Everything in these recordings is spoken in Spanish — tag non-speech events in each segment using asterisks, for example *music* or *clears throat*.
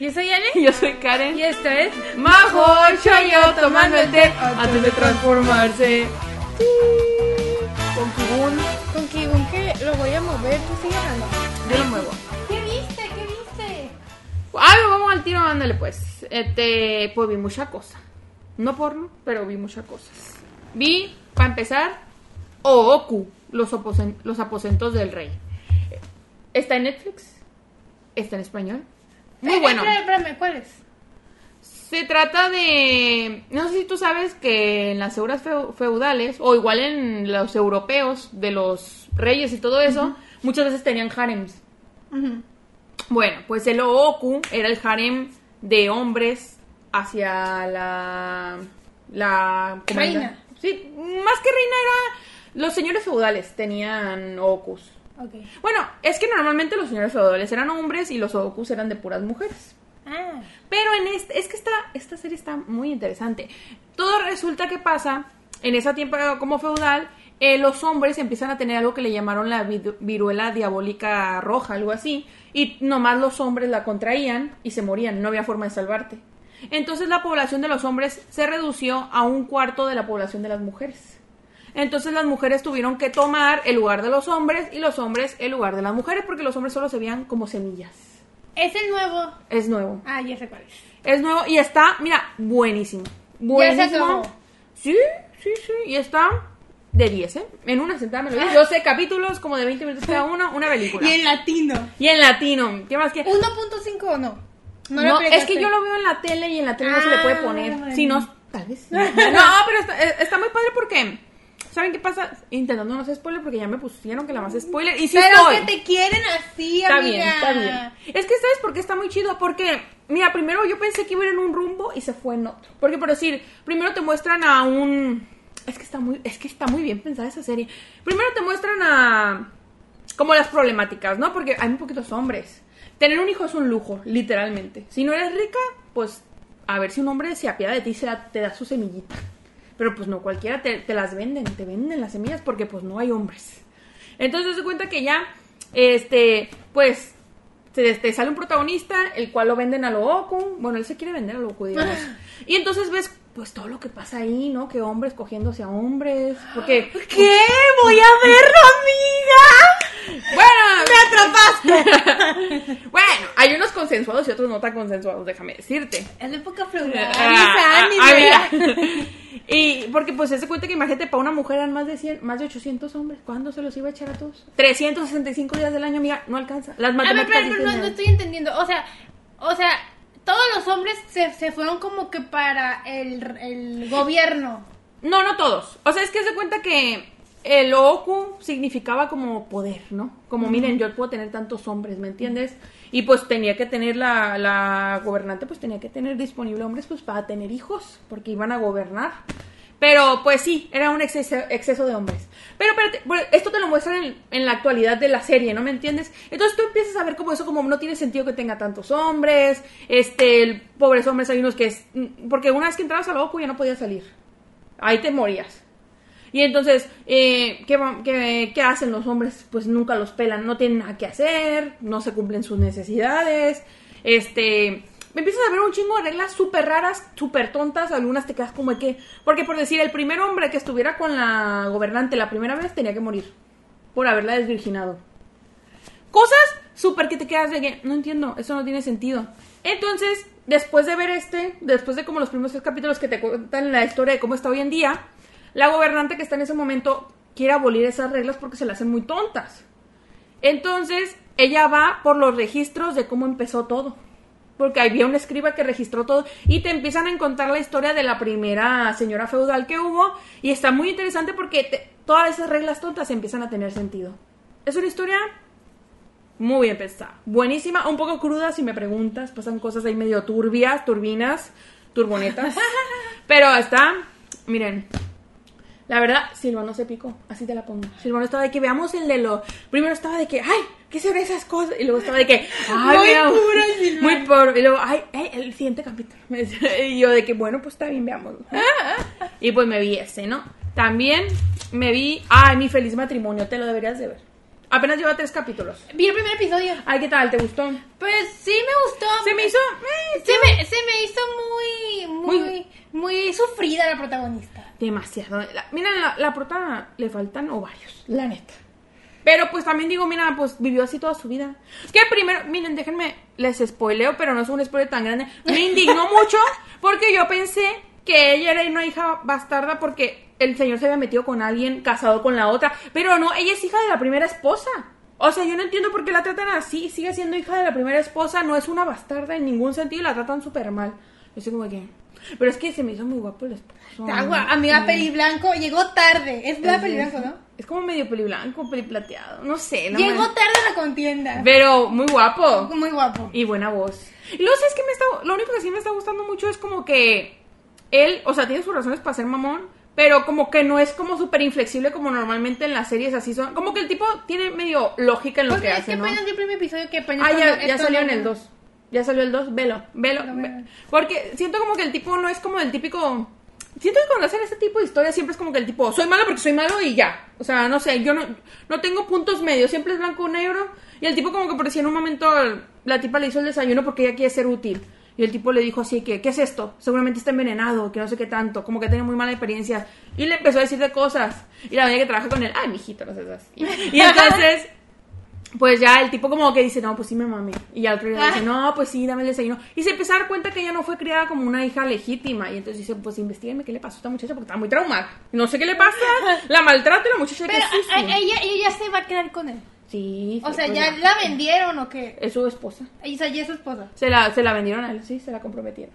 Yo soy Ale. Yo soy Karen. Y esto es Majo Chayo tomando el té antes de transformarse. Con Kibun. con Kibun que lo voy a mover. Tú sigue hablando. Yo lo muevo. ¿Qué viste? ¿Qué viste? Ah, vamos al tiro, ándale pues. Este, pues vi mucha cosa. No porno, pero vi muchas cosas. Vi, para empezar, Ooku, los, los aposentos del rey. Está en Netflix. Está en español. Muy Eh, bueno. Espérame, espérame, ¿cuál es? Se trata de. No sé si tú sabes que en las euras feu- feudales, o igual en los europeos, de los reyes y todo eso, muchas veces tenían harems. Bueno, pues el Ooku era el harem de hombres hacia la. La. ¿cómo Reina. Sí, más que reina era. Los señores feudales tenían Ookus. Bueno, es que normalmente los señores feudales eran hombres y los Ookus eran de puras mujeres. Ah. Pero en este, es que esta, esta serie está muy interesante. Todo resulta que pasa en esa tiempo como feudal, eh, los hombres empiezan a tener algo que le llamaron la viruela diabólica roja, algo así, y nomás los hombres la contraían y se morían, no había forma de salvarte. Entonces la población de los hombres se redució a un cuarto de la población de las mujeres. Entonces las mujeres tuvieron que tomar el lugar de los hombres y los hombres el lugar de las mujeres porque los hombres solo se veían como semillas. Es el nuevo. Es nuevo. Ah, ya sé cuál es. Es nuevo y está, mira, buenísimo. Ya se Buenísimo. acabó. Sí, sí, sí. Y está de 10, ¿eh? En una sentada me lo vi. 12 capítulos, como de 20 minutos cada *laughs* uno, una película. Y en latino. Y en latino. ¿Qué más que? 1.5 o no. No, lo es aplicaste. que yo lo veo en la tele y en la tele no se le puede Ah, poner. bueno. Si no, tal vez. *laughs* No, pero está, eh, está muy padre porque. ¿Saben qué pasa? Intentando no hacer spoiler porque ya me pusieron que la más spoiler. Y sí Pero que te quieren así, Está amiga. bien, está bien. Es que sabes por qué está muy chido, porque mira, primero yo pensé que iba a ir en un rumbo y se fue en otro. Porque por decir, primero te muestran a un es que está muy es que está muy bien pensada esa serie. Primero te muestran a como las problemáticas, ¿no? Porque hay muy poquitos hombres. Tener un hijo es un lujo, literalmente. Si no eres rica, pues a ver si un hombre se apiada de ti se da- te da su semillita. Pero pues no cualquiera te, te las venden, te venden las semillas porque pues no hay hombres. Entonces se cuenta que ya, este, pues, te sale un protagonista, el cual lo venden a lo Oku. Bueno, él se quiere vender a lo Oku, digamos. Y entonces ves, pues, todo lo que pasa ahí, ¿no? Que hombres cogiéndose a hombres. Porque. ¿Qué? Voy a verlo, amiga. Bueno, Me atrapaste. *laughs* bueno, hay unos consensuados y otros no tan consensuados, déjame decirte. Es la época feudal. Ah, ah, ah. *laughs* Y porque pues se cuenta que imagínate, para una mujer eran más de 100, más de 800 hombres. ¿Cuándo se los iba a echar a todos? 365 días del año, amiga, no alcanza. Las A ver, matemáticas pero, pero no, no estoy entendiendo. O sea, o sea, todos los hombres se, se fueron como que para el, el gobierno. No, no todos. O sea, es que se cuenta que el Oku significaba como poder, ¿no? Como, miren, yo puedo tener tantos hombres, ¿me entiendes? Y pues tenía que tener la, la gobernante, pues tenía que tener disponible hombres pues para tener hijos, porque iban a gobernar. Pero pues sí, era un exceso, de hombres. Pero espérate, esto te lo muestran en, la actualidad de la serie, ¿no me entiendes? Entonces tú empiezas a ver como eso, como no tiene sentido que tenga tantos hombres, este, pobres hombres, hay unos que es... Porque una vez que entrabas al Oku ya no podías salir. Ahí te morías. Y entonces, eh, ¿qué, qué- qué hacen los hombres? Pues nunca los pelan, no tienen nada que hacer, no se cumplen sus necesidades. Este, me empiezas a ver un chingo de reglas súper raras, súper tontas, algunas te quedas como de que... Porque por decir, el primer hombre que estuviera con la gobernante la primera vez tenía que morir por haberla desvirginado. Cosas súper que te quedas de que no entiendo, eso no tiene sentido. Entonces, después de ver este, después de como los primeros tres capítulos que te cuentan la historia de cómo está hoy en día, la gobernante que está en ese momento quiere abolir esas reglas porque se las hacen muy tontas. Entonces, ella va por los registros de cómo empezó todo. Porque había un escriba que registró todo y te empiezan a contar la historia de la primera señora feudal que hubo y está muy interesante porque te- todas esas reglas tontas empiezan a tener sentido. Es una historia muy bien pensada, buenísima, un poco cruda si me preguntas, pasan cosas ahí medio turbias, turbinas, turbonetas, *laughs* pero está, miren, la verdad, Silvano se picó, así te la pongo. Silvano estaba de que veamos el de lo. Primero estaba de que, ay, ¿qué ve esas cosas? Y luego estaba de que, ay, Muy veamos. el Silvano. Muy puro. Y luego, ay, ay, el siguiente capítulo. *laughs* Y yo de que, bueno, pues está bien, veamos. Y pues me vi ese, ¿no? También me vi, ay, mi feliz matrimonio, te lo deberías de ver. Apenas lleva tres capítulos. Vi el primer episodio. Ay, ¿qué tal? ¿Te gustó? Pues sí me gustó. Se me hizo... eh, Se me, se me hizo muy, muy, Muy- muy sufrida la protagonista. Demasiado. La- mira, la, la prota le faltan ovarios, la neta. Pero pues también digo, mira, pues vivió así toda su vida. Que primero, miren, déjenme, les spoileo, pero no es un spoiler tan grande. Me indignó *laughs* mucho porque yo pensé que ella era una hija bastarda porque el señor se había metido con alguien casado con la otra. Pero no, ella es hija de la primera esposa. O sea, yo no entiendo por qué la tratan así. Sigue siendo hija de la primera esposa, no es una bastarda en ningún sentido y la tratan súper mal. Yo sé como que... Pero es que se me hizo muy guapo el esposo. Agua, amiga Peli Blanco llegó tarde. Es verdad Peli Blanco, ¿no? Es como medio peli blanco, peli plateado. No sé. no Llegó tarde a la contienda. Pero muy guapo. Muy guapo. Y buena voz. Y luego, ¿sabes qué me está... Lo único que sí me está gustando mucho es como que él, o sea, tiene sus razones para ser mamón, pero como que no es como súper inflexible como normalmente en las series así son. Como que el tipo tiene medio lógica en lo Porque que es hace, que apenas el primer episodio que apenas Ah, ya, ya salió no- en el 2. Ya salió el 2, velo, velo. Ve-. Porque siento como que el tipo no es como el típico... Siento que cuando hacen este tipo de historias siempre es como que el tipo, soy malo porque soy malo y ya. O sea, no sé, yo no, no tengo puntos medios, siempre es blanco o negro. Y el tipo como que parecía en un momento, la tipa le hizo el desayuno porque ella quiere ser útil. Y el tipo le dijo así que, ¿qué es esto? Seguramente está envenenado, que no sé qué tanto, como que tiene muy mala experiencia. Y le empezó a decir de cosas. Y la veía que trabaja con él, ay, mijito, no seas así. Y *laughs* entonces, pues ya el tipo como que dice, no, pues sí me mami. Y ya el otro día dice, no, pues sí, dame el desayuno. Y se empezó a dar cuenta que ella no fue criada como una hija legítima. Y entonces dice, pues investigame qué le pasó a esta muchacha porque está muy traumada. No sé qué le pasa. *laughs* La maltrata y la muchacha Pero que ella, ella se va a quedar con él. Sí, O sea, pues ya la vendieron o qué. Es su esposa. O sea, ya es su esposa. Se la, se la vendieron a él, sí, se la comprometieron.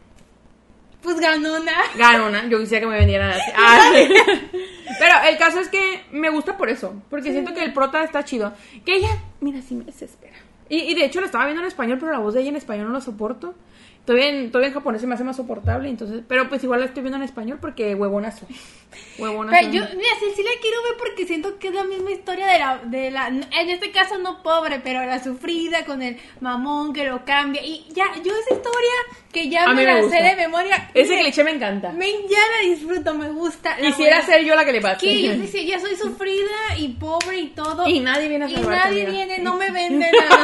Pues ganona. Ganona, yo quisiera que me vendieran así. Ah, sí. *laughs* Pero el caso es que me gusta por eso, porque siento que el prota está chido. Que ella, mira, sí me desespera. Y, y de hecho lo estaba viendo en español, pero la voz de ella en español no la soporto. Todavía en, todavía en japonés se me hace más soportable, entonces, pero pues igual la estoy viendo en español porque huevona soy. Huevona Pero soy. yo, mira, sí, sí la quiero ver porque siento que es la misma historia de la, de la, en este caso no pobre, pero la sufrida con el mamón que lo cambia. Y ya, yo esa historia que ya A me la gusta. sé de memoria. Ese me- cliché me encanta. Me, ya la disfruto, me gusta. la Quisiera voy a- ser yo la que le pase. Que yo decía, ya soy sufrida y pobre y todo. Y nadie viene a Y salvarte, nadie amiga. viene, no me *laughs* venden nada.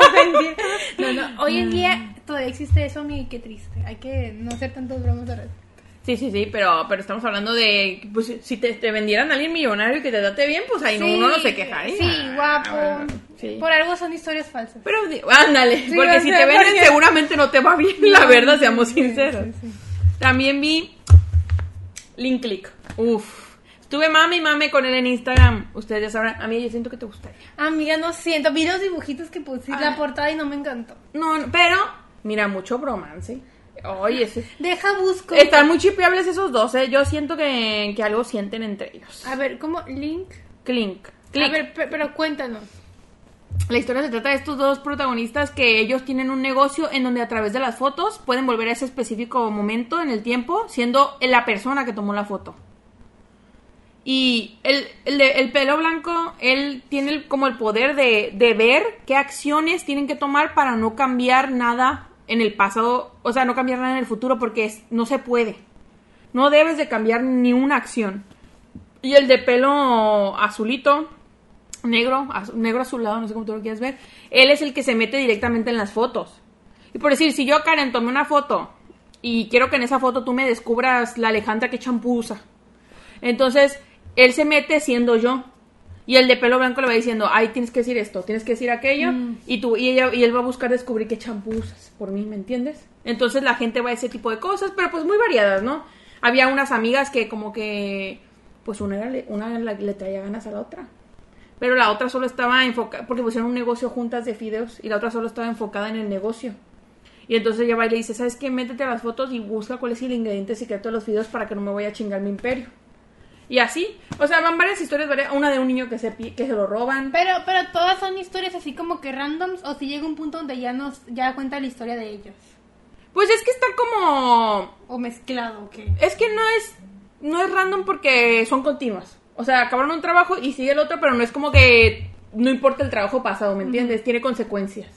no. No, no, hoy en día todavía existe eso, y qué triste. Hay que no hacer tantos bromas de red. Sí, sí, sí, pero, pero estamos hablando de, pues si te, te vendieran a alguien millonario y que te trate bien, pues ahí no, Sí, uno no se quejaría. Sí, guapo. Ah, sí. Por algo son historias falsas. Pero ándale, Sí, porque si te venden porque- seguramente no te va bien, la verdad, sí, seamos sí, sinceros. sí, sí. También vi Link Click. Uf. Estuve mame y mame con él en Instagram. Ustedes ya sabrán, a mí yo siento que te gustaría. Amiga, no siento. Vi los dibujitos que pusiste Ah. la portada y no me encantó. No, no, pero, mira, mucho bromance. Oye, ese- Deja busco. están muy chipeables esos dos, ¿eh? Yo siento que, que algo sienten entre ellos. A ver, ¿cómo? Link. Clink. A Click. ver, pe- pero cuéntanos. La historia se trata de estos dos protagonistas que ellos tienen un negocio en donde a través de las fotos pueden volver a ese específico momento en el tiempo siendo la persona que tomó la foto. Y el, el, el pelo blanco, él tiene el- como el poder de, de ver qué acciones tienen que tomar para no cambiar nada en el pasado, o sea, no cambiar nada en el futuro porque no se puede. No debes de cambiar ni una acción. Y el de pelo azulito, negro, az- negro azulado, no sé cómo tú lo quieras ver, él es el que se mete directamente en las fotos. Y por decir, si yo, Karen, tomé una foto y quiero que en esa foto tú me descubras la Alejandra que champú usa. Entonces, él se mete siendo yo. Y el de pelo blanco le va diciendo, ay, tienes que decir esto, tienes que decir aquello, y tú, y ella, y él va a buscar descubrir qué champú usas por mí, ¿me entiendes? Entonces la gente va a ese tipo de cosas, pero pues muy variadas, ¿no? Había unas amigas que como que, pues una, era le- una le, le traía ganas a la otra. Pero la otra solo estaba enfocada, porque pusieron un negocio juntas de fideos, y la otra solo estaba enfocada en el negocio. Y entonces ella va y le dice, ¿sabes qué? Métete a las fotos y busca cuál es el ingrediente secreto de los fideos para que no me vaya a chingar mi imperio. Y así, o sea, van varias historias, varias- una de un niño que se, que se lo roban. Pero, pero todas son historias así como que randoms o si llega un punto donde ya nos ya cuenta la historia de ellos. Pues es que está como... O mezclado, ¿o qué? Es que no es, no es random porque son continuas. O sea, acabaron un trabajo y sigue el otro, pero no es como que no importa el trabajo pasado, ¿me entiendes? Tiene consecuencias.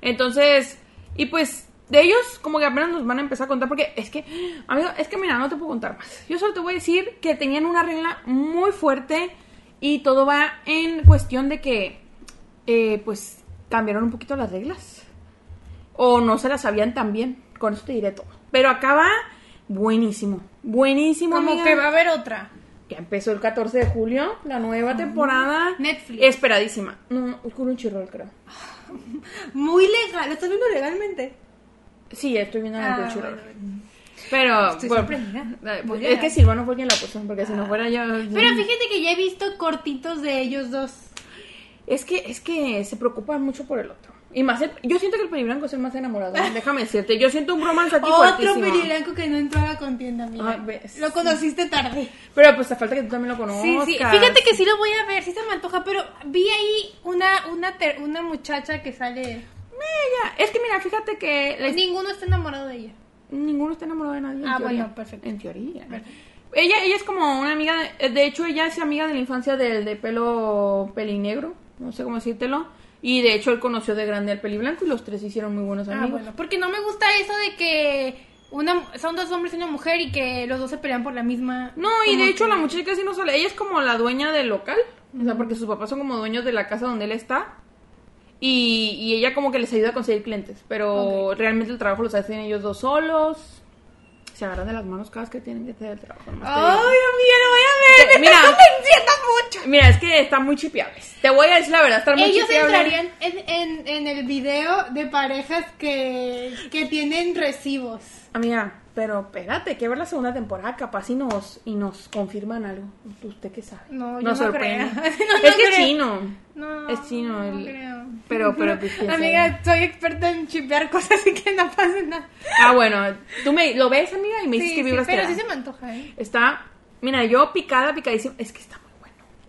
Entonces, y pues de ellos como que apenas nos van a empezar a contar porque es que, amigo, es que mira, no te puedo contar más. Yo solo te voy a decir que tenían una regla muy fuerte y todo va en cuestión de que eh, pues cambiaron un poquito las reglas. O no se las sabían tan bien. Con eso te diré todo. Pero acaba buenísimo. Buenísimo, Como amiga. que va a haber otra. Ya empezó el 14 de julio, la nueva temporada. Netflix. Esperadísima. No, Crunchyroll, creo. *laughs* Muy legal. ¿Lo estás viendo legalmente? Sí, estoy viendo la Ah, Crunchyroll. bueno, bueno. Pero, Estoy bueno, sorprendida. es que Silvano fue quien la puso, porque si no fuera yo... Pero fíjate que ya he visto cortitos de ellos dos. Es que, es que se preocupan mucho por el otro. Y más, el- yo siento que el peliblanco es el más enamorado. Déjame decirte, yo siento un romance aquí Otro peliblanco que no entró a la contienda, amiga. Ay, ves. Lo conociste tarde. Pero pues te falta que tú también lo conozcas. Sí, sí. Fíjate que sí lo voy a ver, sí se me antoja, pero vi ahí una una ter- una muchacha que sale. Ella, es que mira, fíjate que Ninguno está enamorado de ella. ninguno está enamorado de nadie. en Ah, teoría. bueno, perfecto. En teoría. Perfecto. Ella, ella es como una amiga, de, de hecho ella es amiga de la infancia del de pelo pelinegro, no sé cómo decírtelo. Y de hecho él conoció de grande al peliblanco y los tres se hicieron muy buenos Ah, amigos. bueno, porque no me gusta eso de que una son dos hombres y una mujer y que los dos se pelean por la misma. No, y de hecho que- la muchacha casi no sale. Ella es como la dueña del local. O sea, porque sus papás son como dueños de la casa donde él está. Y, y ella como que les ayuda a conseguir clientes. Pero realmente el trabajo los hacen ellos dos solos. Se agarran de las manos cada vez que tienen que hacer el trabajo. Ay, amiga, lo voy a ver. Te- Me mira. convenciendo mucho. Mira, es que están muy chipeables. Te voy a decir la verdad, están muy Ellos chipeables. entrarían en, en, en el video de parejas que, que tienen recibos. Amiga, pero espérate, hay que ver la segunda temporada, capaz y nos, y nos confirman algo. ¿Usted qué sabe? No, yo Nos no sorprende. creo. *laughs* No, es no que es chino. No, Es chino no el- creo. Pero, pero, *laughs* pues. Amiga, soy experta en chipear cosas así que no pasa nada. Ah, bueno, tú me lo ves, amiga, y me dices Sí, que sí, vibras pero sí se me antoja, ¿eh? Está, mira, yo picada, picadísima. Es que está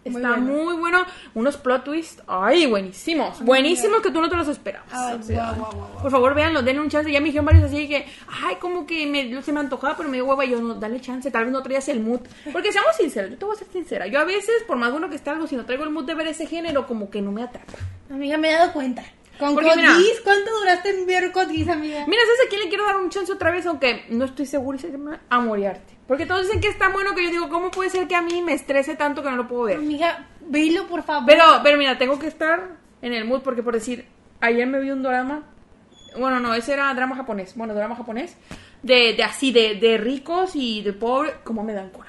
Muy Está bueno. muy bueno. Unos plot twists. Ay, buenísimos. Buenísimos que tú no te los esperabas. Ay, O sea. Por favor, véanlo, denle un chance. Ya me dijeron varios así que, ay, como que me, se me antojaba, pero me dio hueva. Y yo, no, dale chance, tal vez no traías el mood. Porque seamos sinceros, yo te voy a ser sincera. Yo a veces, por más bueno que esté algo, si no traigo el mood de ver ese género, como que no me atrapa. Amiga, me he dado cuenta. Con Porque, mira- ¿cuánto duraste en ver Code Geass, amiga? Mira, ¿sabes a quién le quiero dar un chance otra vez? Aunque no estoy segura y se llama a Moriarte. Porque todos dicen que es tan bueno que yo digo, ¿cómo puede ser que a mí me estrese tanto que no lo puedo ver? Amiga, velo, por favor. Pero, pero mira, tengo que estar en el mood porque por decir, ayer me vi un drama. Bueno, no, ese era drama japonés. Bueno, drama japonés. De, de así, de, de ricos y de pobres. ¿Cómo me dan coraje?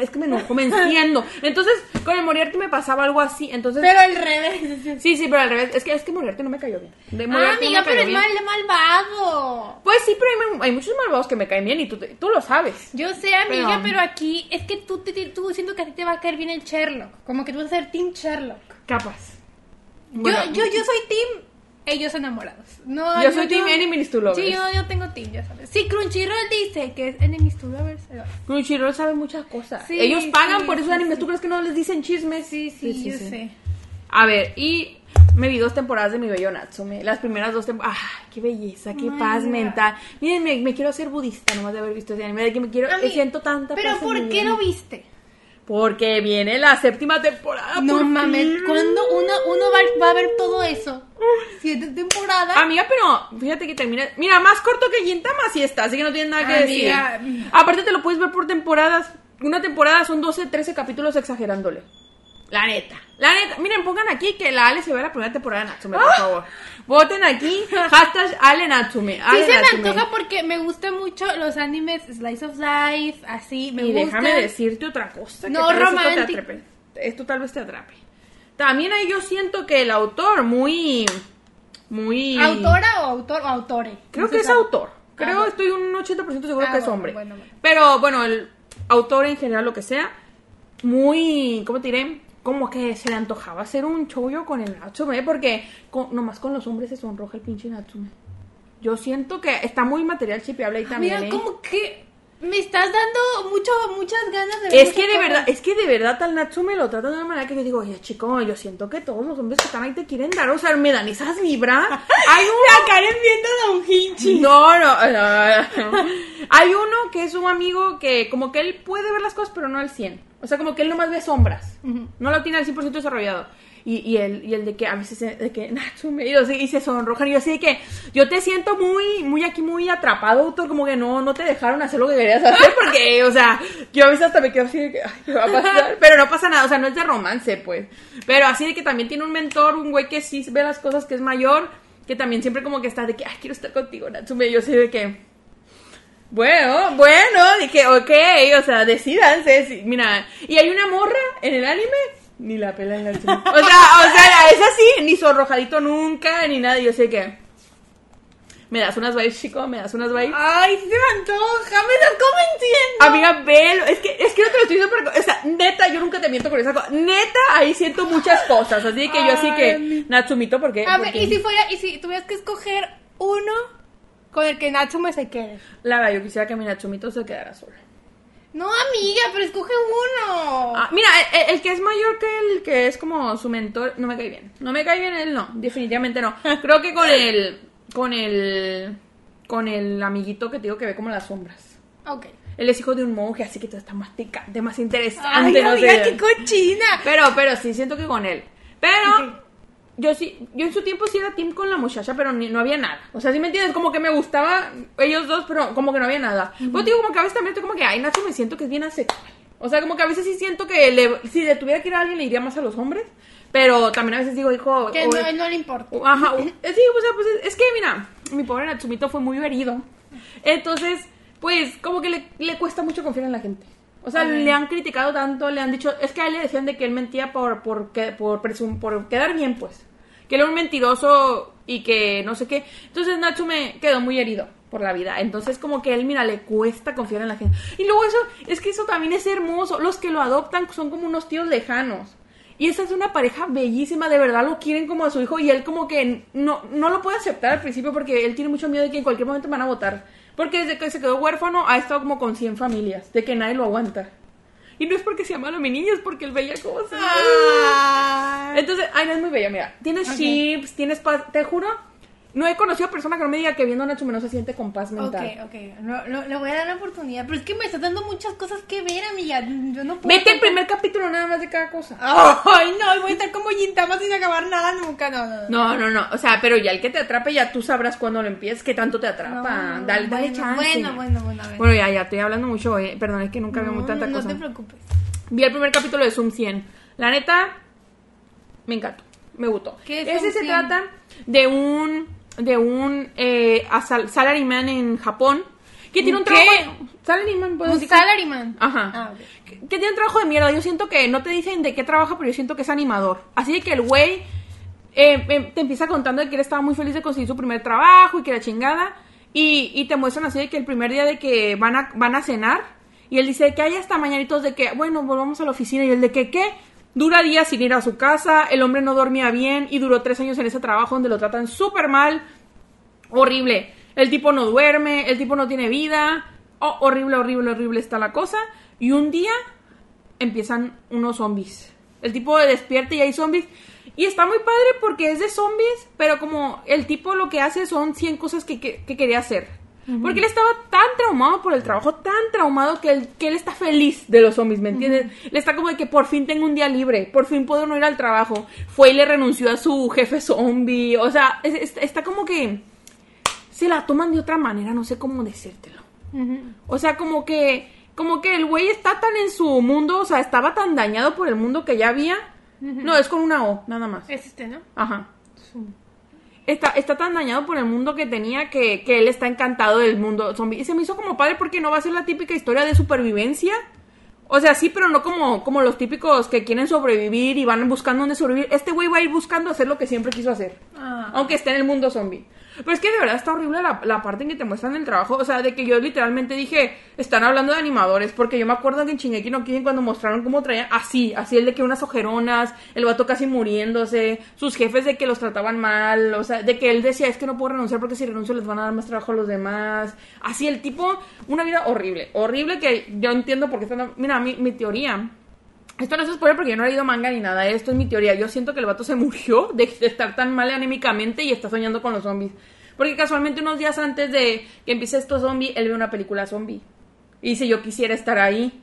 Es que me enojo, me enciendo. Entonces, con el Moriarty me pasaba algo así. Entonces, Pero al revés. sí, sí, pero al revés. Es que, es que Moriarty no me cayó bien. De Ah, no amiga, pero es bien. mal, malvado. Pues sí, pero hay, hay muchos malvados que me caen bien y tú, tú lo sabes. Yo sé, amiga, Pero- pero, aquí es que tú, te, tú siento que a ti te va a caer bien el Sherlock. Como que tú vas a ser Team Sherlock. Capaz. Yo, yo, yo soy Team ellos enamorados. No, Yo soy team enemies to lovers. Sí, yo, yo tengo Team, ya sabes. Sí, Crunchyroll dice que es enemies to lovers. Crunchyroll sabe muchas cosas. Sí, Ellos pagan sí, por esos sí, animes. ¿Tú crees que no les dicen chismes? Sí, sí, yo sé. A ver, y me vi dos temporadas de mi bello Natsume. Las primeras dos temporadas. ¡Ah! ¡Qué belleza! ¡Qué Ay, paz mira. mental! Miren, me, me quiero hacer budista nomás de haber visto ese anime. De que me quiero. Mí- siento tanta Pero paz ¿por qué lo viste? Porque viene la séptima temporada. No mames, fin. ¿cuándo uno, uno va, va a ver todo eso? Siete temporadas. Amiga, pero fíjate que termina. Mira, más corto que Gintama sí está, así que no tiene nada que Amiga. decir. Aparte, te lo puedes ver por temporadas. Una temporada son 12, 13 capítulos exagerándole. La neta. La neta. Miren, pongan aquí que la Ale se ve la primera temporada de Natsume, por favor. Voten aquí. *laughs* Hashtag Ale Natsume. ¡Ah! Sí Ale se me antoja porque me gustan mucho los animes Slice of Life, así, me Y gustan. déjame decirte otra cosa. que No, esto te romántico. atrape. Esto tal vez te atrape. También ahí yo siento que el autor muy... Muy... ¿Autora o autor o autore? Creo No que se es autor. Creo, Ah, estoy un 80% seguro Ah, que es bueno, hombre. bueno, bueno. Pero bueno, el autor en general, lo que sea, muy, ¿cómo te diré? Como que se le antojaba hacer un chollo con el Natsume, porque con- nomás con los hombres se sonroja el pinche Natsume. Yo siento que está muy material chipeable ahí también. Mira, ¿eh? como que me estás dando mucho, muchas ganas de ver Es que de cosas. verdad, es que de verdad al Natsume lo trata de una manera que yo digo, oye chico, yo siento que todos los hombres que están ahí te quieren dar, o sea, me dan esas vibras. *laughs* Hay un La Karen viendo a Don Hinchi. No, no. no. Hay uno que es un amigo que como que él puede ver las cosas, pero no al 100. O sea, como que él nomás ve sombras. No lo tiene al 100% desarrollado. y, y el, y el de que a veces de que Natsume y, yo y se sonrojan y yo así de que yo te siento muy, muy aquí muy atrapado, autor, como que no, no te dejaron hacer lo que querías hacer porque, o sea, yo a veces hasta me quedo así de que, ay, ¿qué va a pasar? *laughs* Pero no pasa nada, o sea, no es de romance, pues. Pero así de que también tiene un mentor, un güey que sí ve las cosas que es mayor, que también siempre como que está de que, ay, quiero estar contigo, Natsume, y yo así de que... Bueno, bueno, dije, ok, o sea, decidanse. Mira, y hay una morra en el anime, ni la pela en la *laughs* O sea, o sea, es así, ni sonrojadito nunca, ni nada. Yo sé que. ¿Me das unas vibes, chico? ¿Me das unas vibes? Ay, se me antoja, me estás convenciendo. Amiga, velo. Es que, es que no te lo estoy diciendo porque, o sea, neta, yo nunca te miento con esa cosa. Neta, ahí siento muchas cosas. Así que yo así que, mi- Natsumito, ¿por qué? A ver, Porque- y si fuera, y si tuvieras que escoger uno con el que Natsume se quede. La verdad, yo quisiera que mi Natsumito se quedara sola. No, amiga, pero escoge uno. Ah, mira, el, el que es mayor que el que es como su mentor, no me cae bien. No me cae bien él, no, definitivamente no. *laughs* Creo que con el, con el, con el amiguito que te digo que ve como las sombras. Ok. Él es hijo de un monje, así que todo está más picante, más interesante, Ay, no amiga, sé. qué cochina. Pero, pero sí, siento que con él. Pero. Yo sí, yo en su tiempo sí era team con la muchacha, pero ni- no había nada. O sea, ¿sí me entiendes? Como que me gustaba ellos dos, pero como que no había nada. Pues digo, como que a veces también estoy como que, ay, Nacho, me siento que es bien asexual. O sea, como que a veces sí siento que le- si le tuviera que ir a alguien, le iría más a los hombres. Pero también a veces digo, hijo... Que o- no, no le importa. o- Ajá, o- eh, sí, o sea, pues es, es que mira, mi pobre Natsumito fue muy herido. Entonces, pues como que le, le cuesta mucho confiar en la gente. O sea, le han criticado tanto, le han dicho, es que a él le decían de que él mentía por por por, presum- por quedar bien, pues. Que él era un mentiroso y que no sé qué. Entonces Natsume quedó muy herido por la vida. Entonces como que él, mira, le cuesta confiar en la gente. Y luego eso, es que eso también es hermoso. Los que lo adoptan son como unos tíos lejanos. Y esa es una pareja bellísima, de verdad lo quieren como a su hijo y él como que no, no lo puede aceptar al principio porque él tiene mucho miedo de que en cualquier momento van a votar. Porque desde que se quedó huérfano ha estado como con 100 familias, de que nadie lo aguanta. Y no es porque sea malo mi niño, es porque él veía cosas. Entonces, ay, no es muy bella, mira. Tienes chips, tienes. Te juro, no he conocido persona que no me diga que viendo a Natsume no se siente con paz Ok, mental. ok. No, no, le voy a dar la oportunidad. Pero es que me estás dando muchas cosas que ver, amiga. Yo no puedo. Vete el primer capítulo nada más de cada cosa. Ay, no, voy a estar como Gintama sin acabar nada nunca. No, no, no. No, no, no. O sea, pero ya el que te atrape, ya tú sabrás cuándo lo empieces, qué tanto te atrapa. No, dale, dale bueno, chance. Bueno, bueno, bueno, a ver. Bueno, ya, ya, estoy hablando mucho. eh. Perdón, es que nunca veo muy no, tanta no cosa. te preocupes. Vi el primer capítulo de Zoom 100. La neta, me encantó. Me gustó. ¿Qué es Ese se 100? trata de un de un eh, salaryman en Japón que tiene un ¿Qué? trabajo. Salaryman, puedo Un decir salaryman. Ajá. Ah, que, que tiene un trabajo de mierda. Yo siento que no te dicen de qué trabaja, pero yo siento que es animador. Así de que el güey eh, eh, te empieza contando de que él estaba muy feliz de conseguir su primer trabajo y que la chingada. Y, y te muestran así de que el primer día de que van a, van a cenar. Y él dice que hay hasta mañanitos de que, bueno, volvamos a la oficina. Y el de que, ¿qué? Dura días sin ir a su casa, el hombre no dormía bien y duró tres años en ese trabajo donde lo tratan súper mal. Horrible. El tipo no duerme, el tipo no tiene vida. Oh, horrible, horrible, horrible está la cosa. Y un día empiezan unos zombies. El tipo despierta y hay zombies. Y está muy padre porque es de zombies, pero como el tipo lo que hace son 100 cosas que, que- que quería hacer. Porque él estaba tan traumado por el trabajo, tan traumado que él, que él está feliz de los zombies, ¿me entiendes? Le está como de que por fin tengo un día libre, por fin puedo no ir al trabajo. Fue y le renunció a su jefe zombie. O sea, es- es- está como que se la toman de otra manera, no sé cómo decírtelo. O sea, como que, como que el güey está tan en su mundo, o sea, estaba tan dañado por el mundo que ya había. No, es con una O, nada más. Es este, ¿no? Ajá. Está, está tan dañado por el mundo que tenía que, que él está encantado del mundo zombie. Y se me hizo como padre porque no va a ser la típica historia de supervivencia. O sea, sí, pero no como, como los típicos que quieren sobrevivir y van buscando dónde sobrevivir. Este güey va a ir buscando hacer lo que siempre quiso hacer. Ah. Aunque esté en el mundo zombie. Pero es que de verdad está horrible la, la parte en que te muestran el trabajo. O sea, de que yo literalmente dije, están hablando de animadores. Porque yo me acuerdo que en Shingeki no Kyojin cuando mostraron cómo traían así, así el de que unas ojeronas, el vato casi muriéndose, sus jefes de que los trataban mal. O sea, de que él decía, es que no puedo renunciar porque si renuncio les van a dar más trabajo a los demás. Así el tipo, una vida horrible. Horrible que yo entiendo por qué están... Mira, mi, mi teoría... Esto no es spoiler porque yo no he leído manga ni nada, esto es mi teoría. Yo siento que el vato se murió de, estar tan mal anímicamente y está soñando con los zombies. Porque casualmente unos días antes de que empiece esto zombie, él ve una película zombie. Y dice, yo quisiera estar ahí.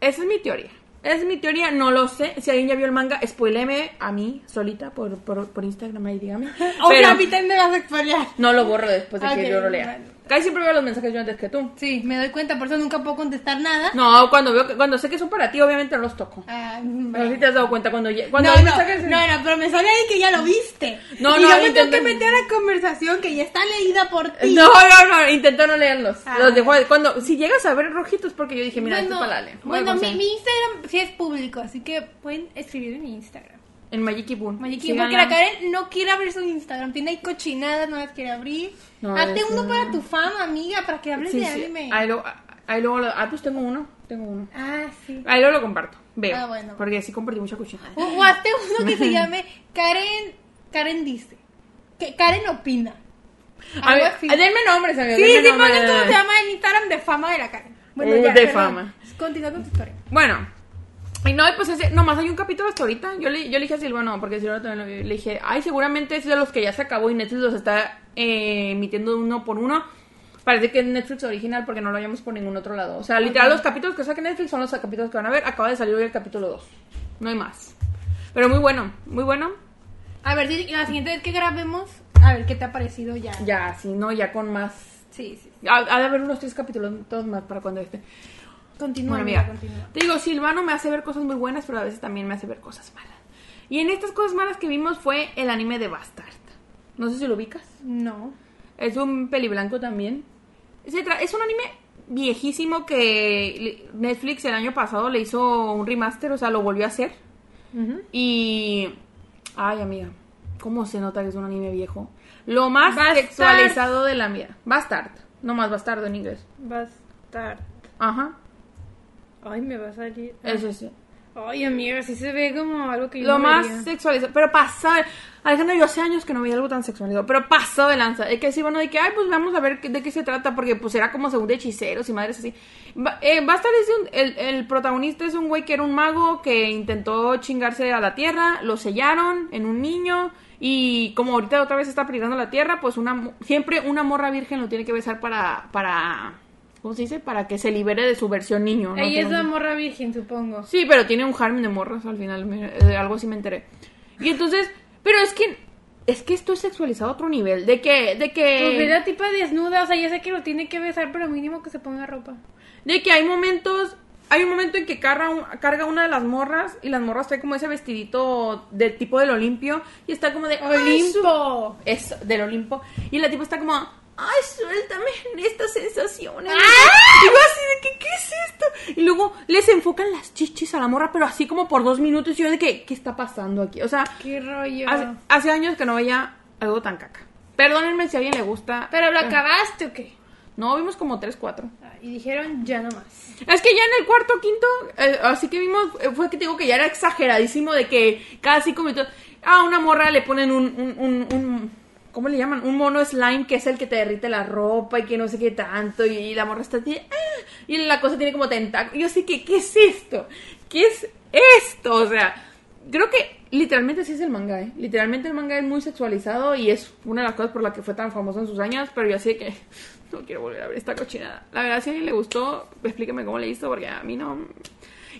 Esa es mi teoría. Es mi teoría, no lo sé. Si alguien ya vio el manga, spoileme a mí solita por, por, por Instagram ahí, dígame. *laughs* O sea, a mí también me vas a expoliar. no lo borro después de que yo lo lea. bueno. Casi siempre veo los mensajes yo antes que tú. Sí, me doy cuenta, por eso nunca puedo contestar nada. No, cuando veo que, cuando sé que son para ti, obviamente no los toco. Ah, Pero bueno. si te has dado cuenta cuando, cuando no, hay no, mensajes- no, no, pero me sale ahí que ya lo viste. No, y no, yo me tengo intento- que meter a la conversación que ya está leída por ti. No, no, no, intento no leerlos. Ah. Los dejo cuando si llegas a ver rojitos porque yo dije, mira, esto es bueno, para bueno Bueno, mi, sí. mi Instagram sí es público, así que pueden escribir en mi Instagram. En Magic Boon. Mayiki, porque la Karen no quiere abrir su Instagram, tiene ahí cochinadas, no las quiere abrir. No, Hazte uno no. para tu fama, amiga, para que hables Sí, de sí. anime. Ahí luego, ahí luego lo- ah, pues tengo uno, tengo uno. Ah, sí. Ahí luego lo comparto. Veo. Ah, bueno. Porque sí compartí mucha cochinada. O, o hazte uno que se *laughs* llame Karen, Karen dice. Que Karen opina. A ver, así. denme nombres, amigos. Sí, denme sí, nombres. cómo se llama el Instagram de fama de la Karen. Bueno, Uh, ya, de perdón. fama. Continúa con tu historia. Bueno, y no, pues ese, nomás hay un capítulo hasta ahorita. Yo le, yo le dije a Silvano, porque Silvano también lo- le dije, ay, seguramente es de los que ya se acabó y Netflix los está eh, emitiendo uno por uno. Parece que es Netflix original porque no lo hayamos por ningún otro lado. O sea, literal, los capítulos que saque Netflix son los capítulos que van a ver. Acaba de salir hoy el capítulo 2. No hay más. Pero muy bueno, muy bueno. A ver, si la siguiente vez que grabemos, a ver qué te ha parecido ya. Ya, si no, ya con más. Sí, sí. Ha, ha de haber unos tres capítulos todos más para cuando esté. Continúa, Bueno, amiga, mira, continúa. te digo, Silvano me hace ver cosas muy buenas, pero a veces también me hace ver cosas malas. Y en estas cosas malas que vimos fue el anime de Bastard. No sé si lo ubicas. No. Es un peli blanco también. Es un anime viejísimo que Netflix el año pasado le hizo un remaster, o sea, lo volvió a hacer. Y... Ay, amiga, ¿cómo se nota que es un anime viejo? Lo más Bastard. sexualizado de la vida. Bastard. No más bastardo en inglés. Bastard. Ajá. Ay, me va a salir. Ese sí. Ay, amiga, sí se ve como algo que yo Lo no más vería. sexualizado. Pero pasa. Alejandra, yo hace años que no veía algo tan sexualizado. Pero pasó de lanza. Es que sí, bueno, de que, ay, pues vamos a ver de qué se trata. Porque pues era como según de hechiceros y madres así. Ba- eh, Bastard es de un- el, el protagonista es un güey que era un mago que intentó chingarse a la tierra. Lo sellaron en un niño. Y como ahorita otra vez está peligrando la tierra, pues una siempre una morra virgen lo tiene que besar para. para ¿Cómo se dice? Para que se libere de su versión niño. ¿no? Ella es la morra virgen, supongo. Sí, pero tiene un harem de morras al final, me- de algo así me enteré. Y entonces, pero es que es que esto es sexualizado a otro nivel, de que de Pues que ve la tipa desnuda, o sea, ya sé que lo tiene que besar, pero mínimo que se ponga ropa. de que hay momentos hay un momento en que carga, un- carga una de las morras y las morras trae como ese vestidito de tipo del Olimpio y está como de. ¡Olimpo! es del Olimpo y la tipa está como ay suéltame estas sensaciones ¡Ah! digo así de que qué es esto y luego les enfocan las chichis a la morra pero así como por dos minutos y yo de que qué está pasando aquí o sea ¡Qué rollo! hace, hace años que no veía algo tan caca perdónenme si a alguien le gusta ¿Pero lo Eh, acabaste o qué? no vimos como tres cuatro Ah, Y dijeron ya no más. es que ya en el cuarto quinto, eh, así que vimos, eh, fue que te digo que ya era exageradísimo de que cada cinco minutos a una morra le ponen un, un, un, un- ¿cómo le llaman? Un mono slime que es el que te derrite la ropa y que no sé qué tanto y, la morra está así, "Ah", y la cosa tiene como tentáculos. Yo sé que, ¿qué es esto? ¿Qué es esto? O sea, creo que literalmente sí es el manga, ¿eh? Literalmente el manga es muy sexualizado y es una de las cosas por la que fue tan famoso en sus años, pero yo sé que *laughs* no quiero volver a ver esta cochinada. La verdad, si a alguien le gustó, explíqueme cómo le hizo, porque a mí no...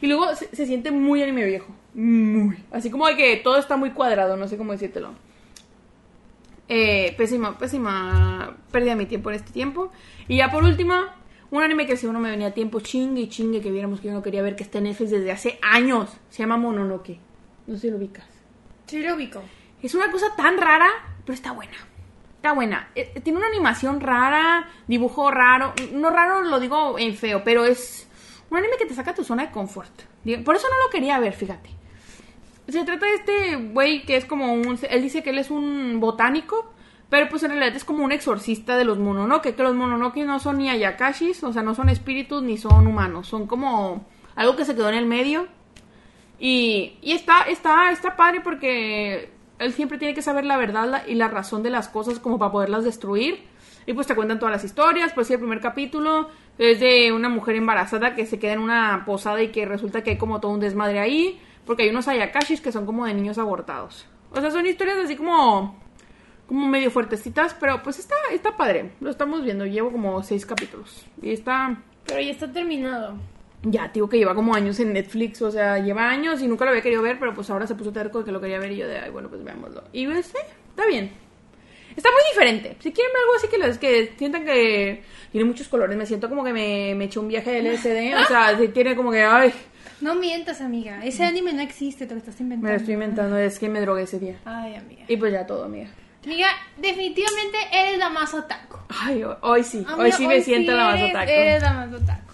Y luego se, se siente muy anime viejo. Muy. Así como de que todo está muy cuadrado, no sé cómo decírtelo. Eh, pésima, pésima pérdida de mi tiempo en este tiempo. Y ya por último, un anime que si uno me venía a tiempo chingue y chingue que viéramos que yo no quería ver que está en Netflix desde hace años. Se llama Mononoke. No sé si lo ubicas. Sí lo ubico. Es una cosa tan rara, pero está buena. Está buena. Eh, eh, tiene una animación rara, dibujo raro. No raro lo digo en feo, pero es un anime que te saca tu zona de confort. Por eso no lo quería ver, fíjate. Se trata de este güey que es como un... Él dice que él es un botánico, pero pues en realidad es como un exorcista de los Mononoke, que los Mononoke no son ni ayakashis, o sea, no son espíritus ni son humanos, son como algo que se quedó en el medio. Y, y está, está, está padre porque él siempre tiene que saber la verdad y la razón de las cosas como para poderlas destruir. Y pues te cuentan todas las historias. Pues sí, el primer capítulo es de una mujer embarazada que se queda en una posada y que resulta que hay como todo un desmadre ahí. Porque hay unos ayakashis que son como de niños abortados. O sea, son historias así como como medio fuertecitas, pero pues está, está padre. Lo estamos viendo, llevo como seis capítulos. Y está... Pero ya está terminado. Ya, digo que lleva como años en Netflix, o sea, lleva años y nunca lo había querido ver, pero pues ahora se puso terco de que lo quería ver y yo de, ay, bueno, pues veámoslo. Y pues, sí, está bien. Está muy diferente. Si quieren ver algo así que les que sientan que tiene muchos colores, me siento como que me, me eché un viaje de LSD, o sea, si tiene como que, ay, No mientas, amiga. Ese anime no existe, te lo estás inventando. me lo estoy inventando, es que me drogué ese día. Ay, amiga. Y pues ya todo, amiga. Amiga, definitivamente eres la más otaku. Ay, hoy, sí, Amiga, hoy sí me hoy siento la más otaku. Eres la más otaku.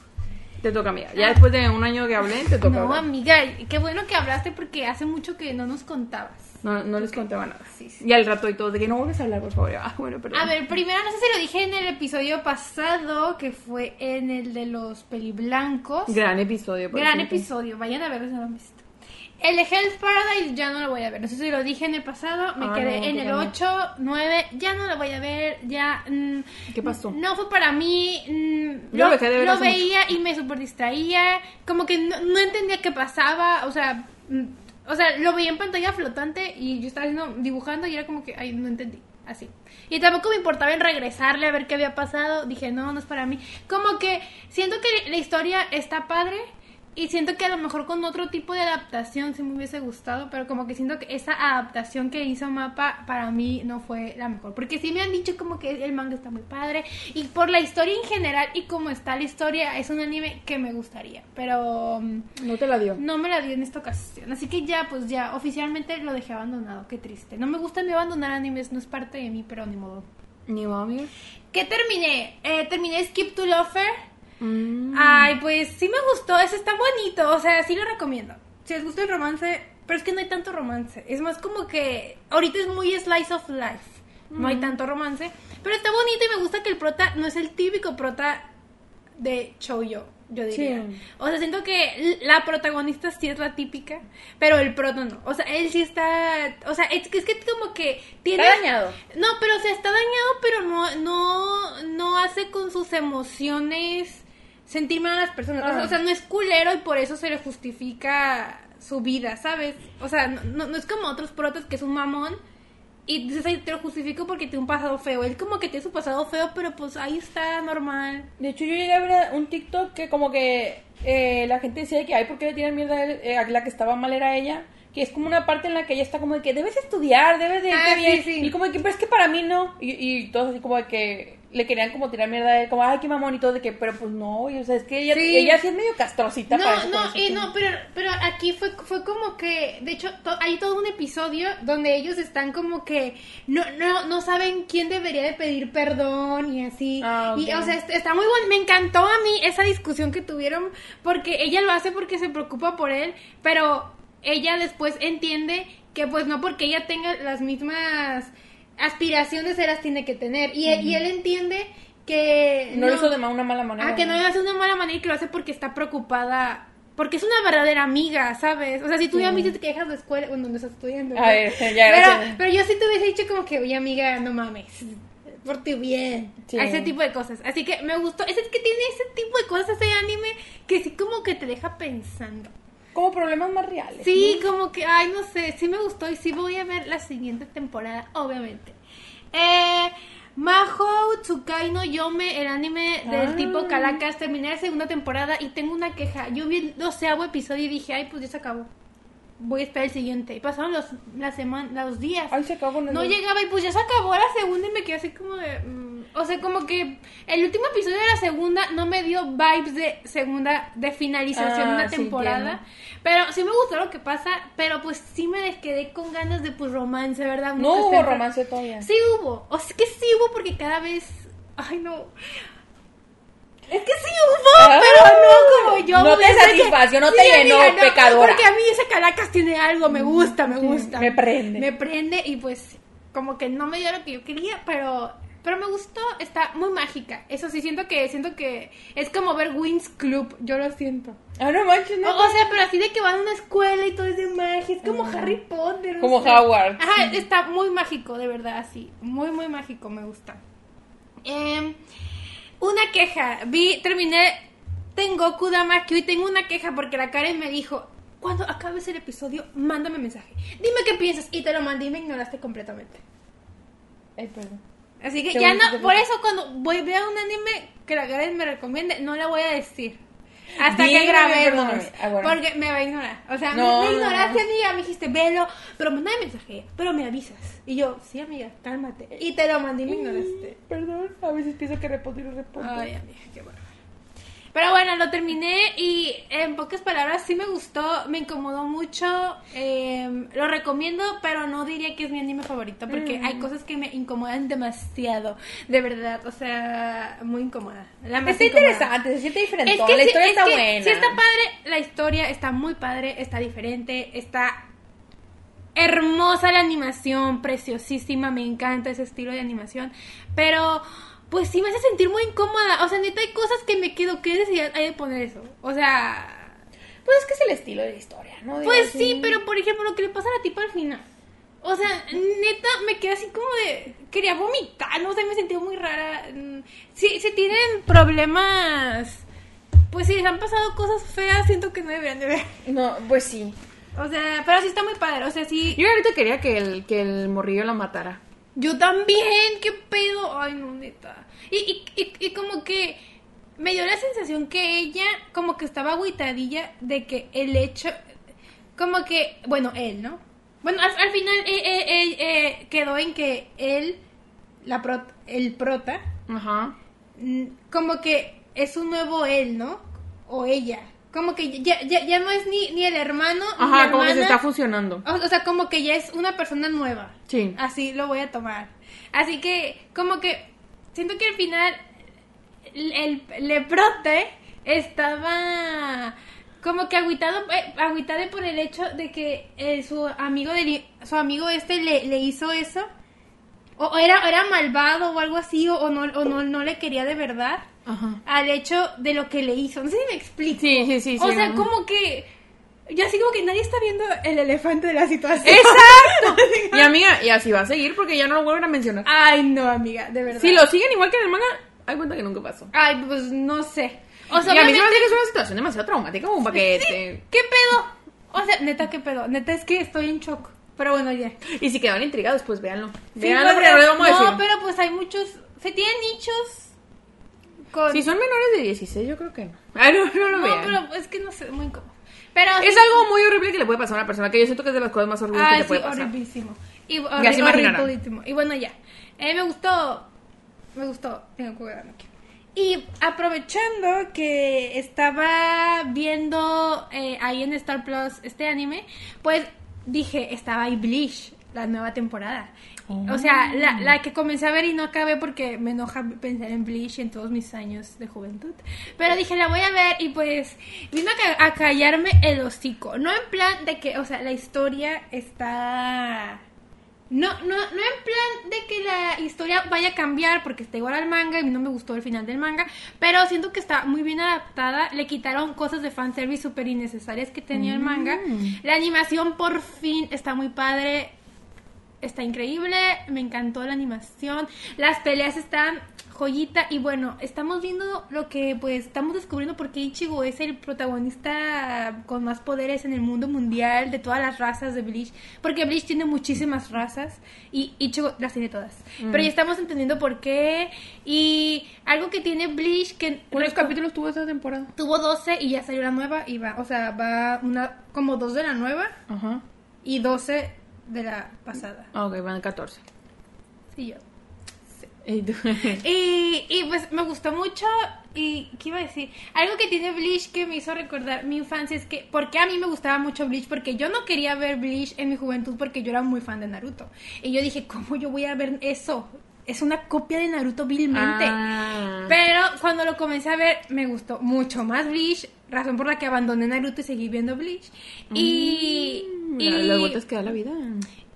Te toca, amiga. Ya después de un año que hablé, te toca. No, hablar. amiga, qué bueno que hablaste porque hace mucho que no nos contabas. No, no les contaba nada. Sí, sí. Y al rato y todo, de que no vuelves a hablar, por favor. Ah, bueno, perdón. A ver, primero, no sé si lo dije en el episodio pasado, que fue en el de los peliblancos. Gran episodio. por Gran episodio, vayan a verlo si no lo han visto. El de Hell's Paradise ya no lo voy a ver. No sé si lo dije en el pasado, me Ah, quedé no, en el también. 8, 9, ya no lo voy a ver, ya... mm, ¿Qué pasó? No fue para mí, mm, Yo lo, lo veía y me super distraía, como que no, no entendía qué pasaba, o sea, mm, o sea, lo veía en pantalla flotante y yo estaba haciendo, dibujando y era como que, ay, no entendí, así. Y tampoco me importaba en regresarle a ver qué había pasado, dije, no, no es para mí. Como que siento que la historia está padre y siento que a lo mejor con otro tipo de adaptación sí me hubiese gustado, pero como que siento que esa adaptación que hizo Mapa para mí no fue la mejor. Porque sí me han dicho como que el manga está muy padre y por la historia en general y como está la historia es un anime que me gustaría, pero mm, No te la dio. no me la dio en esta ocasión. Así que ya, pues ya, oficialmente lo dejé abandonado. Qué triste. No me gusta ni abandonar animes, no es parte de mí, pero ni modo. Ni modo, amiga. ¿Qué terminé? Eh, terminé Skip to Lover. Mm. Ay, pues sí me gustó, ese está bonito, o sea, sí lo recomiendo. Si les gusta el romance, pero es que no hay tanto romance, es más como que ahorita es muy slice of life, no hay tanto romance, pero está bonito y me gusta que el prota no es el típico prota de shoujo, yo diría. Sí. O sea, siento que la protagonista sí es la típica, pero el prota no. O sea, él sí está, o sea, es que es que como que tiene Está dañado. no, pero o sea, está dañado, pero no, no, no hace con sus emociones sentir mal a las personas. O sea, Ah. O sea, no es culero y por eso se le justifica su vida, ¿sabes? O sea, no, no, es como otros protas que es un mamón y dices, "Ay, te lo justifico porque tiene un pasado feo. Él como que tiene su pasado feo, pero pues ahí está normal. De hecho, yo llegué a ver un TikTok que como que eh, la gente decía que, ay, ¿por qué le tiran mierda a él? Eh, a la que estaba mal era ella? Que es como una parte en la que ella está como de que debes estudiar, debes de irte Ah, sí, bien. sí. Y como de que, pero es que para mí no. Y, y todos así como de que le querían como tirar mierda a él, como, ay, qué mamón y todo, de que, pero pues no, y, o sea, es que ella Sí. ella sí es medio castrosita. para No, eso, no, y no, pero, pero aquí fue, fue como que, de hecho, to- hay todo un episodio donde ellos están como que no, no, no saben quién debería de pedir perdón y así. Ah, Y, o sea, est- está muy bueno. Me encantó a mí esa discusión que tuvieron porque ella lo hace porque se preocupa por él, pero ella después entiende que pues no porque ella tenga las mismas aspiraciones, se las tiene que tener. Y, él- y él entiende que... No, lo hizo de una mala manera. Ah, que no lo hace de una mala manera y que lo hace porque está preocupada. Porque es una verdadera amiga, ¿sabes? O sea, si tú ya me dices que dejas la escuela, bueno, no estás estudiando. A ver, ya, pero, gracias. pero yo sí te hubiese dicho como que, oye, amiga, no mames. Por tu bien. Sí. Ese tipo de cosas. Así que me gustó. Es que tiene ese tipo de cosas ese anime que sí como que te deja pensando. Como problemas más reales. Sí, como que, ay, no sé, sí me gustó y sí voy a ver la siguiente temporada, obviamente. Eh, Mahou Tsukai no Yome, el anime del Ah. tipo Calacas, terminé la segunda temporada y tengo una queja. Yo vi el doceavo episodio y dije, ay, pues ya se acabó. Voy a esperar el siguiente. Y pasaron los, la semana, los días. Ay, se acabó el- No llegaba y pues ya se acabó la segunda y me quedé así como de... mm, o sea, como que el último episodio de la segunda no me dio vibes de segunda, de finalización de Ah, una temporada. Pero sí me gustó lo que pasa, pero pues sí me quedé con ganas de pues romance, ¿verdad? No Uno hubo romance todavía. Sí hubo, o sea que sí hubo porque cada vez... Ay, no. Es que sí hubo, Ah, pero no como yo. no te satisfació, no te llenó, amiga, pecadora. Porque a mí ese Caracas tiene algo, me gusta, me Sí, gusta. me prende. Me prende y pues como que no me dio lo que yo quería, pero pero me gustó, está muy mágica. Eso sí siento que siento que es como ver Wings Club, yo lo siento. Ah, no manches, no. o sea, pero así de que van a una escuela y todo es de magia, es como Harry Potter. no Como. Howard. Ajá, está muy mágico, de verdad, así. Muy, muy mágico, me gusta. Em, una queja. Vi, terminé Tengoku Damakyu y tengo una queja porque la Karen me dijo, cuando acabes el episodio, mándame mensaje. Dime qué piensas. Y te lo mandé y me ignoraste completamente. Ay, perdón. Así que Qué ya bonito no, que por eso cuando voy a ver un anime que la Karen me recomiende, no le voy a decir. Hasta que Dígame, grabemos. perdóname. Ah, bueno. Porque me va a ignorar. O sea, No, me, me no, ignoraste, no. amiga. Me dijiste, velo. Pero mandame mensaje. Pero me avisas. Y yo, sí, amiga, cálmate. Y te lo mandé y me ignoraste. Perdón, a veces pienso que respondo y no respondo. Ay, amiga, qué bueno. Pero bueno, lo terminé y en pocas palabras sí me gustó, me incomodó mucho, eh, lo recomiendo, pero no diría que es mi anime favorito porque Mm. hay cosas que me incomodan demasiado, de verdad, o sea, muy incómoda. La más Está incómoda. interesante, se siente diferente. Es que la sí- historia es está que buena. Sí está padre, la historia está muy padre, está diferente, está hermosa la animación, preciosísima, me encanta ese estilo de animación, pero pues sí me hace sentir muy incómoda, o sea, neta hay cosas que me quedo, ¿qué necesidad hay de poner eso? O sea, Pues es que es el estilo de la historia, ¿no? Digo, pues sí, pero por ejemplo lo que le pasa a la tipa al final. O sea, neta, me quedé así como de... Quería vomitar, no sé, me sentí muy rara. Mm, Si, si tienen problemas... Pues si les han pasado cosas feas, siento que no deberían de ver. No, pues sí. O sea, pero sí está muy padre. O sea, sí... Yo ahorita quería que el, que el morrillo la matara. Yo también, qué pedo. Ay, no, neta. Y, y, y, y como que me dio la sensación que ella como que estaba agüitadilla de que el hecho, como que, bueno, él, ¿no? Bueno, al, al final eh, eh, eh, quedó en que él, la prot- el prota, Ajá. mm, como que es un nuevo él, ¿no? O ella. Como que ya, ya, ya no es ni, ni el hermano, ni la Ajá, como que se está fusionando. O, o sea, como que ya es una persona nueva. Sí. Así lo voy a tomar. Así que, como que, siento que al final el, el leprote estaba como que agüitado, eh, agüitado por el hecho de que eh, su amigo de, su amigo este le, le hizo eso. O, o era, era malvado o algo así, o, o no, o no, no le quería de verdad Ajá. al hecho de lo que le hizo. No sé si me explico. Sí, sí, sí. o sí. sea, como que... Yo así como que nadie está viendo el elefante de la situación. ¡Exacto! *laughs* y amiga, y así va a seguir porque ya no lo vuelven a mencionar. Ay, no, amiga, de verdad. Si lo siguen igual que en el manga, hay cuenta que nunca pasó. Ay, pues no sé. O sea, y a mí se me hace que es una situación demasiado traumática como para que te- ¿Qué pedo? O sea, neta, ¿qué pedo? Neta, es que estoy en shock. Pero bueno, ya. Y si quedaron intrigados, pues véanlo. Sí, véanlo porque no vamos a no, decir. pero pues hay muchos... Se tienen nichos con... Si son menores de 16, yo creo que no. Ah, no, no lo no, vean. pero es que no sé, muy incómodo. Pero Es sí- algo muy horrible que le puede pasar a una persona, que yo siento que es de las cosas más horribles Ay, que te sí, puede pasar. horriblísimo. Y horri- imaginarán. horriblísimo. Y bueno, ya. Eh, me gustó. Me gustó. Tengo que verlo aquí. Y aprovechando que estaba viendo eh, ahí en Star Plus este anime, pues dije, estaba ahí Bleach, la nueva temporada. O sea, la, la que comencé a ver y no acabé porque me enoja pensar en Bleach en todos mis años de juventud. Pero dije, la voy a ver y pues vino a, a callarme el hocico. No en plan de que, o sea, la historia está... No, no, no en plan de que la historia vaya a cambiar porque está igual al manga y no me gustó el final del manga, pero siento que está muy bien adaptada, le quitaron cosas de fanservice súper innecesarias que tenía el manga, la animación por fin está muy padre, está increíble, me encantó la animación, las peleas están joyita y bueno, estamos viendo lo que pues estamos descubriendo porque Ichigo es el protagonista con más poderes en el mundo mundial de todas las razas de Bleach, porque Bleach tiene muchísimas razas y Ichigo las tiene todas. Pero ya estamos entendiendo por qué y algo que tiene Bleach que ¿Cuántos capítulos tuvo esta temporada? tuvo 12 y ya salió la nueva y va, o sea, va una como dos de la nueva Ajá. y 12 de la pasada. Ah, Ok, van 14. Sí, yo. ¿Y tú? *laughs* Y, y pues me gustó mucho. ¿Y qué iba a decir? Algo que tiene Bleach que me hizo recordar mi infancia es que, ¿por qué a mí me gustaba mucho Bleach? Porque yo no quería ver Bleach en mi juventud porque yo era muy fan de Naruto. Y yo dije, ¿cómo yo voy a ver eso? Es una copia de Naruto vilmente. Ah. Pero cuando lo comencé a ver, me gustó mucho más Bleach, razón por la que abandoné Naruto y seguí viendo Bleach. Y, Mm, y, la- Las vueltas que da la vida.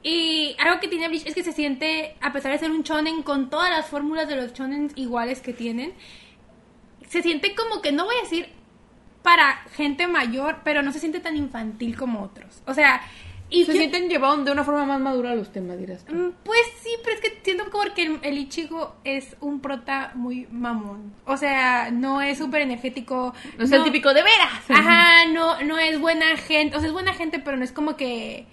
y algo que tiene Bleach es que se siente, a pesar de ser un shonen con todas las fórmulas de los shonen iguales que tienen, se siente como que, no voy a decir para gente mayor, pero no se siente tan infantil como otros. O sea, y Se yo- sienten llevados de una forma más madura los temas, dirás tú. Mm, Pues sí, pero es que siento como que el, el Ichigo es un prota muy mamón. O sea, no es súper energético. No es el típico de veras. Ajá, no, no es buena gente. O sea, es buena gente, pero no es como que.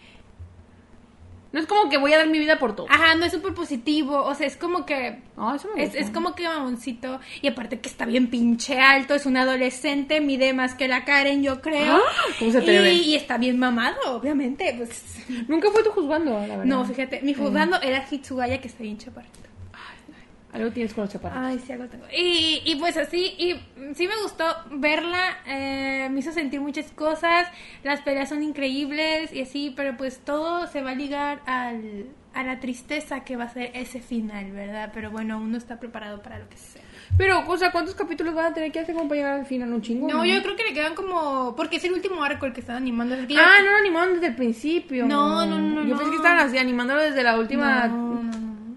No es como que voy a dar mi vida por todo. Ajá, no es súper positivo. O sea, es como que. No, eso me Es, gusta. es como que mamoncito. Y aparte que está bien pinche alto. Es un adolescente. Mide más que la Karen, yo creo. Ah, ¿cómo se atreve? Y, y está bien mamado, obviamente. Pues. Nunca fue tu juzgando, la verdad. No, fíjate. Mi juzgando era Hitsugaya, que está bien chaparrito. Algo tienes con los chaparros. Ay, sí, algo tengo. Y, y pues así, y sí me gustó verla, eh, me hizo sentir muchas cosas, las peleas son increíbles y así, pero pues todo se va a ligar al, a la tristeza que va a ser ese final, ¿verdad? Pero bueno, uno está preparado para lo que sea. Pero, o sea, ¿cuántos capítulos van a tener que hacer como para llegar al final? ¿Un chingo? No, yo creo que le quedan como, porque es el último arco el que están animando. que ya- Ah, no lo animaron desde el principio. No, no, no, Yo no. pensé que estaban así animándolo desde la última.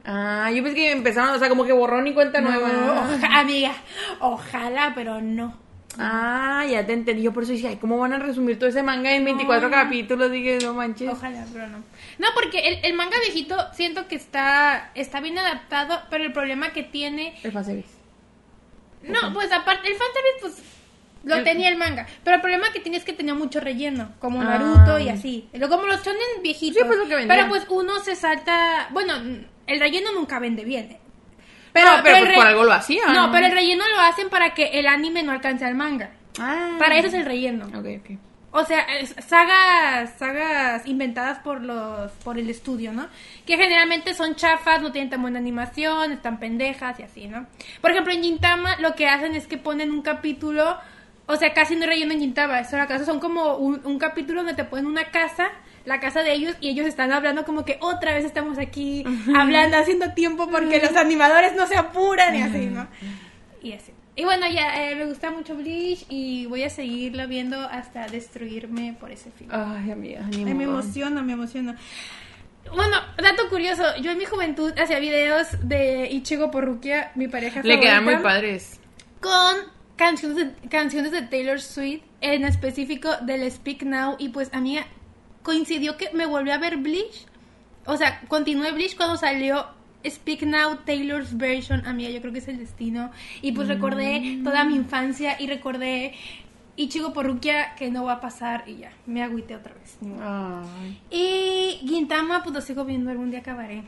Ah, yo pensé que empezaron, o sea, como que borrón y cuenta No, nueva. oja- amiga, ojalá, pero no. Ah, ya te entendí. Yo por eso dije, ay, ¿cómo van a resumir todo ese manga en 24 capítulos? Dije, no manches. Ojalá, pero no. No, porque el, el manga viejito siento que está, está bien adaptado, pero el problema que tiene... El fanservice. No, pues aparte, el fanservice, pues lo El- tenía el manga. Pero el problema que tiene es que tenía mucho relleno, como Ah. Naruto y así. Como los shonen viejitos. Sí, pues, lo que vendían. Pero pues uno se salta... Bueno, el relleno nunca vende bien. No, pero el pues re- por algo lo hacían, No, pero el relleno lo hacen para que el anime no alcance al manga. Ah. Para eso es el relleno. Ok, ok. O sea, es- sagas, sagas inventadas por los, por el estudio, ¿no? Que generalmente son chafas, no tienen tan buena animación, están pendejas y así, ¿no? Por ejemplo, en Gintama lo que hacen es que ponen un capítulo, o sea, casi no hay relleno en Gintama, eso acaso son como un, un capítulo donde te ponen una casa, la casa de ellos, y ellos están hablando como que otra vez estamos aquí *laughs* hablando, haciendo tiempo porque los animadores no se apuran y así, ¿no? Y así. Y bueno, ya eh, me gusta mucho Bleach y voy a seguirla viendo hasta destruirme por ese fin. Ay, amiga, Ay, me emociona, me emociona. Bueno, dato curioso, yo en mi juventud hacía videos de Ichigo Porruquia, mi pareja Le quedan muy padres. con canciones de, canciones de Taylor Swift, en específico del Speak Now, y pues amiga, coincidió que me volví a ver Bleach, o sea, continué Bleach cuando salió Speak Now Taylor's version, amiga, yo creo que es el destino, y pues recordé toda mi infancia y recordé Ichigo Porruquia que no va a pasar y ya, me agüité otra vez. Ay. Y Gintama, pues lo sigo viendo, algún día acabaré.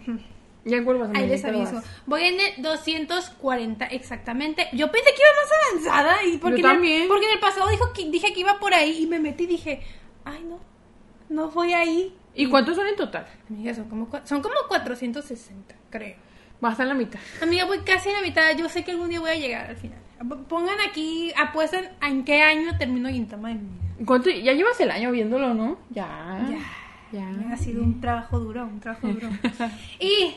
Ya en cuál vas, Ahí les aviso. vas. Voy en el 240 exactamente. Yo pensé que iba más avanzada y porque, Yo en el- también. porque en el pasado dijo que, dije que iba por ahí y me metí y dije, ay no, no voy ahí. ¿Y cuántos son en total? Amiga, son como, son como 460, creo. Va a estar la mitad. Amiga, voy casi a la mitad. Yo sé que algún día voy a llegar al final. Pongan aquí, apuesten en qué año termino Gintama de mi vida. ¿Cuánto? Ya llevas el año viéndolo, ¿no? Ya. Ya. Ya. Ha sido un trabajo duro, un trabajo duro. *laughs* y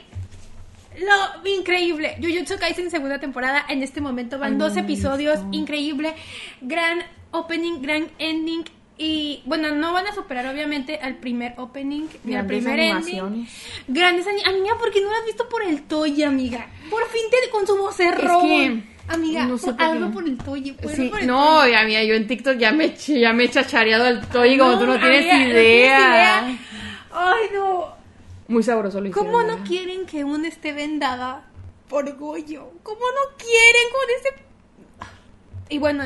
lo increíble, Jujutsu Kaisen segunda temporada, en este momento van Ay, dos episodios, increíble, gran opening, gran ending y bueno, no van a superar obviamente al primer opening ni al primer ending. Grandes animaciones. Amiga, ¿por qué no lo has visto por el Toy, amiga? Por fin te con su vocerrón. que, amiga, no sé por- algo por el Toy. Sí, por el no, Toy. mira, yo en TikTok ya me, he- ya me he chachareado al toy como tú no tienes amiga, no idea. idea. Ay, no. Muy sabroso lo hicieron. ¿Cómo no ¿verdad? quieren que una esté vendada por Goyo? ¿Cómo no quieren con ese...? Y bueno,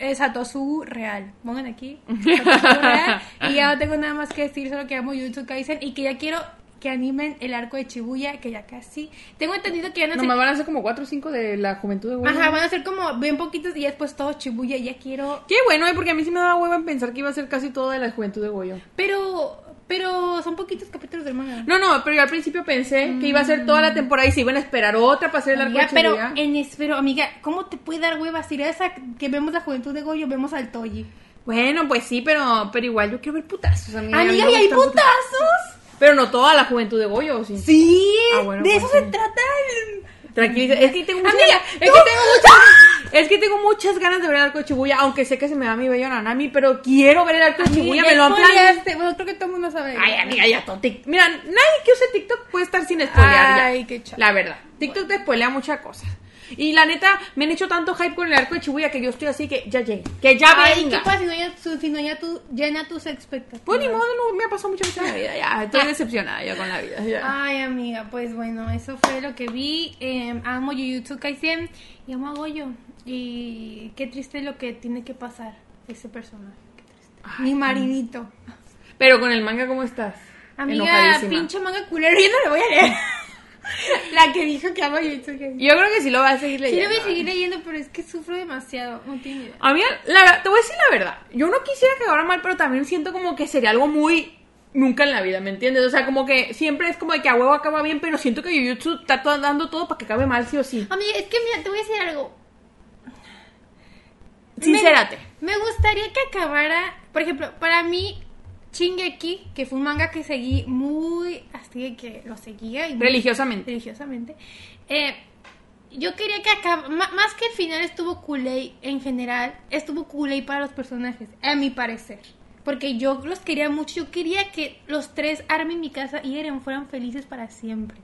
es Satosu real. Pongan aquí. *laughs* Satosu real. Y ya no tengo nada más que decir, solo que amo Jujutsu Kaisen y que ya quiero que animen el arco de Shibuya, que ya casi... Tengo entendido que ya no sé... Nomás van a ser como 4 o 5 de la juventud de Willow. Ajá, van a ser como bien poquitos y después todo Shibuya. Ya quiero... Qué bueno, eh, porque a mí sí me daba hueva en pensar que iba a ser casi toda de la juventud de Goyo. Pero... Pero son poquitos capítulos del manga. No, no, pero yo al principio pensé que iba a ser toda la temporada y se iban a esperar otra para hacer Amiga, de pero, en es- pero, amiga, ¿cómo te puede dar hueva si esa que vemos la juventud de Goyo, vemos al Toyi? Bueno, pues sí, pero, pero igual yo quiero ver putazos, amiga. Amiga, ¿y hay putazos? Pero no toda la juventud de Goyo, sí. Sí, Ah, bueno, de pues eso sí. se trata el... Tranquiliza, es que tengo muchas Amiga, ganas, es que tengo muchas, es que tengo muchas ganas de ver el arco de Shibuya, aunque sé que se me va mi bello Nanami, pero quiero ver el arco de Shibuya, me lo han planeado. Bueno, creo que todo el mundo sabe. Ay, amiga, ya todo Mira, nadie que use TikTok puede estar sin spoilear ya. Ay, qué chato. La verdad. TikTok te spoilea muchas cosas. Y la neta, me han hecho tanto hype con el arco de Shibuya que yo estoy así que ya llegue. Que ya Ay, venga. ¿qué pasa si no ya, si no ya tú llena tus expectativas? Pues ni modo, no, me ha pasado muchas veces en la vida. Ya, estoy decepcionada yo con la vida. ya. Ay, amiga, pues bueno, eso fue lo que vi. Eh, amo Jujutsu Kaisen y amo a Goyo. Y qué triste lo que tiene que pasar ese personaje. Qué triste. Mi marinito. Pero con el manga, ¿cómo estás? Amiga, pinche manga culero, yo no lo voy a leer. *laughs* *laughs* La que dijo que ama Kaisen. Yo creo que sí lo va a seguir Sí leyendo. lo voy a seguir leyendo, pero es que sufro demasiado. No tiene idea. A mí, la, te voy a decir la verdad. Yo no quisiera que ahora mal, pero también siento como que sería algo muy nunca en la vida, ¿me entiendes? O sea, como que siempre es como de que a huevo acaba bien, pero siento que Jujutsu está todo- dando todo para que acabe mal, sí o sí. Amiga, es que mira, te voy a decir algo. Sincérate. Me, me gustaría que acabara, por ejemplo, para mí, Shingeki, que fue un manga que seguí muy, así de que lo seguía y muy- Religiosamente. religiosamente. eh, yo quería que acabara, más que el final estuvo culé en general, estuvo culé para los personajes, a mi parecer. Porque yo los quería mucho, yo quería que los tres, Armin, Mikasa y Eren, fueran felices para siempre.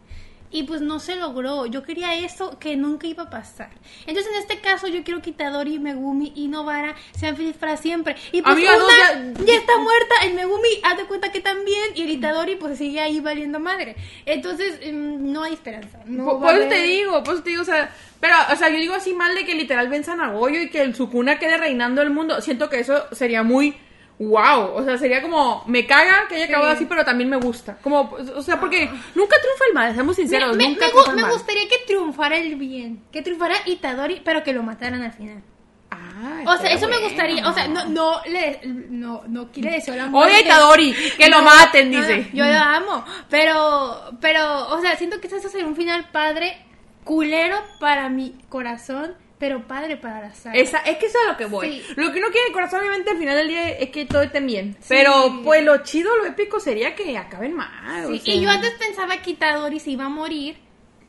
Y pues no se logró, yo quería eso que nunca iba a pasar. Entonces en este caso yo quiero que Itadori, Megumi y Novara sean felices para siempre. Y pues Amiga, no, una ya- ya está muerta, el Megumi, haz de cuenta que también, y el Itadori pues sigue ahí valiendo madre. Entonces, mm, no hay esperanza. No Por, eso te digo, por eso te digo, o sea, pero, o sea, yo digo así mal de que literal venzan a Goyo y que el Sukuna quede reinando el mundo. Siento que eso sería muy wow, o sea, sería como, me caga que haya acabado Sí. así, pero también me gusta. Como, o sea, porque nunca triunfa el mal, seamos sinceros, me- nunca me gu- triunfa el me mal. gustaría que triunfara el bien, que triunfara Itadori, pero que lo mataran al final. Ah, O sea, eso me gustaría, o sea, no, no le, no, no quiere decir la muerte. Oye, Itadori, que lo maten, no, dice. Yo lo amo, pero, pero, o sea, siento que eso sería un final padre, culero para mi corazón, pero padre para la saga. Esa, es que eso es a lo que voy. Sí. Lo que uno quiere el corazón, obviamente, al final del día es que todo esté bien. Pero, pues, lo chido, lo épico sería que acaben mal. Sí, o sea, y yo antes pensaba que Itadori se iba a morir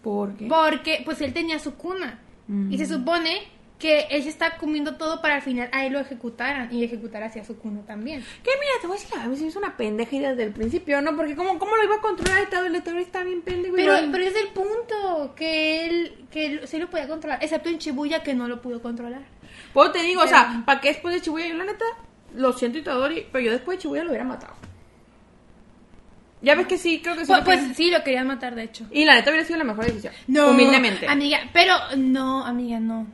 ¿Por qué? porque, pues, él tenía su cuna. Y se supone que él se está comiendo todo para al final a él lo ejecutaran y ejecutar hacia su cuna también. Que mira, te voy a decir, a mí se me hizo una pendeja idea desde el principio, ¿no? Porque ¿cómo, cómo lo iba a controlar el Itadori? El está bien pendejo. Pero, pero es el punto, que él, que él sí lo podía controlar, excepto en Shibuya que no lo pudo controlar. Pues te digo, o sea, ¿para qué después de Chibuya? Yo la neta, lo siento Itadori, pero yo después de Chibuya lo hubiera matado. Ya ves que sí, creo que sí. Pues, pues sí, lo querían matar, de hecho. Y la neta hubiera sido la mejor decisión. Humildemente. Amiga, pero no, amiga, no.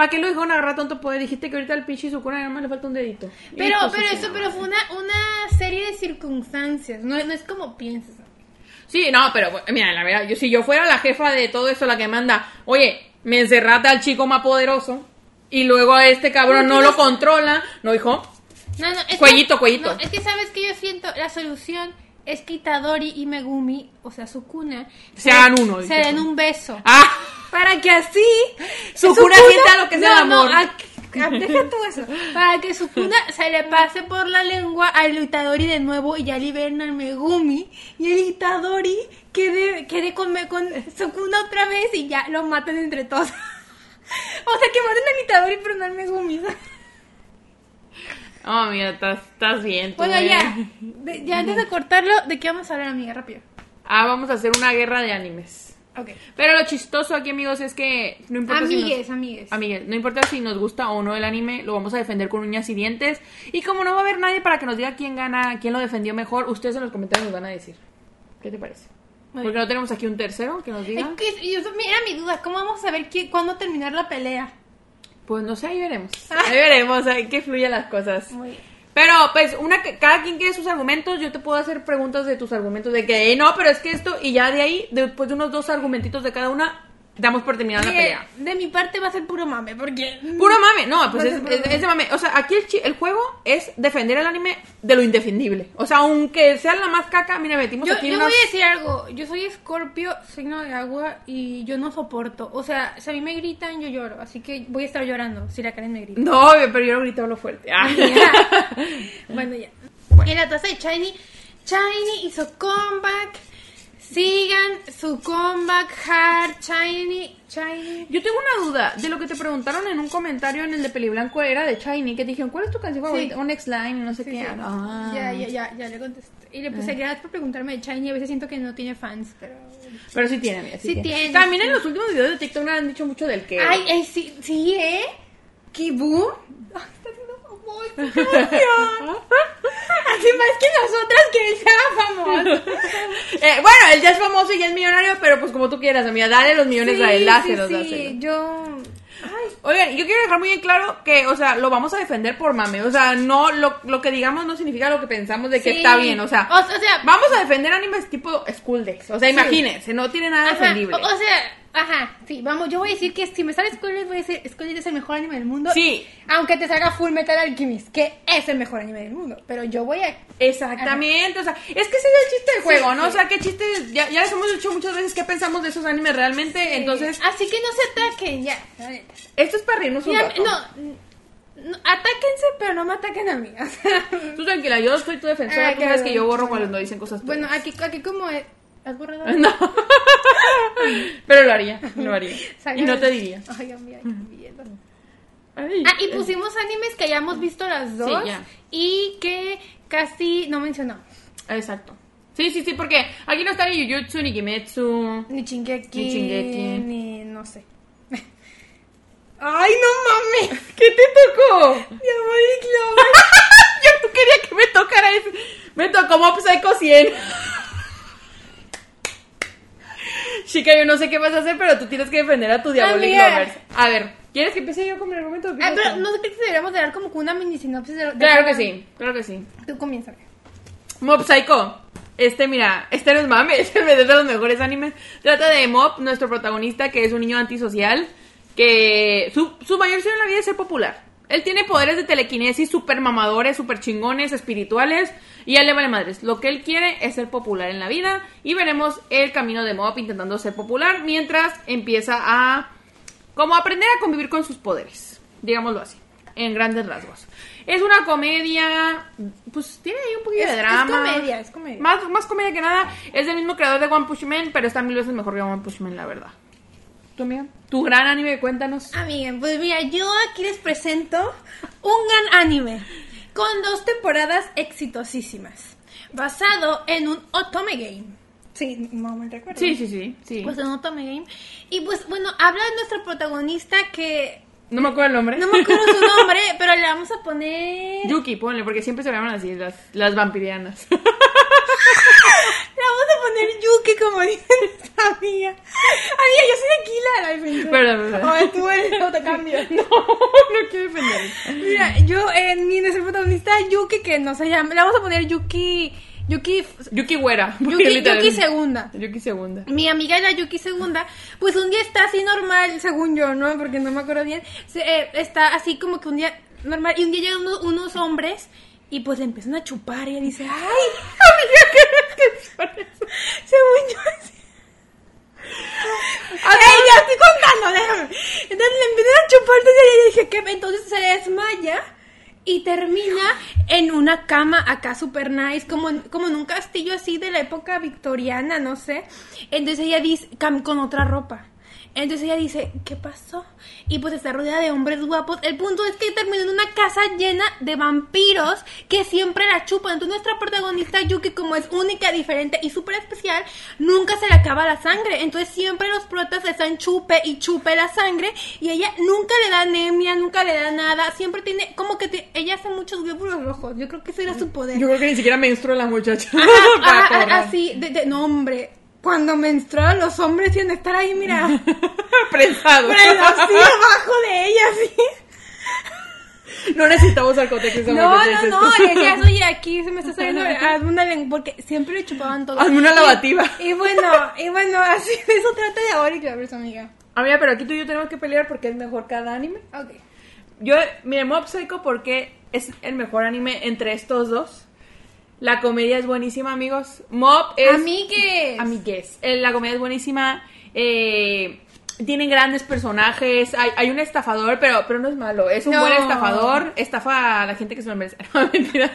¿Para qué lo dejaron agarrar tanto poder? Dijiste que ahorita al pinche Sukuna nada más le falta un dedito. Pero, pero su eso, pero fue una, una serie de circunstancias, no, no es como piensas. Sí, no, pero mira, la verdad, yo si yo fuera la jefa de todo eso, la que manda, oye, me encerraste al chico más poderoso y luego a este cabrón no lo controla, no, hijo. No, no, es Cuellito, que, cuellito. no, es que sabes que yo siento, la solución es que Itadori y Megumi, o sea, Sukuna, Se hagan uno, se den un beso. Ah, Para que así Sukuna sienta lo que es no, el amor. No, a- a- deja tú eso. Para que Sukuna se le pase por la lengua al Itadori de nuevo y ya liberen al Megumi y el Itadori quede, quede con, con Sukuna otra vez y ya lo maten entre todos. *laughs* o sea, que maten al Itadori pero no al Megumi. *laughs* oh, mira, estás, estás bien. Bueno, eh. ya. De- ya antes de cortarlo, ¿de qué vamos a hablar, amiga? Rápido. Ah, vamos a hacer una guerra de animes. Pero lo chistoso aquí, amigos, es que no importa si nos- Amigues, amigues. Amigues, no importa si nos gusta o no el anime, lo vamos a defender con uñas y dientes. Y como no va a haber nadie para que nos diga quién gana, quién lo defendió mejor, ustedes en los comentarios nos van a decir. ¿Qué te parece? Muy Porque no tenemos aquí un tercero que nos diga. Es que yo- era mi duda, ¿cómo vamos a saber qué, cuándo terminar la pelea? Pues no sé, ahí veremos. Ahí veremos, ahí que fluyan las cosas. Muy bien. Pero, pues, una que- cada quien quiere sus argumentos. Yo te puedo hacer preguntas de tus argumentos de que, "Eh, no, pero es que esto, y ya de ahí, después de unos dos argumentitos de cada una, damos por terminada la pelea. de mi parte va a ser puro mame, porque... Puro mame, no, pues es, de mame. O sea, aquí el, chi- el juego es defender el anime de lo indefendible. O sea, aunque sea la más caca, mira, metimos Yo, aquí yo unas- voy a decir algo, yo soy escorpio, signo de agua, y yo no soporto. O sea, si a mí me gritan, yo lloro, así que voy a estar llorando si la Karen me grita. No, pero yo lo grito lo fuerte. Ah. *laughs* Ya. bueno, ya. En la taza de Shiny, Shiny hizo comeback. Sigan su comeback hard, Shiny, Shiny. Yo tengo una duda de lo que te preguntaron en un comentario en el de Peliblanco era de Shiny, que te dijeron, ¿cuál es tu canción favorita? Un Next Line, no sé Sí, qué. sí. Ah. Ya, ya, ya, ya le contesté. Y le puse gracias por preguntarme de Shiny. A veces siento que no tiene fans, pero. Pero sí tiene, sí, tiene. tiene, También en los últimos videos de TikTok han dicho mucho del que. Ay, ay, sí, sí, ¿eh? ¿Qué famoso, qué *laughs* emoción. Así más que nosotras que él se haga famoso. *laughs* Eh, bueno, él ya es famoso y ya es millonario, pero pues como tú quieras, amiga, dale los millones a él, dáselos, sí, dáselos. sí, yo... Ay, Oigan, yo quiero dejar muy bien claro que, o sea, lo vamos a defender por mame. O sea, no, lo, lo que digamos no significa lo que pensamos de que Sí. está bien. O sea, O- o sea- vamos a defender animes tipo School Days. O sea, imagínense, no tiene nada defendible. O, o sea, ajá, sí, vamos, yo voy a decir que si me sale Days, voy a decir Days es el mejor anime del mundo. Sí. Aunque te salga Full Metal Alchemist, que es el mejor anime del mundo. Pero yo voy a... Exactamente, o sea, es que ese es el chiste del juego, ¿no? sí. O sea, qué chiste, ya, ya les hemos dicho muchas veces qué pensamos de esos animes realmente, entonces, Así que no se ataquen, ya. esto es para reírnos un Mira, rato. no, no, atáquense, pero no me ataquen a mí. o sea. Tú tranquila, yo soy tu defensora, Ah, tú sabes que yo borro cuando dicen cosas bueno, tuyas. aquí, aquí como... ¿Has borrado? *laughs* No. Pero lo haría, lo haría. Y no te diría. *laughs* Ay, amiga, qué miedo. Ay, Ah, y pusimos animes que hayamos visto las dos. ya. Y que casi no mencionamos. Exacto. Sí, sí, sí, porque aquí no está ni Jujutsu, ni Kimetsu. Ni Chingeki. Ni Shingeki. Ni no sé. *laughs* Ay, no mames. ¿Qué te tocó? Lover. Yo no quería que me tocara eso. Me tocó Mob Psycho 100. Chica, yo no sé qué vas a hacer, pero tú tienes que defender a tu Diabolic Amiga. Lovers. A ver, ¿quieres que empiece yo con mi argumento? Ah, pero no sé qué deberíamos de dar como que una mini sinopsis de, de Claro que sí, claro que sí. Tú comienza. Mob Psycho. Este, mira, este no es mame, *laughs* este es de los mejores animes. Trata de Mob, nuestro protagonista, que es un niño antisocial, que su, su mayor sueño en la vida es ser popular. Él tiene poderes de telequinesis super mamadores, super chingones, espirituales, y a él le vale madres. Lo que él quiere es ser popular en la vida, y veremos el camino de Mob intentando ser popular, mientras empieza a como aprender a convivir con sus poderes, digámoslo así, en grandes rasgos. Es una comedia, pues tiene ahí un poquito Es- de es drama. comedia, es comedia. Más, más comedia que nada. Es del mismo creador de One Punch Man, pero está mil veces mejor que One Punch Man, la verdad. ¿Tu amiga? Tu gran anime, cuéntanos. Amiga, pues mira, yo aquí les presento un gran anime con dos temporadas exitosísimas, basado en un otome game. Sí, no me recuerdo. Sí, sí, sí, sí. Pues en un otome game. Y pues bueno, habla de nuestro protagonista que no me acuerdo el nombre. no me acuerdo su *laughs* nombre, pero le vamos a poner... Yuki, ponle, porque siempre se llaman así, las, las vampirianas. *laughs* Vamos a poner Yuki como dice nuestra amiga. Amiga, yo soy de Kila, la defensora. Perdón, perdón. O tú eres autocambio. *laughs* no, no quiero defender. Mira, yo en mi nuestro protagonista Yuki, que no se llama, le vamos a poner Yuki, Yuki, Yuki Güera. Yuki, Yuki segunda. Yuki Segunda. Mi amiga la Yuki segunda, pues un día está así normal, según yo, ¿no? Porque no me acuerdo bien. Se- eh, está así como que un día normal, y un día llegan unos, unos hombres y pues le empiezan a chupar y ella dice, ay, *laughs* amiga, ¿qué, qué eso? Según yo, así. Ay, ya estoy contando, déjame. Entonces le empiezan a chupar, entonces ella dije que entonces se desmaya y termina en una cama acá super nice, como en, como en un castillo así de la época victoriana, no sé. Entonces ella dice, con otra ropa. Entonces ella dice, ¿qué pasó? Y pues está rodeada de hombres guapos. El punto es que terminó en una casa llena de vampiros que siempre la chupan. Entonces nuestra protagonista Yuki, como es única, diferente y súper especial, nunca se le acaba la sangre. Entonces siempre los protas están chupe y chupe la sangre y ella nunca le da anemia, nunca le da nada. Siempre tiene, como que te- ella hace muchos glóbulos rojos. Yo creo que ese era su poder. Yo creo que ni siquiera menstrua la muchacha. Ajá, *laughs* ajá, así, de, de- no hombre. Cuando menstruan los hombres tienen que estar ahí, mira. *laughs* Prensado. Pero así abajo de ella, así. No necesitamos alcotex No, no, no, le decías, oye, aquí se me está *laughs* saliendo, hazme una lengua, porque siempre le chupaban todo. Hazme una lavativa. Y, bueno, y bueno, así de eso trata de ahora y Clavers, amiga. Amiga, pero aquí tú y yo tenemos que pelear porque es mejor cada anime. Ok. Yo, mire, Mob Psycho porque es el mejor anime entre estos dos. La comedia es buenísima, amigos. Mob es... Amigues. Amigues. Eh, La comedia es buenísima. Eh, tienen grandes personajes. Hay, hay un estafador, pero, pero no es malo. Es un No. buen estafador. Estafa a la gente que se lo merece. *laughs* No, mentira.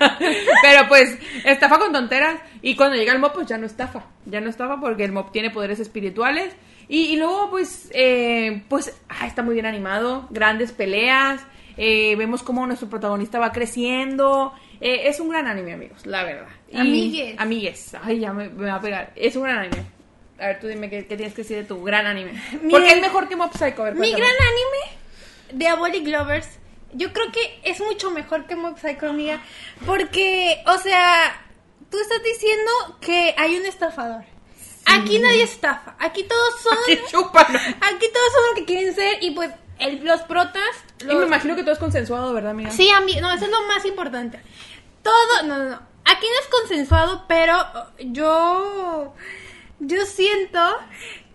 Pero pues, estafa con tonteras. Y cuando llega el mob, pues ya no estafa. Ya no estafa porque el mob tiene poderes espirituales. Y, y luego, pues, eh, pues, ah, está muy bien animado. Grandes peleas. Eh, vemos cómo nuestro protagonista va creciendo. Eh, es un gran anime, amigos, la verdad. Y- Amigues. Amigues. Ay, ya me, me va a pegar. Es un gran anime. A ver, tú dime qué, qué tienes que decir de tu gran anime. *laughs* Mi- Porque es mejor que Mob Psycho. A ver, Mi gran anime, Diabolic Lovers, yo creo que es mucho mejor que Mob Psycho, amiga. Porque, o sea, tú estás diciendo que hay un estafador. Aquí nadie estafa. Aquí todos son. *laughs* Aquí. Aquí todos son lo que quieren ser y pues el- los protas... Y los- me imagino que todo es consensuado, ¿verdad, amiga? Sí, a mí, no, eso es lo más importante. Todo, no, no, no. Aquí no es consensuado, pero yo, yo siento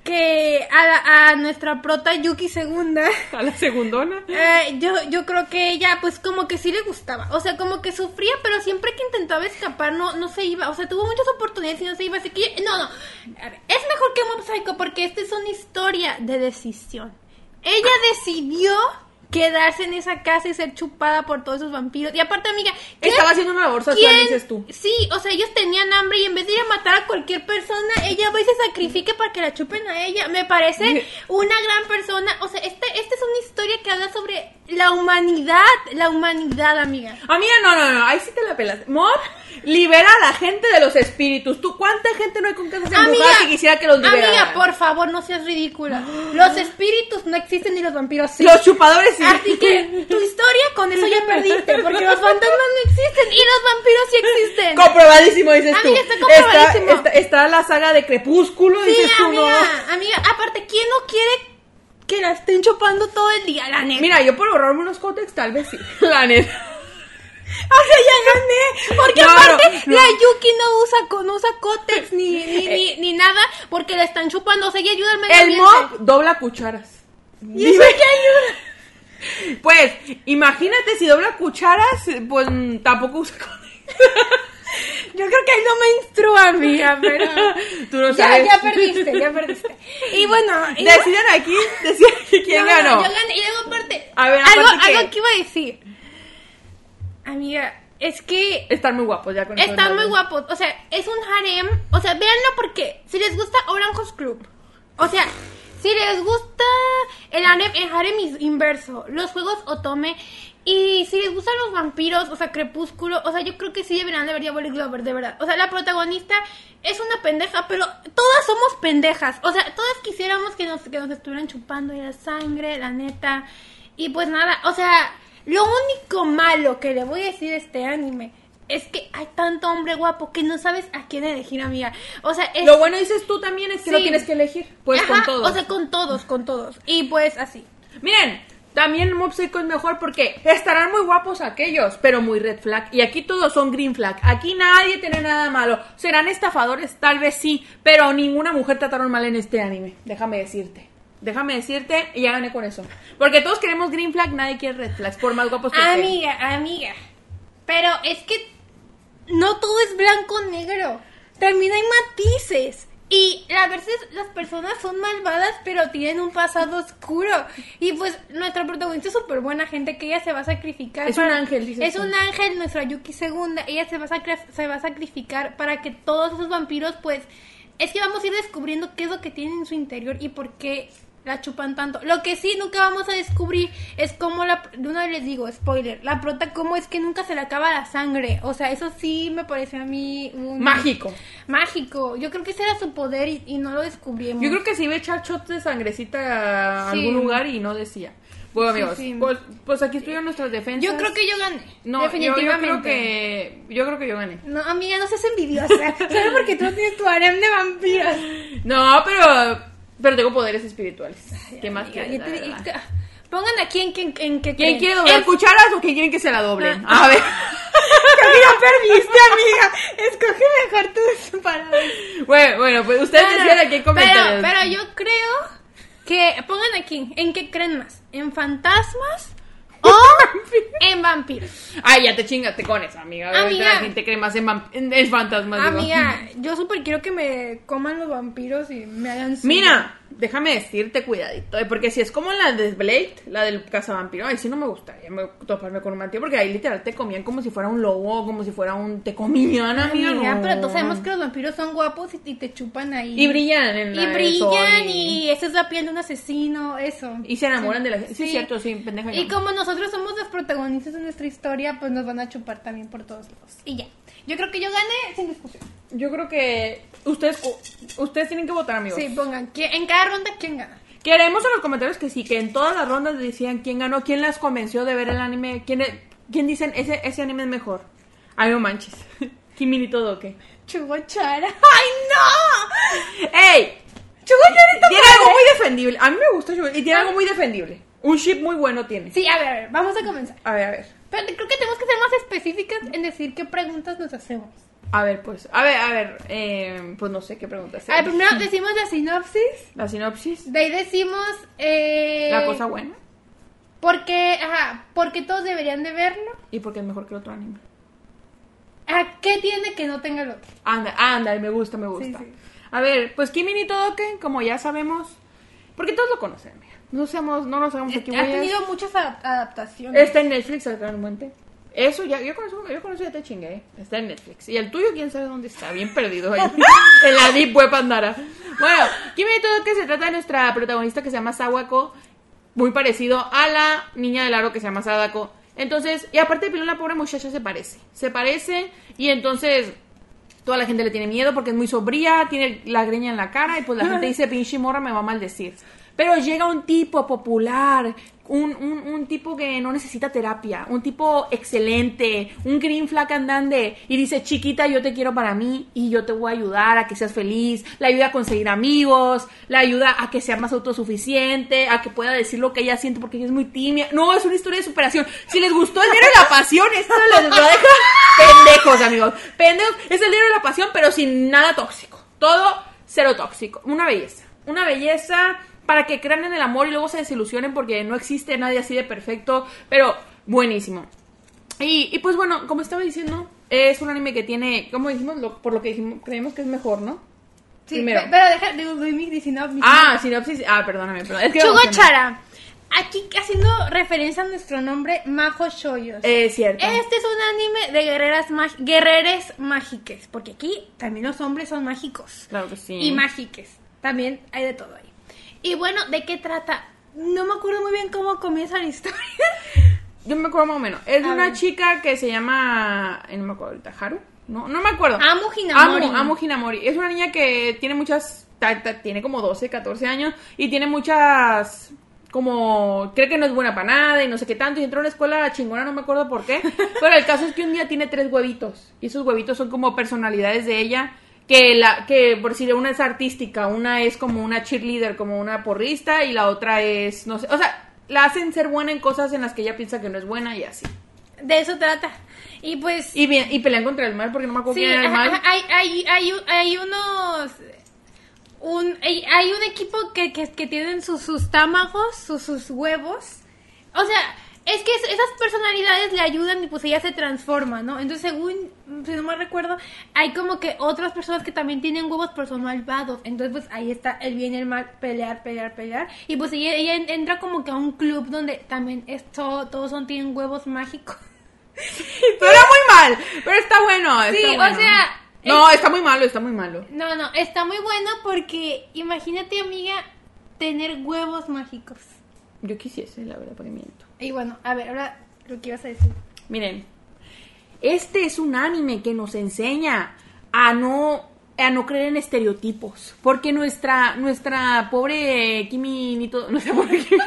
que a, la- a nuestra prota Yuki segunda, *laughs* A la segundona. eh, yo, yo creo que ella, pues como que sí le gustaba. O sea, como que sufría, pero siempre que intentaba escapar no, no se iba. O sea, tuvo muchas oportunidades y no se iba. Así que, no, no. A ver, es mejor que Mob Psycho porque esta es una historia de decisión. Ella decidió quedarse en esa casa y ser chupada por todos esos vampiros. Y aparte, amiga, ¿qué- Estaba haciendo una labor social, ¿quién? dices tú. Sí, o sea, ellos tenían hambre y en vez de ir a matar a cualquier persona, ella va y se sacrifica para que la chupen a ella. Me parece una gran persona. O sea, esta, esta es una historia que habla sobre la humanidad. La humanidad, amiga. Amiga, no, no, no, ahí sí te la pelas. Mob libera a la gente de los espíritus. ¿Tú cuánta gente no hay con casas embrujadas que quisiera que los liberaran? amiga, por favor, no seas ridícula. *gasps* Los espíritus no existen y los vampiros sí. Los chupadores sí. Así que tu historia con eso ya perdiste, porque los fantasmas no existen y los vampiros sí existen. Comprobadísimo, dices tú. Amiga, está comprobadísimo. Está, está la saga de Crepúsculo, Sí, dices tú, amiga, no. amiga, aparte, ¿quién no quiere que la estén chupando todo el día, la neta? Mira, yo por ahorrarme unos cótex, tal vez sí. *laughs* La neta. *laughs* o sea, ya gané, porque No, aparte no, no. la Yuki no usa, no usa cótex ni, ni, ni, ni nada, porque la están chupando, o sea, ella ayuda al medio El ambiente. mob dobla cucharas. ¿Y eso qué ayuda? Pues, imagínate si dobla cucharas, pues mm, tampoco usa. *laughs* Yo creo que ahí no me instrúa, amiga, pero... Tú no sabes. ya perdiste, ya perdiste. Y bueno... y- Decidan aquí, decidan aquí quién No, no, ganó. Yo gané. Y luego aparte. A ver, algo, que iba a decir. Amiga, es que Están muy guapos ya con están muy guapos. O sea, es un harem. O sea, véanlo porque si les gusta Orange Club. O sea, si les gusta el harem, el harem inverso, los juegos Otome. Y si les gustan los vampiros, o sea, Crepúsculo, o sea, yo creo que sí deberían de ver Diabolic Lover, de verdad. O sea, la protagonista es una pendeja, pero todas somos pendejas. O sea, todas quisiéramos que nos, que nos estuvieran chupando la sangre, la neta. Y pues nada, o sea, lo único malo que le voy a decir a este anime es que hay tanto hombre guapo que no sabes a quién elegir, amiga. O sea, es... Lo bueno dices tú también es que Sí. lo tienes que elegir. Pues con todos. O sea, con todos, con todos. Y pues así. Miren, también Mob Psycho es mejor porque estarán muy guapos aquellos, pero muy red flag. Y aquí todos son green flag. Aquí nadie tiene nada malo. Serán estafadores, tal vez sí, pero ninguna mujer trataron mal en este anime. Déjame decirte. Déjame decirte y ya gané con eso. Porque todos queremos green flag, nadie quiere red flags, por más guapos que. Amiga, amiga. Pero es que no todo es blanco-negro. También hay matices. Y a veces las personas son malvadas, pero tienen un pasado oscuro. Y pues nuestra protagonista es súper buena gente que ella se va a sacrificar. Es un ángel, dices Es tú. un ángel, nuestra Yuki segunda. Ella se va, a se va a sacrificar para que todos esos vampiros, pues... Es que vamos a ir descubriendo qué es lo que tienen en su interior y por qué la chupan tanto. Lo que sí nunca vamos a descubrir es cómo la... De una vez les digo, spoiler, la prota cómo es que nunca se le acaba la sangre. O sea, eso sí me pareció a mí... un- Mágico. Mágico. Yo creo que ese era su poder y, y no lo descubrimos. Yo creo que se iba a echar shots de sangrecita a Sí. algún lugar y no decía. Bueno, Sí, amigos, sí. Pues, pues aquí estuvieron nuestras defensas. Yo creo que yo gané. No, yo, yo definitivamente. creo que... Yo creo que yo gané. No, amiga, no seas envidiosa. *laughs* Solo porque tú tienes tu harem de vampiros. No, pero... Pero tengo poderes espirituales. ¿Qué más quieres? te- y- Pongan aquí en, en, en qué ¿Quién quiere doblar En- cucharas o quién quieren que se la doblen? Ah. A ver. *laughs* ya perdiste, *laughs* amiga. Escoge mejor tus palabras. Bueno, bueno, pues ustedes Bueno, decían aquí en comentarios. Pero, pero yo creo que pongan aquí en qué creen más, en fantasmas o *laughs* en vampiros. Ay, ya te chingaste con eso, amiga. Amiga. La gente cree más en, en- fantasmas. digo. Amiga, yo súper quiero que me coman los vampiros y me hagan *laughs* suyo. Mira, déjame decirte cuidadito, eh, porque si es como la de Blade, la del cazavampiro, ay, sí no me gustaría me- toparme con un vampiro, porque ahí literal te comían como si fuera un lobo, como si fuera un... Te comían, amiga, Amiga, no. pero todos sabemos que los vampiros son guapos y, y te chupan ahí. Y brillan en la Y brillan sol y esa es la piel de un asesino, eso. Y se enamoran de la gente. Sí, Sí. cierto, sí, pendeja. Y yo. como nosotros somos los protagonistas de nuestra historia, pues nos van a chupar también por todos lados. Y ya. Yo creo que yo gané sin discusión. Yo creo que ustedes ustedes tienen que votar, amigos. Sí, pongan. ¿quién- En cada ronda, ¿quién gana? Queremos en los comentarios que sí, que en todas las rondas decían quién ganó, quién las convenció de ver el anime, quién, quién dicen ese, ese anime es mejor. Ay, no manches. *laughs* Kimini todo, ¿qué? Chugochara. *laughs* ¡Ay, no! ¡Ey! Chugochara Tiene algo muy defendible. A mí me gusta Sugar- y tiene algo muy defendible. Un ship muy bueno tiene. Sí, a ver, a ver, vamos a comenzar. A ver, a ver. Pero creo que tenemos que ser más específicas en decir qué preguntas nos hacemos. A ver, pues. A ver, a ver. eh, pues no sé qué preguntas. A ver, primero decimos la sinopsis, La sinopsis. de ahí decimos... Eh, La cosa buena. Porque, ajá, porque todos deberían de verlo. Y porque es mejor que el otro anime. ¿A qué tiene que no tenga el otro? Anda, anda, me gusta, me gusta. Sí, sí. A ver, pues Kimi ni Todoken, como ya sabemos, porque todos lo conocen, mira. No seamos, no nos hagamos aquí Ha tenido muchas adap- adaptaciones. Está en Netflix, realmente. Eso ya, yo con eso, yo con eso ya te chingué. ¿eh? Está en Netflix. Y el tuyo, quién sabe dónde está, bien perdido ahí. *laughs* en la Deep Web andara. Bueno, Kimi ni Todoken se trata de nuestra protagonista que se llama Sawako, muy parecido a la niña del aro que se llama Sadako. Entonces, y aparte de la pobre muchacha se parece. Se parece, y entonces toda la gente le tiene miedo porque es muy sobría, tiene la greña en la cara, y pues la gente *laughs* dice, pinche morra, me va a maldecir. Pero llega un tipo popular, un, un, un tipo que no necesita terapia, un tipo excelente, un green flag andante, y dice, chiquita, yo te quiero para mí, y yo te voy a ayudar a que seas feliz, la ayuda a conseguir amigos, la ayuda a que sea más autosuficiente, a que pueda decir lo que ella siente porque ella es muy tímida. No, es una historia de superación. Si les gustó el libro de la pasión, esto les va a dejar pendejos, amigos. Pendejos. Es el libro de la pasión, pero sin nada tóxico. Todo cero tóxico. Una belleza. Una belleza para que crean en el amor y luego se desilusionen porque no existe nadie así de perfecto, pero buenísimo. Y, y pues bueno, como estaba diciendo, es un anime que tiene, como dijimos, lo- por lo que dijimos, creemos que es mejor, ¿no? Sí, primero. pe- pero deja, digo, doy mi sinopsis. Ah, sinopsis. Ah, perdóname, perdón. Es que Chugo. Chara. Aquí haciendo referencia a nuestro nombre, Majo Shoyos. Es cierto. Este es un anime de guerreras mag- guerreres mágiques, porque aquí también los hombres son mágicos Claro que sí. y mágiques. También hay de todo. Y bueno, ¿de qué trata? No me acuerdo muy bien cómo comienza la historia. *laughs* Yo me acuerdo más o menos. Es de A una ver. chica que se llama. eh, No me acuerdo ahorita. ¿Haru? No, no me acuerdo. Amu Hinamori. Amu, Amu Hinamori. Es una niña que tiene muchas. ta- ta- Tiene como 12, 14 años. Y tiene muchas. Como. Cree que no es buena para nada y no sé qué tanto. Y entró a una escuela chingona, no me acuerdo por qué. *laughs* Pero el caso es que un día tiene tres huevitos. Y esos huevitos son como personalidades de ella. Que, la, que por si una es artística, una es como una cheerleader, como una porrista, y la otra es, no sé, o sea, la hacen ser buena en cosas en las que ella piensa que no es buena y así. De eso trata. Y pues... Y, bien, y pelean contra el mal porque no me acuerdo Sí, quién era el mal. hay, hay, hay, hay unos... Un, hay, hay un equipo que, que, que tienen sus, sus támagos, sus, sus huevos. O sea, es que es- esas personalidades le ayudan y pues ella se transforma, ¿no? Entonces, según, si no me recuerdo, hay como que otras personas que también tienen huevos pero son malvados. Entonces, pues ahí está el bien y el mal, pelear, pelear, pelear. Y pues ella, ella entra como que a un club donde también esto, todos son, tienen huevos mágicos. *laughs* Pero era muy mal, pero está bueno. está Sí, o sea, No, está muy malo, está muy malo. No, no, está muy bueno porque imagínate, amiga, tener huevos mágicos. Yo quisiese, la verdad, porque miento. Y bueno, a ver, ahora lo que ibas a decir. Miren, este es un anime que nos enseña a no a no creer en estereotipos, porque nuestra nuestra pobre Kimi Nito, *laughs* pobre Kimi,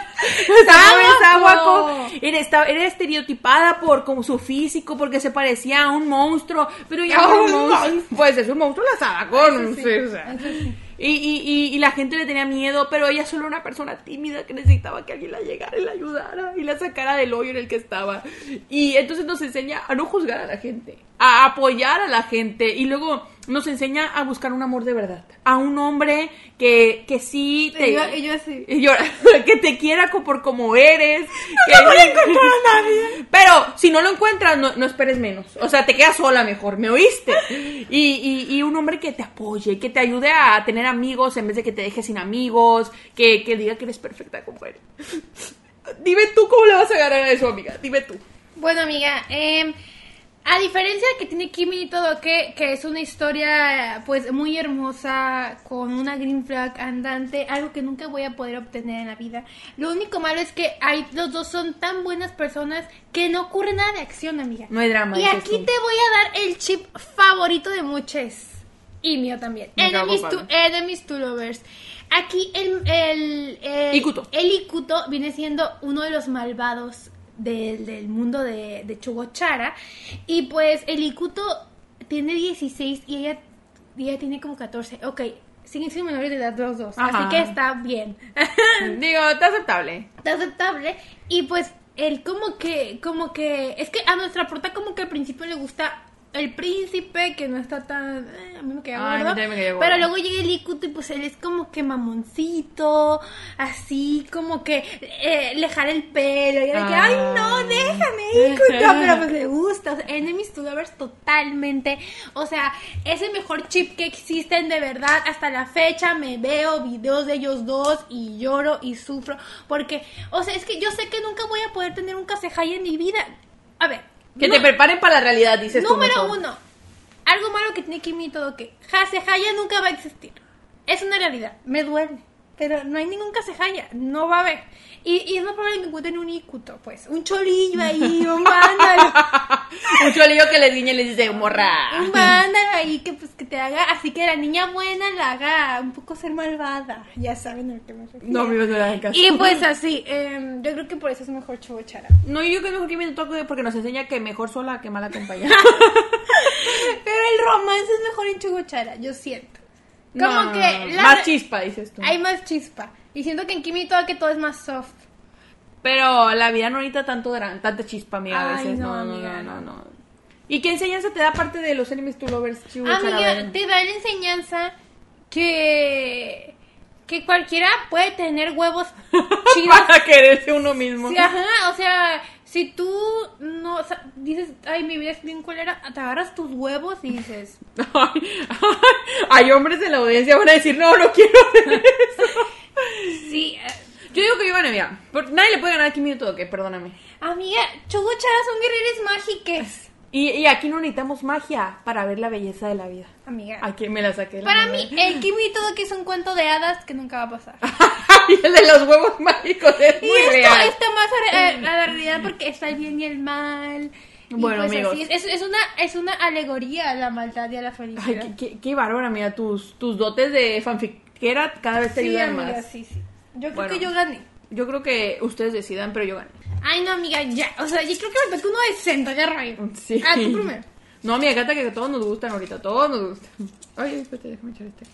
nuestra pobre Sawako. Era, era estereotipada por como su físico, porque se parecía a un monstruo, pero ya no un monstruo. Pues es un monstruo la Sawako, no sí, sé, o sea. Y, y, y, y la gente le tenía miedo, pero ella solo una persona tímida que necesitaba que alguien la llegara y la ayudara y la sacara del hoyo en el que estaba. Y entonces nos enseña a no juzgar a la gente, a apoyar a la gente y luego nos enseña a buscar un amor de verdad. A un hombre que, que sí te... Y yo, y yo así. y llora, *laughs* que te quiera por como eres. *laughs* que no voy a encontrar a nadie. *laughs* Pero si no lo encuentras, no, no esperes menos. O sea, te quedas sola mejor, ¿me oíste? Y, y, y un hombre que te apoye, que te ayude a tener amigos en vez de que te dejes sin amigos, que, que diga que eres perfecta como eres. Dime tú cómo le vas a ganar a eso, amiga. Dime tú. Bueno, amiga, eh, a diferencia de que tiene Kimi y todo, que, que es una historia pues muy hermosa, con una green flag andante, algo que nunca voy a poder obtener en la vida. Lo único malo es que hay, los dos son tan buenas personas que no ocurre nada de acción, amiga. No hay drama. Y aquí te voy a dar el chip favorito de muchos. Y mío también. Enemies to, enemies to lovers. Aquí el, el, el, Ikuto. el Ikuto viene siendo uno de los malvados del, del mundo de, de Chugochara. Y pues el Ikuto tiene 16 y ella, ella tiene como 14. Ok, siguen siendo menores de edad los dos. Ajá. Así que está bien. *laughs* Digo, está aceptable. está aceptable. Y pues él como que, como que, es que a nuestra prota como que al principio le gusta el príncipe, que no está tan, eh, a mí me queda gordo. Pero luego llega el Ikuto y pues él es como que mamoncito, así como que eh, le jala el pelo. Y era que, ay no, Ay. déjame Ikuto, *laughs* pero pues le gusta. O sea, enemies to lovers totalmente. O sea, es el mejor chip que existen de verdad. Hasta la fecha me veo videos de ellos dos y lloro y sufro. Porque, o sea, es que yo sé que nunca voy a poder tener un Kasehai en mi vida. A ver. Que no- te preparen para la realidad, dices tú. Número mejor. uno. Algo malo que tiene Kimi y todo que Kasehaya nunca va a existir. Es una realidad. Me duele. Pero no hay ningún Kasehaya. No va a haber. Y, y es más probable que encuentren un Ikuto, pues. Un cholillo ahí, un *laughs* vándalo. Un cholillo que le guiña y le dice, morra. un vándalo ahí que pues que te haga. Así que la niña buena la haga un poco ser malvada. Ya saben a lo que me refiero. No, amigos, no hagan caso. Y pues así. em, yo creo que por eso es mejor Chobochara. No, yo creo que mejor que me toque porque nos enseña que mejor sola que mal acompañada. *laughs* Pero el romance es mejor en Chobochara, yo siento. Como No, que la- Más chispa, dices tú. Hay más chispa. Y siento que en Kimi todo que todo es más soft. Pero la vida no necesita tanto tanta chispa, amiga, a veces. no, No, no, no, no. ¿Y qué enseñanza te da parte de los enemies to lovers? Amiga, te da la enseñanza que que cualquiera puede tener huevos *laughs* chidos. Para quererse uno mismo. Sí, ajá, o sea, si tú no o sea, dices, ay, mi vida es bien culera, te agarras tus huevos y dices, Ay, ay, *laughs* hay hombres en la audiencia van a decir, no, no quiero *laughs* hacer eso. sí, eh, Yo digo que yo. Porque nadie le puede ganar a Kimi no Todoke, perdóname. amiga, Chogochara son guerreras mágicas. Y, y aquí no necesitamos magia para ver la belleza de la vida. Amiga. Aquí me la saqué. la Para mí, el Kimi y todo que es un cuento de hadas que nunca va a pasar. *laughs* y el de los huevos mágicos es Y muy esto real. está más a, a- a la realidad porque está el bien y el mal. Bueno, pues amigos. es, es, una, es una alegoría a la maldad y a la felicidad. Ay, qué, qué, qué bárbara, mira, tus, tus dotes de fanfiquera cada vez te sí, ayudan amiga, más. sí, sí. Yo creo Bueno. que yo gané. Yo creo que ustedes decidan, pero yo gané. Ay, no, amiga, ya. O sea, yo creo que me tocó uno de 60, ya rayo. Sí. Ah, tú primero. No, mi gata, que a todos nos gustan ahorita, a todos nos gustan. Ay, espérate, déjame echar este.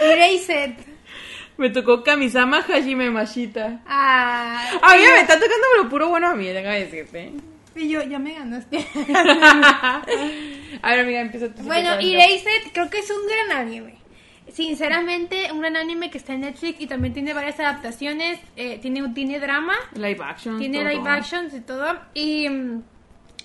Erased. Me tocó Kamisama Hajime Mashita. Ah. Ay, me está tocando lo puro bueno a mí, déjame decirte. Y yo, ya me ganaste. *laughs* a ver, amiga, empieza tú. bueno, y Erased creo que es un gran anime. Sinceramente, un gran anime que está en Netflix y también tiene varias adaptaciones. eh, tiene, tiene drama. Live action. Tiene todo. live actions y todo. Y,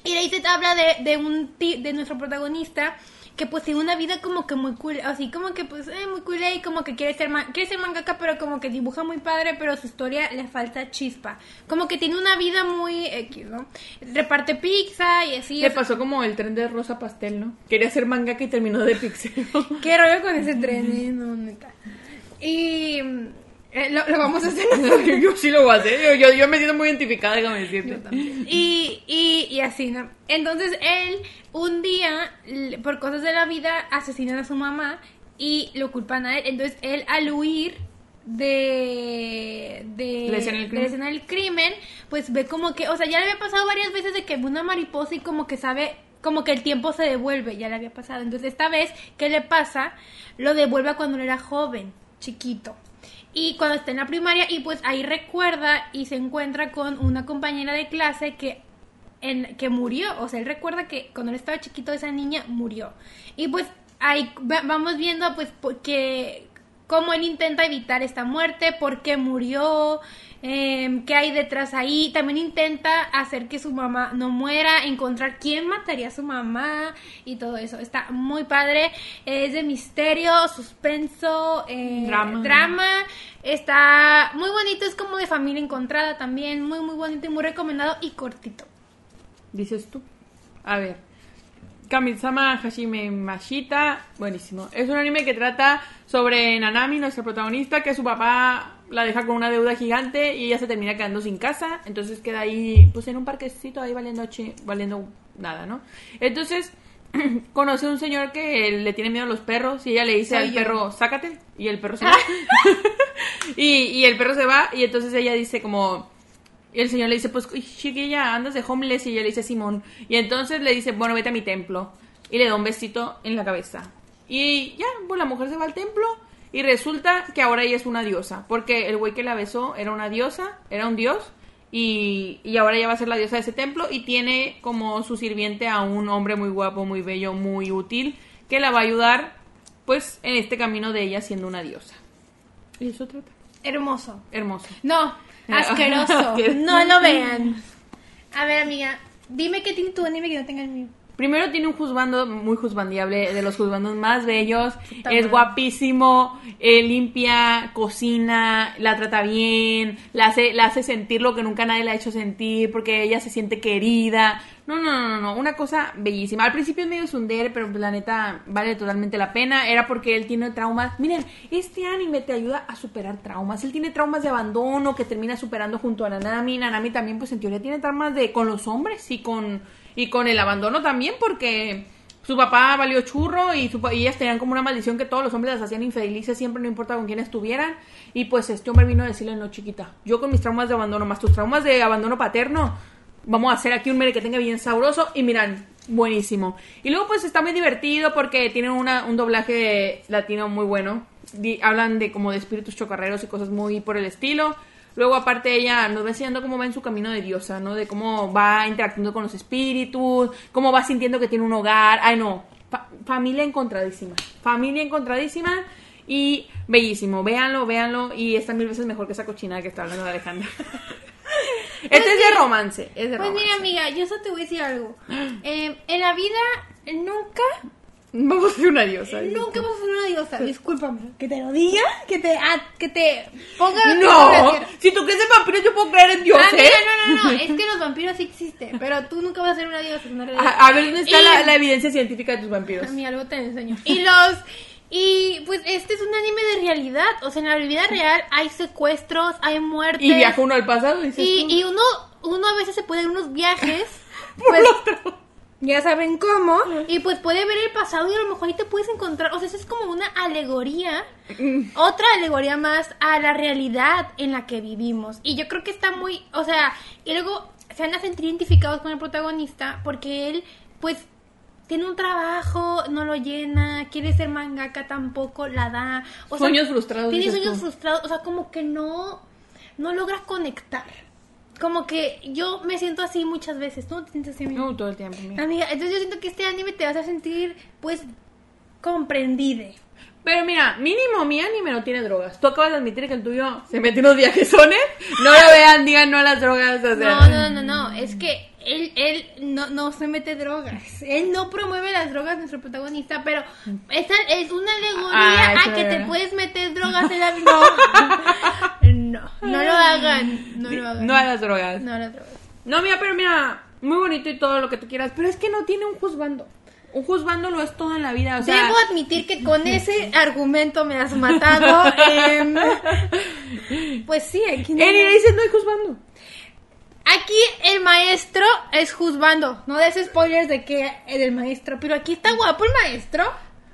y Erased habla de, de un de nuestro protagonista que pues tiene una vida como que muy cool, así como que pues eh, muy cool y como que quiere ser quiere ser mangaka pero como que dibuja muy padre pero su historia le falta chispa, como que tiene una vida muy X, ¿no? Reparte pizza y así. Le es- pasó como el tren de Rosa Pastel, ¿no? Quería ser mangaka y terminó de pixel. *laughs* Qué rollo con ese tren, eh? no, neta. Y eh, lo, lo vamos a hacer *laughs* yo sí lo voy a hacer. Yo, me siento muy identificada, déjame decirte. Y, y, y así, ¿no? Entonces él, un día, por cosas de la vida, asesinan a su mamá y lo culpan a él. Entonces él, al huir de, de, La escena del de crimen. la escena del crimen, pues ve como que, o sea, ya le había pasado varias veces de que ve una mariposa y como que sabe, como que el tiempo se devuelve, ya le había pasado. Entonces esta vez, ¿qué le pasa? Lo devuelve a cuando él era joven, chiquito. Y cuando está en la primaria, y pues ahí recuerda y se encuentra con una compañera de clase que, en, que murió. O sea, él recuerda que cuando él estaba chiquito, esa niña murió. Y pues ahí va- vamos viendo, pues, que cómo él intenta evitar esta muerte, por qué murió, eh, qué hay detrás ahí. También intenta hacer que su mamá no muera, encontrar quién mataría a su mamá y todo eso. Está muy padre. Es de misterio, suspenso, eh, Drama. drama. Está muy bonito, es como de familia encontrada también. Muy, muy bonito y muy recomendado y cortito. Dices tú. A ver. Kamisama Hashime Mashita, buenísimo. Es un anime que trata sobre Nanami, nuestra protagonista, que su papá la deja con una deuda gigante y ella se termina quedando sin casa. Entonces queda ahí, pues en un parquecito, ahí valiendo, valiendo nada, ¿no? Entonces *clears throat* conoce a un señor que le tiene miedo a los perros y ella le dice Soy al yo. perro, sácate. Y el perro se va. *laughs* *laughs* y, y el perro se va y entonces ella dice como... Y el señor le dice, pues, "Uy, chiquilla, andas de homeless. Y ella le dice, Simón. Y entonces le dice, bueno, vete a mi templo. y le da un besito en la cabeza. Y ya, pues la mujer se va al templo y resulta que ahora ella es una diosa, porque el güey que la besó era una diosa, era un dios, y, y ahora ella va a ser la diosa de ese templo y tiene como su sirviente a un hombre muy guapo, muy bello, muy útil, que la va a ayudar pues en este camino de ella siendo una diosa. Y eso trata. Hermoso. Hermoso. No, asqueroso. *laughs* no lo vean. A ver, amiga, dime qué tiene tu anime que no tenga el mío. Primero tiene un juzgando muy juzbandiable, de los juzgandos más bellos. Es guapísimo, eh, limpia, cocina, la trata bien, la hace, la hace sentir lo que nunca nadie le ha hecho sentir, porque ella se siente querida. No, no, no, no, no, una cosa bellísima. Al principio es medio sundere, pero pues, la neta vale totalmente la pena. Era porque él tiene traumas. Miren, este anime te ayuda a superar traumas. Él tiene traumas de abandono que termina superando junto a Nanami. Nanami también, pues en teoría tiene traumas de con los hombres y con y con el abandono también, porque su papá valió churro y, su, ellas tenían como una maldición que todos los hombres las hacían infelices siempre, no importa con quién estuvieran. Y pues este hombre vino a decirle, no, chiquita, yo con mis traumas de abandono, más tus traumas de abandono paterno, vamos a hacer aquí un mere que tenga bien sabroso. Y miran, buenísimo. Y luego pues está muy divertido porque tiene una, un doblaje latino muy bueno. Di- hablan de como de espíritus chocarreros y cosas muy por el estilo. Luego, aparte, ella nos va enseñando cómo va en su camino de diosa, ¿no? De cómo va interactuando con los espíritus, cómo va sintiendo que tiene un hogar. Ay, no. Fa- familia encontradísima. Familia encontradísima y bellísimo. Véanlo, véanlo. Y está mil veces mejor que esa cochinada que está hablando de Alejandra. *laughs* este es de romance. Es de Pues romance. mira, amiga, yo solo te voy a decir algo. *gasps* Eh, en la vida, nunca, *laughs* Vamos a ser una diosa. nunca vamos a ser una diosa. Discúlpame. Que te lo diga, que te, ah, que te ponga No, si tú crees en vampiros, yo puedo creer en dioses. Amiga, no, no, no, *laughs* es que los vampiros sí existen, pero tú nunca vas a ser una diosa, es una realidad. A, a ver dónde está Y- la, la evidencia científica de tus vampiros. *laughs* Amiga, luego te enseño. Y los... Y pues este es un anime de realidad, o sea, en la vida real hay secuestros, hay muertes. Y viaja uno al pasado, dices Y, tú. y uno, uno a veces se puede ir unos viajes, Por pues, los. Ya saben cómo, y pues puede ver el pasado y a lo mejor ahí te puedes encontrar, o sea, eso es como una alegoría, otra alegoría más a la realidad en la que vivimos. Y yo creo que está muy, o sea, y luego se van a sentir identificados con el protagonista porque él, pues, tiene un trabajo, no lo llena, quiere ser mangaka, tampoco la da. O sea, Sueños frustrados, Tiene sueños tú. frustrados, o sea, como que no, no logra conectar. Como que yo me siento así muchas veces. ¿Tú no te sientes así, amiga? No, todo el tiempo. mira. Amiga, entonces yo siento que este anime te vas a sentir, pues, comprendide. Pero mira, mínimo mi anime no tiene drogas. Tú acabas de admitir que el tuyo se mete unos viajesones. No lo vean, digan no a las drogas. O sea. No, no, no, no, es que él, él no, no se mete drogas. Él no promueve las drogas, nuestro protagonista, pero esta es una alegoría Ah, a que te puedes meter drogas en la *laughs* vida. No, no, lo hagan, no lo hagan. No a las drogas. No a las drogas. No, mira, pero mira, muy bonito y todo lo que tú quieras. Pero es que no tiene un juzgando. Un juzgando lo es todo en la vida. O sea, Debo admitir que con ese argumento me has matado. *laughs* pues sí, aquí no. él dice no hay juzgando. Aquí el maestro es juzgando. No des spoilers de que el maestro. Pero aquí está guapo el maestro.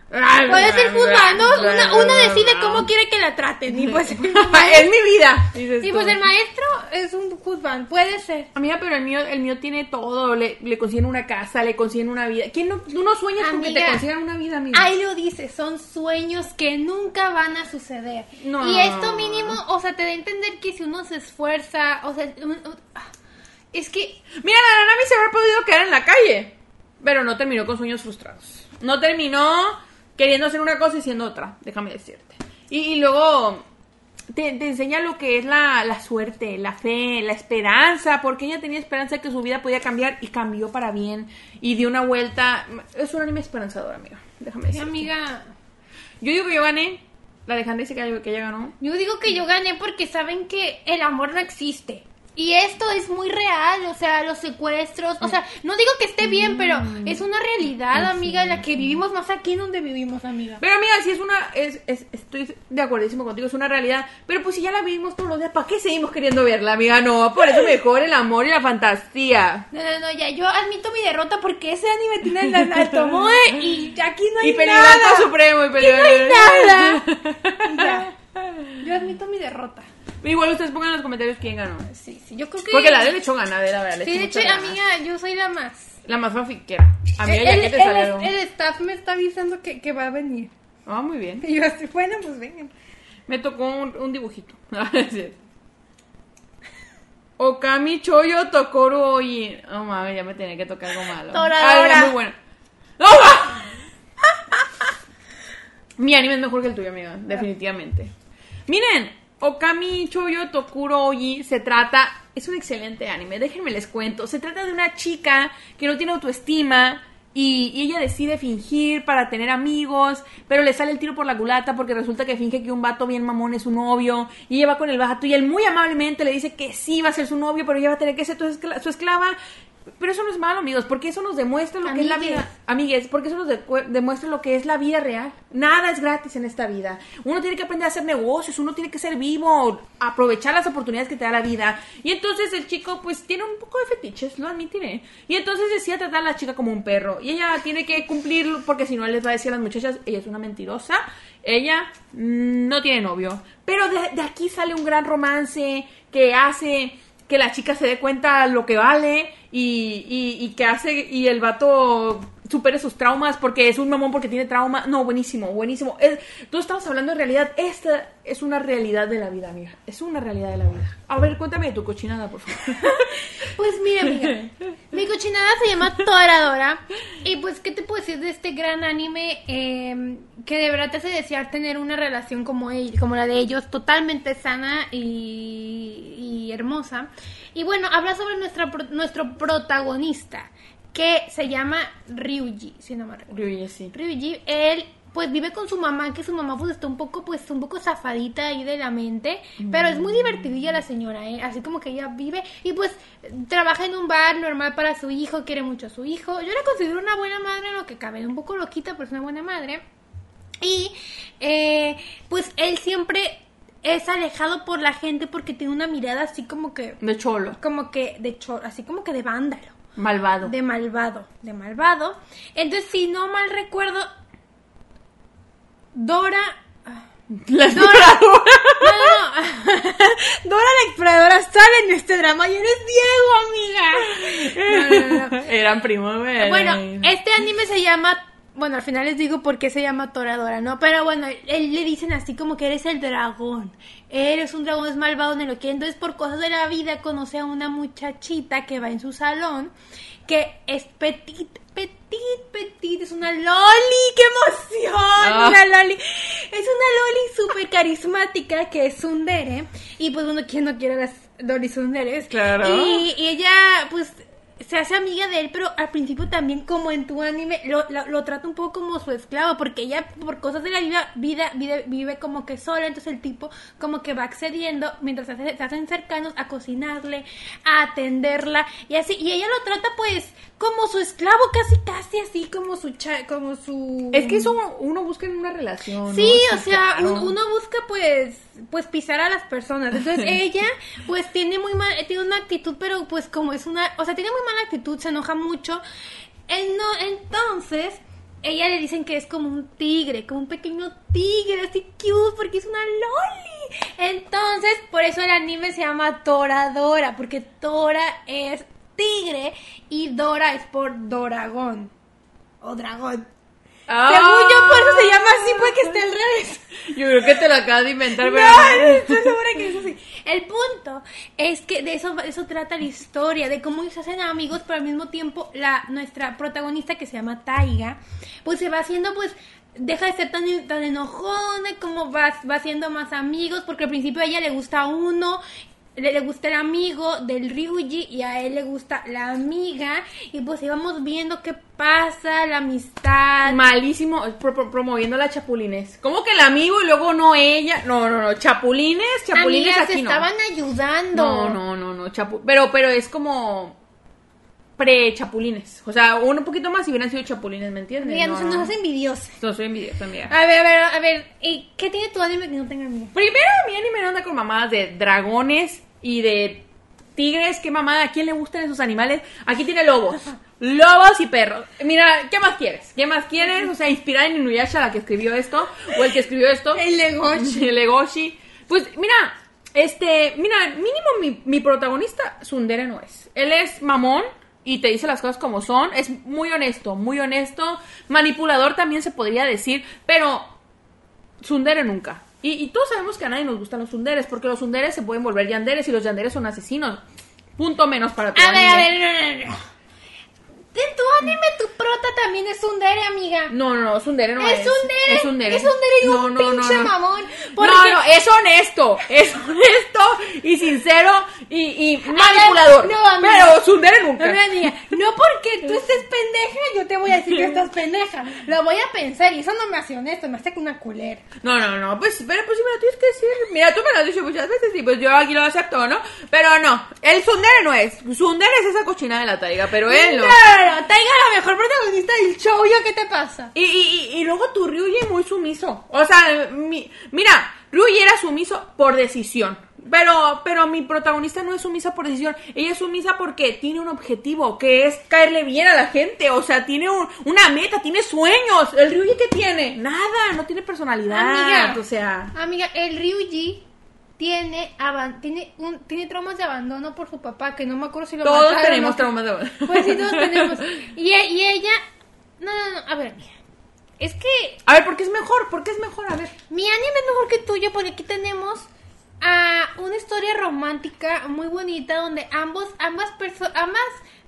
Puede ser juzgando. Una, una decide cómo quiere que la traten. Y pues, *laughs* *laughs* es mi vida. y pues el maestro es un juzgando. Puede ser. Amiga, pero el mío, el mío tiene todo. Le, le consiguen una casa, le consiguen una vida. ¿Quién no, tú no sueñas con que te consigan una vida, amiga? Ahí lo dice, son sueños que nunca van a suceder. No. Y esto mínimo, o sea, te da a entender que si uno se esfuerza, o sea, un- es que Mira, la Nanami se habrá podido quedar en la calle. Pero no terminó con sueños frustrados. No terminó queriendo hacer una cosa y siendo otra, déjame decirte. Y, y luego te, te enseña lo que es la, la suerte, la fe, la esperanza, porque ella tenía esperanza de que su vida podía cambiar y cambió para bien y dio una vuelta. Es un anime esperanzador, amiga. Déjame mi decirte. amiga, Yo digo que yo gané. La Alejandra dice que, que ella ganó. yo digo que yo gané porque saben que el amor no existe. Y esto es muy real, o sea, los secuestros, o sea, no digo que esté bien, pero es una realidad, amiga, en la que vivimos más aquí en donde vivimos, amiga. Pero amiga, si es una, es, es- estoy de acuerdísimo contigo, es una realidad. Pero pues si ya la vivimos todos los días, ¿para qué seguimos queriendo verla, amiga? No, por eso mejor el amor y la fantasía. No, no, no, ya, yo admito mi derrota porque ese anime tiene la, la *laughs* Tomoe y aquí no hay *laughs* Y peligro nada. supremo y peligro. nada. Ya. Yo admito mi derrota. Igual ustedes pongan en los comentarios quién ganó. Sí, sí, yo creo que... Porque la de le echó ganas, de la verdad. Sí, de hecho, amiga, yo soy la más. La más fanfiquera. Amiga, ya el, que te el- salieron. el staff me está avisando que, que va a venir. Ah, muy bien. Y yo así, bueno, pues vengan. Me tocó un, un dibujito. *laughs* Okami Choyo Tokoro Oyi. Oh mames, ya me tenía que tocar algo malo. Toradora. Ay, muy bueno. ¡No ma! *laughs* Mi anime es mejor que el tuyo, amiga. Definitivamente. Miren, Okami Choyo Tokuro Oyi se trata. Es un excelente anime, déjenme les cuento. Se trata de una chica que no tiene autoestima. Y, y ella decide fingir para tener amigos, pero le sale el tiro por la culata porque resulta que finge que un vato bien mamón es su novio y ella va con el vato y él muy amablemente le dice que sí va a ser su novio, pero ella va a tener que ser su esclava. Pero eso no es malo, amigos, porque eso nos demuestra lo que es la vida. Amigues, porque eso nos de- demuestra lo que es la vida real. Nada es gratis en esta vida. Uno tiene que aprender a hacer negocios, uno tiene que ser vivo, aprovechar las oportunidades que te da la vida. Y entonces el chico, pues, tiene un poco de fetiches, lo admitiré. Y entonces decía tratar a la chica como un perro. Y ella tiene que cumplirlo, porque si no, él les va a decir a las muchachas, ella es una mentirosa. Ella mm, no tiene novio. Pero de, de aquí sale un gran romance que hace que la chica se dé cuenta lo que vale y, y, y que hace y el vato supere sus traumas porque es un mamón porque tiene trauma. No, buenísimo, buenísimo. Es, tú estabas hablando de realidad. Esta es una realidad de la vida, amiga. Es una realidad de la vida. A ver, cuéntame de tu cochinada, por favor. *laughs* Pues mira, amiga, mi cochinada se llama Toradora. Y pues, ¿qué te puedo decir de este gran anime eh, que de verdad te hace desear tener una relación como, ell- como la de ellos, totalmente sana y, y hermosa? Y bueno, habla sobre nuestra, nuestro protagonista, que se llama Ryuji, si no me recuerdo. Ryuji, sí. Ryuji, él pues vive con su mamá, que su mamá pues está un poco, pues un poco zafadita ahí de la mente, pero es muy divertidilla la señora, ¿eh? Así como que ella vive y pues trabaja en un bar normal para su hijo, quiere mucho a su hijo. Yo la considero una buena madre en lo que cabe, un poco loquita, pero es una buena madre. Y eh, pues él siempre es alejado por la gente porque tiene una mirada así como que, De cholo. como que de chor, así como que de vándalo Malvado. de malvado, de malvado. Entonces, si no mal recuerdo, Dora... ah, La Dora. No, no, no. *laughs* Dora la exploradora sale en este drama y eres Diego, amiga. *laughs* Eran primos. Bueno, este anime se llama... Bueno, al final les digo por qué se llama Toradora, ¿no? Pero bueno, él le dicen así como que eres el dragón. Eres un dragón, es malvado, no lo quiere. Entonces, por cosas de la vida, conoce a una muchachita que va en su salón, que es petit, petit, petit. Es una loli, qué emoción. Ah. Una loli. Es una loli súper carismática que es Sundere. Y pues uno, ¿quién no quiere las loli Sunderes? Claro. Y, y ella, pues, se hace amiga de él, pero al principio también, como en tu anime, lo, lo, lo trata un poco como su esclavo, porque ella, por cosas de la vida, vida vive, vive como que sola, entonces el tipo como que va accediendo, mientras se, hace- se hacen cercanos, a cocinarle, a atenderla, y así, y ella lo trata pues como su esclavo, casi, casi así, como su, cha- como su... Es que eso uno busca en una relación. Sí, ¿no? o sea, claro. uno busca pues pues pisar a las personas. Entonces *laughs* ella pues tiene muy mal, tiene una actitud, pero pues como es una, o sea, tiene muy actitud, se enoja mucho. En- no, entonces ella le dicen que es como un tigre, como un pequeño tigre, así cute, porque es una loli. Entonces, por eso el anime se llama Toradora, porque Tora es tigre y Dora es por Doragón o dragón. Ah. Según yo, por eso se llama así, porque esté al revés. Yo creo que te lo acabas de inventar, pero. No, estoy segura que es así. El punto es que de eso, eso trata la historia, de cómo se hacen amigos, pero al mismo tiempo la nuestra protagonista que se llama Taiga, pues se va haciendo pues deja de ser tan, tan enojona, como va, va haciendo más amigos, porque al principio a ella le gusta uno, le, le gusta el amigo del Ryuji y a él le gusta la amiga, y pues íbamos viendo qué pasa, la amistad. Malísimo, pro- pro- promoviendo la chapulines. ¿Cómo que el amigo y luego no ella? No, no, no, chapulines, chapulines Amigas, se aquí no. estaban ayudando. No, no, no, no, chapu pero, pero es como pre-chapulines. O sea, un poquito más si hubieran sido chapulines, ¿me entiendes? Amiga, no, se nos hace envidiosa. No soy envidiosa, amiga. A ver, a ver, a ver. ¿Y qué tiene tu anime que no tenga amiga? Primero, mi anime anda con mamadas de dragones y de tigres. ¿Qué mamada? ¿A quién le gustan esos animales? Aquí tiene lobos. Lobos y perros. Mira, ¿qué más quieres? ¿Qué más quieres? O sea, inspirada en Inuyasha, la que escribió esto, o el que escribió esto. El Legoshi. *laughs* El Legoshi. Pues, mira, este, mira, mínimo mi, mi protagonista, Sundere no es. Él es mamón y te dice las cosas como son. Es muy honesto, muy honesto. Manipulador también se podría decir, pero Sundere nunca. Y, y todos sabemos que a nadie nos gustan los sunderes, porque los sunderes se pueden volver yanderes y los yanderes son asesinos. Punto menos para tu A ver, a ver, no, no, no. En tu anime, tu prota también es un dere, amiga. No, no, no, Sundere no es. Es un dere, Es un dere. es un dere y un No, no, no, pinche no. mamón. No, Porque- no, es honesto, es honesto y sincero y, y manipulador. no, amiga. pero Sundere nunca. No, amiga, no porque tú estés pendeja, yo te voy a decir que *laughs* estás pendeja. Lo voy a pensar y eso no me hace honesto, me hace que una culera. No, no, no, pues, pero pues si me lo tienes que decir. Mira, tú me lo has dicho muchas veces y pues yo aquí lo acepto, ¿no? Pero no, el Sundere no es. Sundere es esa cochina de la taiga, pero él no. No, Taiga la mejor protagonista del show, ¿yo qué te pasa? Y, y, y, y luego tu Ryuji muy sumiso. O sea, mi- mira, Ryuji era sumiso por decisión. Pero, pero mi protagonista no es sumisa por decisión. Ella es sumisa porque tiene un objetivo, que es caerle bien a la gente. O sea, tiene un- una meta, tiene sueños. ¿El Ryuji qué tiene? Nada, no tiene personalidad. Amiga. O sea, Amiga, el Ryuji tiene, tiene, un, tiene traumas de abandono por su papá, que no me acuerdo si lo todos mataron tenemos traumas de Pues sí, todos *laughs* tenemos. Y, e- y ella... No, no, no, a ver, mira. Es que A ver, ¿por qué es mejor? ¿Por qué es mejor? A ver. mi anime es mejor que tuyo porque aquí tenemos a una historia romántica muy bonita donde ambos, ambas, perso- ambas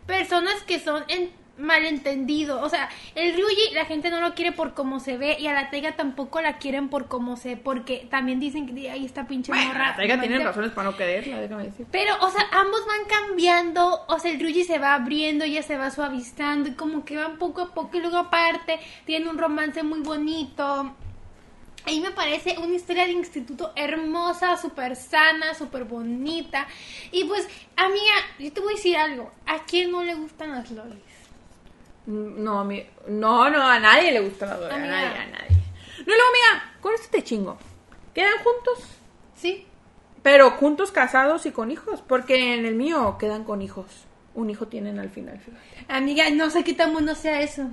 personas que son en malentendido. O sea, el Ryuji la gente no lo quiere por cómo se ve y a la Taiga tampoco la quieren por cómo se porque también dicen que ahí está pinche Bueno, morra. la Taiga tiene romántica". razones para no quererla, déjame decir. Pero, o sea, ambos van cambiando, o sea, el Ryuji se va abriendo, ella se va suavizando y como que van poco a poco y luego aparte tiene un romance muy bonito. Ahí me parece una historia de instituto hermosa, súper sana, súper bonita. Y pues, amiga, yo te voy a decir algo. ¿A quién no le gustan las lolis? No, a mí, no, no, a nadie le gusta la droga, a nadie, a nadie. No, luego, mira, con este te chingo. Quedan juntos, ¿Sí? pero juntos casados y con hijos, porque en el mío quedan con hijos. Un hijo tienen al final, fíjate. Amiga, no sé qué tan bueno sea eso.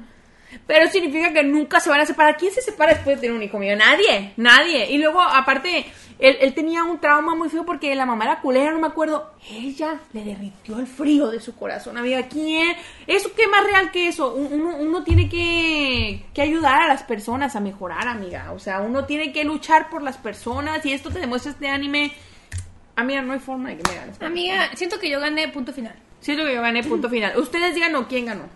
Pero significa que nunca se van a separar. ¿Quién se separa después de tener un hijo mío? Nadie, nadie. Y luego, aparte, él, él tenía un trauma muy feo porque la mamá era culera, no me acuerdo. Ella le derritió el frío de su corazón, amiga. ¿Quién? ¿Eso qué más real que eso? Un- Uno, uno tiene que, que ayudar a las personas a mejorar, amiga. O sea, uno tiene que luchar por las personas y esto te demuestra este anime. Amiga, no hay forma de que me ganes. Amiga, siento que yo gané punto final. Siento que yo gané punto final. Ustedes digan, no, ¿quién ganó?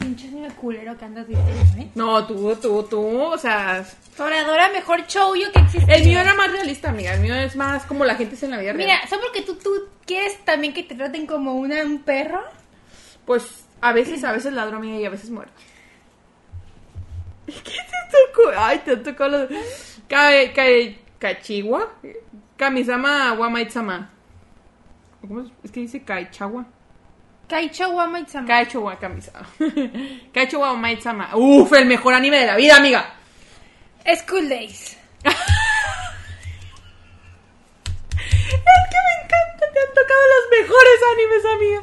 Pinche anime culero que andas diciendo, ¿eh? No, tú, tú, tú. O sea, Toradora mejor shoujo que existe. El mío era más realista, amiga. El mío es más como la gente es en la vida real. Mira, ¿solo porque tú, tú quieres también que te traten como una, un perro? Pues a veces, a veces ladro, amiga, y a veces muero. *laughs* ¿Qué te tocó? Ay, te tocó lo de... Ka, ka, Kachiwa. Kamisama Wamaitsama. ¿Cómo es? Es que dice Kaichawa. Kaicho Wama Itzama. Kaichawa Kamisama. Kaichawa *laughs* Wamaitsama. Uf, el mejor anime de la vida, amiga. School Days. *laughs* Es que me encanta, te han tocado los mejores animes, amiga.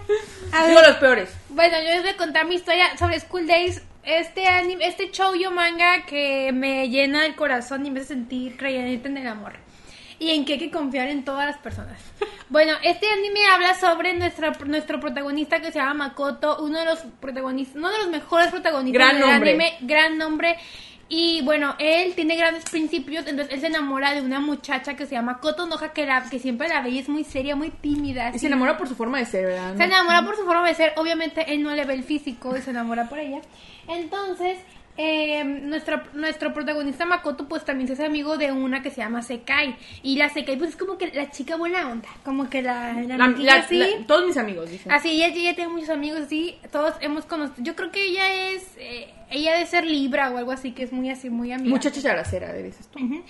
A Digo ver. los peores. Bueno, yo les voy a contar mi historia sobre School Days. Este anime, este shoujo manga que me llena el corazón y me hace sentir creyente en el amor. Y en que hay que confiar en todas las personas. Bueno, este anime habla sobre nuestra, nuestro protagonista que se llama Makoto, uno de los protagonistas, uno de los mejores protagonistas Gran del nombre. anime, gran nombre. Y bueno, él tiene grandes principios, entonces él se enamora de una muchacha que se llama Koto Noja, que, la, que siempre la ve y es muy seria, muy tímida. Y así. se enamora por su forma de ser, ¿verdad? Se enamora por su forma de ser. Obviamente él no le ve el físico y se enamora por ella. Entonces, eh, nuestro, nuestro protagonista Makoto pues también se hace amigo de una que se llama Sekai. Y la Sekai pues es como que la chica buena onda. Como que la... la La- así. todos mis amigos dicen. Así, ella, ella tiene muchos amigos así. Todos hemos conocido... Yo creo que ella es... eh, ella debe ser Libra o algo así, que es muy así, muy amiga. Muchacha characera, dices tú. Ujú.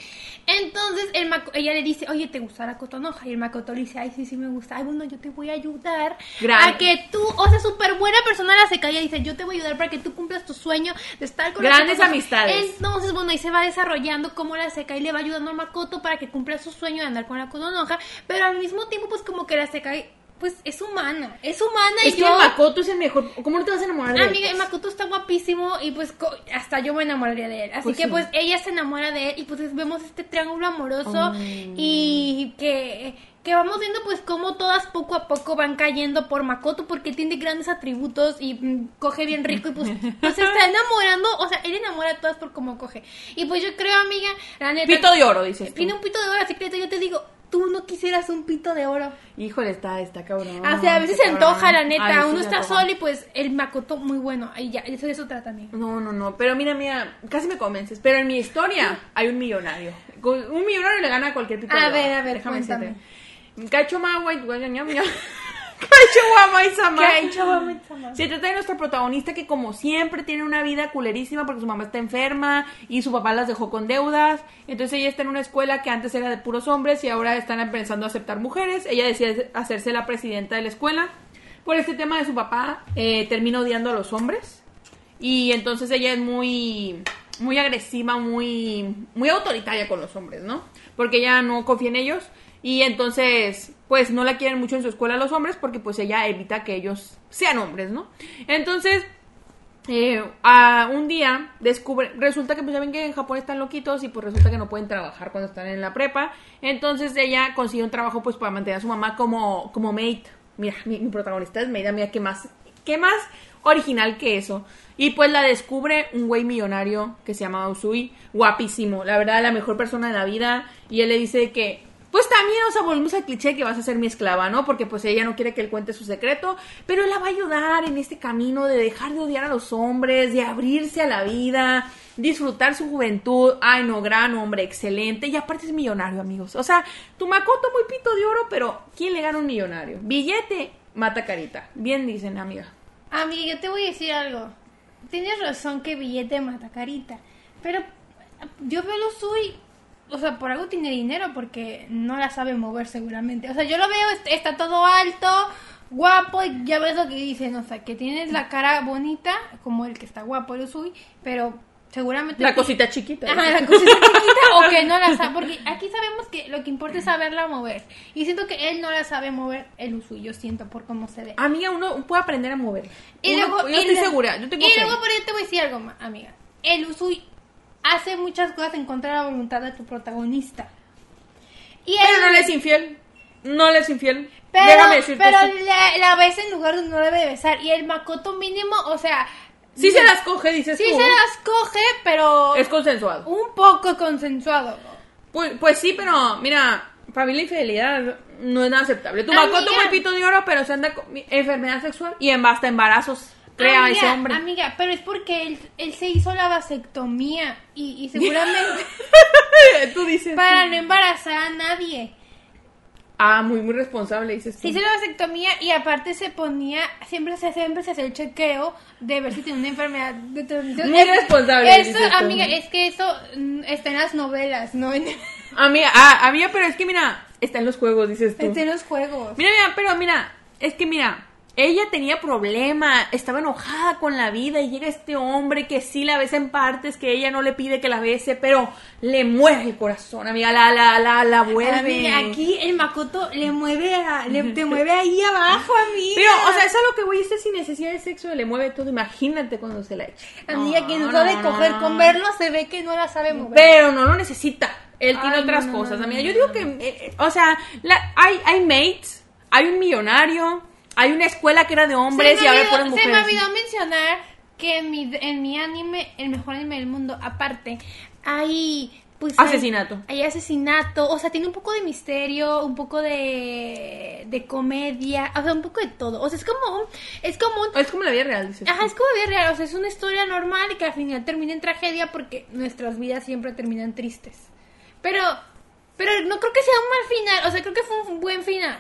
Entonces el ella le dice, oye, ¿te gusta la cotonoja? Y el Makoto le dice, ay, sí, sí me gusta. Ay, bueno, yo te voy a ayudar Gran- a que tú, o sea, súper buena persona la se calla y dice, yo te voy a ayudar para que tú cumplas tu sueño de estar con Grandes Cotonoja". amistades. Entonces, bueno, ahí se va desarrollando cómo la Sekai le va ayudando al Makoto para que cumpla su sueño de andar con la cotonoja, pero al mismo tiempo, pues como que la Sekai pues es humana, es humana Es y que yo... Makoto es el mejor. ¿Cómo no te vas a enamorar de él? Amiga, Makoto está guapísimo y pues co- hasta yo me enamoraría de él. Así Pues que sí. pues ella se enamora de él y pues vemos este triángulo amoroso Oh. y que, que vamos viendo pues cómo todas poco a poco van cayendo por Makoto porque tiene grandes atributos y mm, coge bien rico y pues, *laughs* pues se está enamorando, o sea, él enamora a todas por cómo coge. Y pues yo creo, amiga, la neta... Pito de oro, dices. tú. Tiene un pito de oro, así que yo te digo, tú no quisieras un pito de oro. Híjole, está, está cabrón. O sea, a veces se antoja, la A neta. veces Uno está solo y pues el Makoto muy bueno. Ahí ya, eso de eso trata, amiga. No, no, no. Pero mira, mira, casi me convences. Pero en mi historia hay un millonario. Un millonario le gana a cualquier pito A de oro. ver, a ver, Déjame cuéntame. decirte. Cacho Magua y Guama y Sama. ¿Qué ha hecho Sama? Se trata de nuestra protagonista que como siempre tiene una vida culerísima porque su mamá está enferma y su papá las dejó con deudas. Entonces ella está en una escuela que antes era de puros hombres y ahora están empezando a aceptar mujeres. Ella decide hacerse la presidenta de la escuela. Por este tema de su papá eh, termina odiando a los hombres. Y entonces ella es muy muy agresiva, muy muy autoritaria con los hombres, ¿no? Porque ella no confía en ellos y entonces pues no la quieren mucho en su escuela los hombres porque pues ella evita que ellos sean hombres, ¿no? Entonces eh, a un día descubre, resulta que pues ya ven que en Japón están loquitos y pues resulta que no pueden trabajar cuando están en la prepa, entonces ella consigue un trabajo pues para mantener a su mamá como, como maid, mira, mi, protagonista es maid, mira, qué más, qué más original que eso, y pues la descubre un güey millonario que se llama Usui, guapísimo, la verdad la mejor persona de la vida, y él le dice que pues también, o sea, volvemos al cliché que vas a ser mi esclava, ¿no? Porque pues ella no quiere que él cuente su secreto, pero él la va a ayudar en este camino de dejar de odiar a los hombres, de abrirse a la vida, disfrutar su juventud. Ay, no, gran hombre, excelente. Y aparte es millonario, amigos. O sea, tu Makoto muy pito de oro, pero ¿quién le gana un millonario? Billete, mata carita. Bien dicen, amiga. Amiga, yo te voy a decir algo. Tienes razón que billete mata carita. Pero yo veo lo soy. O sea, por algo tiene dinero porque no la sabe mover seguramente. O sea, yo lo veo, est- está todo alto, guapo, y ya ves lo que dicen. O sea, que tienes la cara bonita, como el que está guapo, el Usui, pero seguramente... La cosita chiquita. Ajá, la cosita chiquita o que no la sabe. Porque aquí sabemos que lo que importa es saberla mover. Y siento que él no la sabe mover el Usui, yo siento por cómo se ve. Amiga, uno puede aprender a mover. Y Uno- luego, yo y estoy luego- segura, yo tengo Y fe. luego, pero yo te voy a decir algo, ma- amiga. El Usui hace muchas cosas en contra de la voluntad de tu protagonista. Y él, Pero no le es infiel. No le es infiel. pero, Déjame decirte pero la, la besa en lugar donde no debe de besar. Y el Makoto mínimo, o sea... Sí se las coge, dices Sí tú. se las coge, pero Es consensuado. un poco consensuado. Pues, pues sí, pero mira, para mí la infidelidad no es nada aceptable. Tu. Makoto muy pito de oro, pero se anda con enfermedad sexual y en basta embarazos. Crea amiga, ese hombre. Amiga, pero es porque él, él se hizo la vasectomía y, y *laughs* seguramente Tú dices. para no embarazar a nadie. Ah, muy, muy responsable, dices tú. Se hizo la vasectomía y aparte se ponía, siempre se, siempre se hace el chequeo de ver si tiene una enfermedad de transmisión. Muy Es- responsable, Eso, dices tú. amiga, es que eso mm, está en las novelas, no Amiga, *laughs* ah, amiga, pero es que mira, está en los juegos, dices tú. está en los juegos. Mira, mira, pero mira, es que mira, ella tenía problema, estaba enojada con la vida y llega este hombre que sí la besa en partes, que ella no le pide que la bese, pero le mueve el corazón, amiga, la, la, la, la vuelve. Amiga, aquí el Makoto le mueve, a- le, te *laughs* mueve ahí abajo, amiga. Pero, o sea, es a lo que voy, este sin necesidad de sexo le mueve todo, imagínate cuando se la echa. Amiga, no, No, sabe no, coger con verlo, se ve que no la sabe mover. Pero no lo necesita. Él tiene Ay, otras cosas, amiga. Yo digo que, eh, eh, o sea, la- hay, hay mates, hay un millonario, hay una escuela que era de hombres y ahora olvidó, ponen se me mujeres. olvidó mencionar que en mi, en mi anime, el mejor anime del mundo, aparte, hay... Pues, Asesinato. Hay, hay asesinato, o sea, tiene un poco de misterio, un poco de, de comedia, o sea, un poco de todo. O sea, es como un... Es como un Es como la vida real, dices. Ajá, es como vida real, o sea, es una historia normal y que al final termina en tragedia porque nuestras vidas siempre terminan tristes. Pero, pero no creo que sea un mal final, o sea, creo que fue un buen final.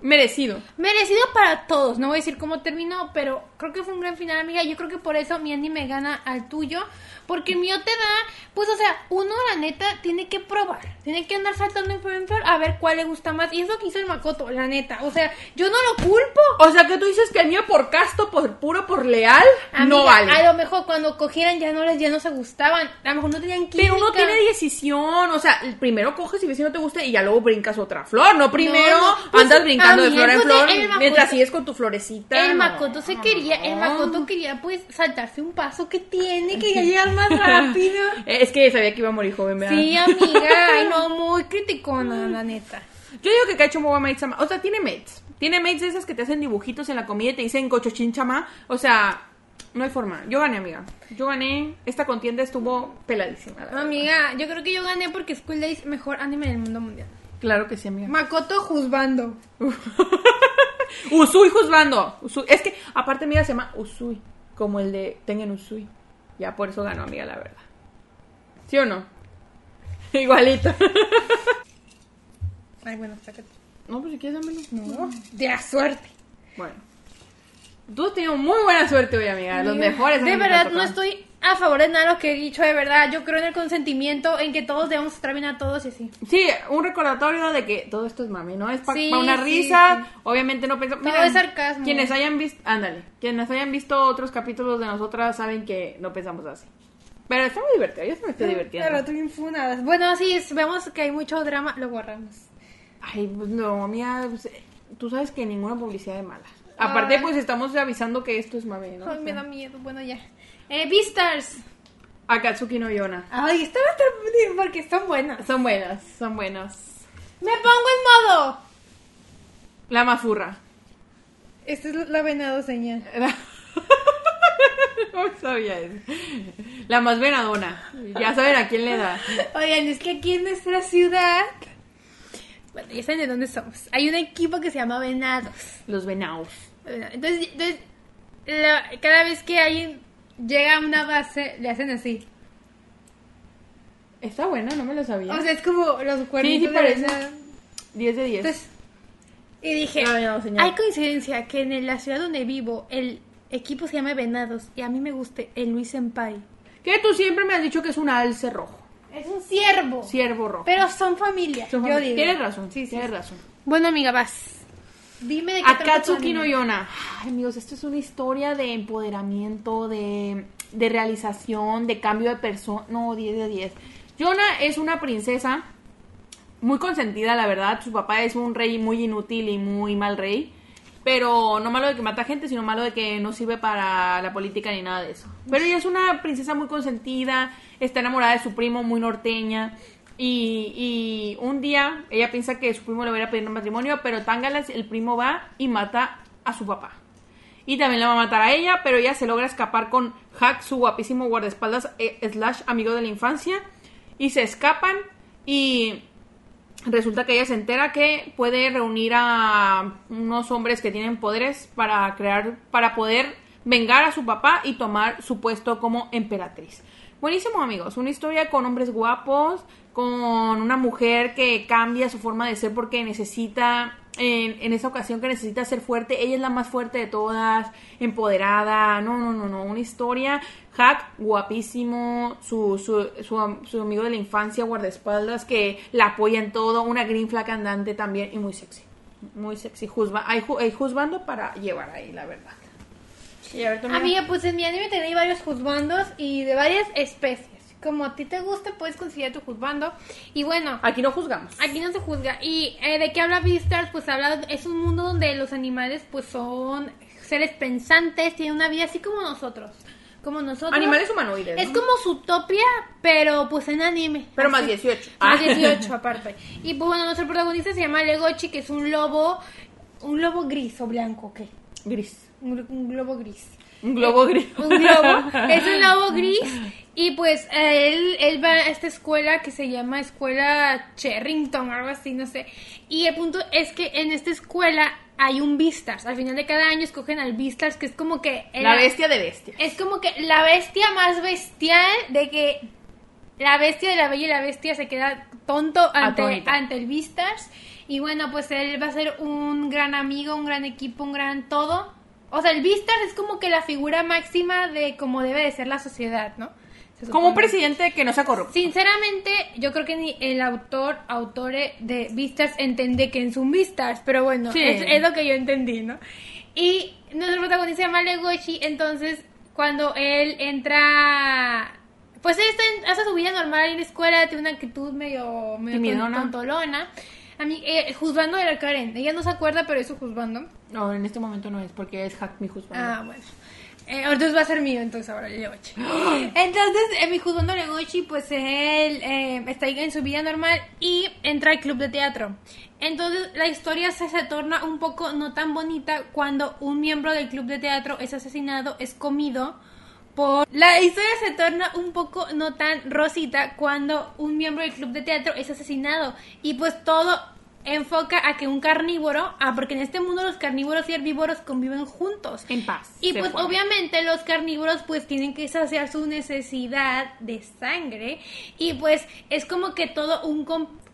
Merecido. Merecido para todos, no voy a decir cómo terminó, pero creo que fue un gran final, amiga. Yo creo que por eso mi anime gana al tuyo. Porque el mío te da, pues, o sea, uno, la neta, tiene que probar. Tiene que andar saltando en flor en flor a ver cuál le gusta más. Y es lo que hizo el Makoto, la neta. O sea, yo no lo culpo. O sea, que tú dices que el mío por casto, por puro, por leal, no vale. A lo mejor cuando cogieran ya no les, ya no se gustaban. A lo mejor no tenían química. Pero uno tiene decisión, o sea, primero coges y ves si no te gusta y ya luego brincas otra flor, no primero No, no, pues, andas brincando de flor en flor Makoto- mientras sigues con tu florecita. El no, Makoto se quería, el. Makoto quería pues saltarse un paso que tiene, quería llegar *laughs* más rápido. Eh, Es que sabía que iba a morir joven, ¿verdad? Sí, amiga, ay no, *laughs* muy criticona, la neta. Yo digo que Kaicho Moba Sama, o sea, tiene mates. Tiene mates de esas que te hacen dibujitos en la comida y te dicen cochochín chama. O sea, no hay forma. Yo gané, amiga. Yo gané. Esta contienda estuvo peladísima. la. Amiga, yo creo que yo gané porque School Days mejor anime del mundo mundial. Claro que sí, amiga. Makoto juzgando. *laughs* Usui juzgando. Usui. Es que, aparte, mira, se llama Usui. Como el de Tengen Usui. Ya por eso ganó, amiga, la verdad. ¿Sí o no? *laughs* Igualito. *laughs* Ay, bueno, sácate. no, pues si quieres, dámelo. No, de la suerte. Bueno. Tú has tenido muy buena suerte hoy, amiga. Los mejores. De verdad, no estoy a favor de nada lo que he dicho, de verdad. Yo creo en el consentimiento, en que todos debemos estar bien a todos y así. Sí, un recordatorio de que todo esto es mami, ¿no? Es para Sí, una sí, risa. sí. Obviamente no pensamos. Todo es sarcasmo. Quienes hayan visto. Ándale. Quienes hayan visto otros capítulos de nosotras saben que no pensamos así. Pero está muy divertido. Yo me estoy divirtiendo. Pero tú infunadas. Bueno, sí, vemos que hay mucho drama, lo borramos. Ay, pues no, mía. pues, eh, tú sabes que ninguna publicidad es mala. Aparte, Ay. pues estamos avisando que esto es mami, ¿no? Ay, me da miedo. Bueno, ya. Eh, Beastars. Akatsuki no Yona. Ay, esta va a porque están buenas. Son buenas, son buenas. Me pongo en modo. La mafurra. Esta es la venado señal. *laughs* no sabía eso. La más venadona. Ya saben a quién le da. Oigan, es que aquí en nuestra ciudad. Bueno, ya saben de dónde somos. Hay un equipo que se llama Venados. Los venados. Entonces, entonces la- cada vez que alguien llega a una base, le hacen así. Está buena, no me lo sabía. O sea, es como los cuernitos sí de parece. venado. 10 de 10. Entonces, y dije, hay coincidencia que en la ciudad donde vivo el equipo se llama Venados y a mí me guste el Luis Senpai. que tú siempre me has dicho que es un alce rojo. Es un ciervo. Ciervo rojo. Pero son familia. Son yo familia. digo. Tienes razón, Sí, sí. tienes razón. Bueno, amiga, vas. Dime de qué Akatsuki no. Yona. Ay, amigos, esto es una historia de empoderamiento, de, de realización, de cambio de persona. No, 10 de 10. Yona es una princesa muy consentida, la verdad. Su papá es un rey muy inútil y muy mal rey. Pero no malo de que mata gente, sino malo de que no sirve para la política ni nada de eso. Pero ella es una princesa muy consentida, está enamorada de su primo, muy norteña. Y, y un día ella piensa que su primo le va a ir a pedir matrimonio, pero Tangalas, el primo va y mata a su papá. Y también la va a matar a ella, pero ella se logra escapar con Hack, su guapísimo guardaespaldas, eh, slash amigo de la infancia. Y se escapan y resulta que ella se entera que puede reunir a unos hombres que tienen poderes para crear, para poder vengar a su papá y tomar su puesto como emperatriz. Buenísimo amigos, una historia con hombres guapos, con una mujer que cambia su forma de ser porque necesita, en, en esa ocasión que necesita ser fuerte, ella es la más fuerte de todas, empoderada, no, no, no, no, una historia, Hack, guapísimo, su, su, su, su amigo de la infancia, guardaespaldas, que la apoya en todo, una green flag andante también y muy sexy, muy sexy, Juzba- hay, hay juzgando para llevar ahí, la verdad. Y a ver. Amiga, pues en mi anime tenéis varios juzbandos y de varias especies. Como a ti te gusta, puedes conseguir tu juzbando. Y bueno, Aquí no juzgamos. aquí no se juzga. ¿Y eh, de qué habla Beastars? Pues habla, es un mundo donde los animales pues son seres pensantes, tienen una vida así como nosotros. Como nosotros. Animales humanoides. Es ¿no? como Zootopia, pero pues en anime. Pero Así. más 18. Más Ah. 18 *laughs* aparte. Y pues bueno, nuestro protagonista se llama Legochi, que es un lobo, un lobo gris o blanco, ¿qué? Gris. Un, un globo gris. *laughs* Un globo gris. Un globo. es un lobo gris. Y pues eh, él, él va a esta escuela que se llama Escuela Cherrington, algo así, no sé. Y el punto es que en esta escuela hay un Beastars. Al final de cada año escogen al Beastars, que es como que... La bestia de bestia. Es como que la bestia más bestial de que la bestia de la bella y la bestia se queda tonto ante, ante el Beastars. Y bueno, pues él va a ser un gran amigo, un gran equipo, un gran todo. O sea, el Vistas es como que la figura máxima de cómo debe de ser la sociedad, ¿no? Como un presidente que no sea corrupto. Sinceramente, yo creo que ni el autor, autore de Vistas entiende que es un Vistas, pero bueno, Sí. es, es lo que yo entendí, ¿no? Y nuestro protagonista se llama Legoshi, entonces cuando él entra, pues él está en- hace su vida normal en la escuela, tiene una actitud medio, medio tontolona. A mí, eh, juzgando de la Karen, ella no se acuerda, pero eso juzgando. No, en este momento no es porque es hack mi juzgando. Ah, bueno. Eh, entonces va a ser mío, entonces ahora Legochi. *gasps* Entonces, eh, mi juzgando Legochi, pues él eh, está ahí en su vida normal y entra al club de teatro. Entonces, la historia se, se torna un poco no tan bonita cuando un miembro del club de teatro es asesinado, es comido por... La historia se torna un poco no tan rosita cuando un miembro del club de teatro es asesinado. Y pues todo enfoca a que un carnívoro, ah, porque en este mundo los carnívoros y herbívoros conviven juntos. En paz. Y pues obviamente los carnívoros pues tienen que saciar su necesidad de sangre y pues es como que todo un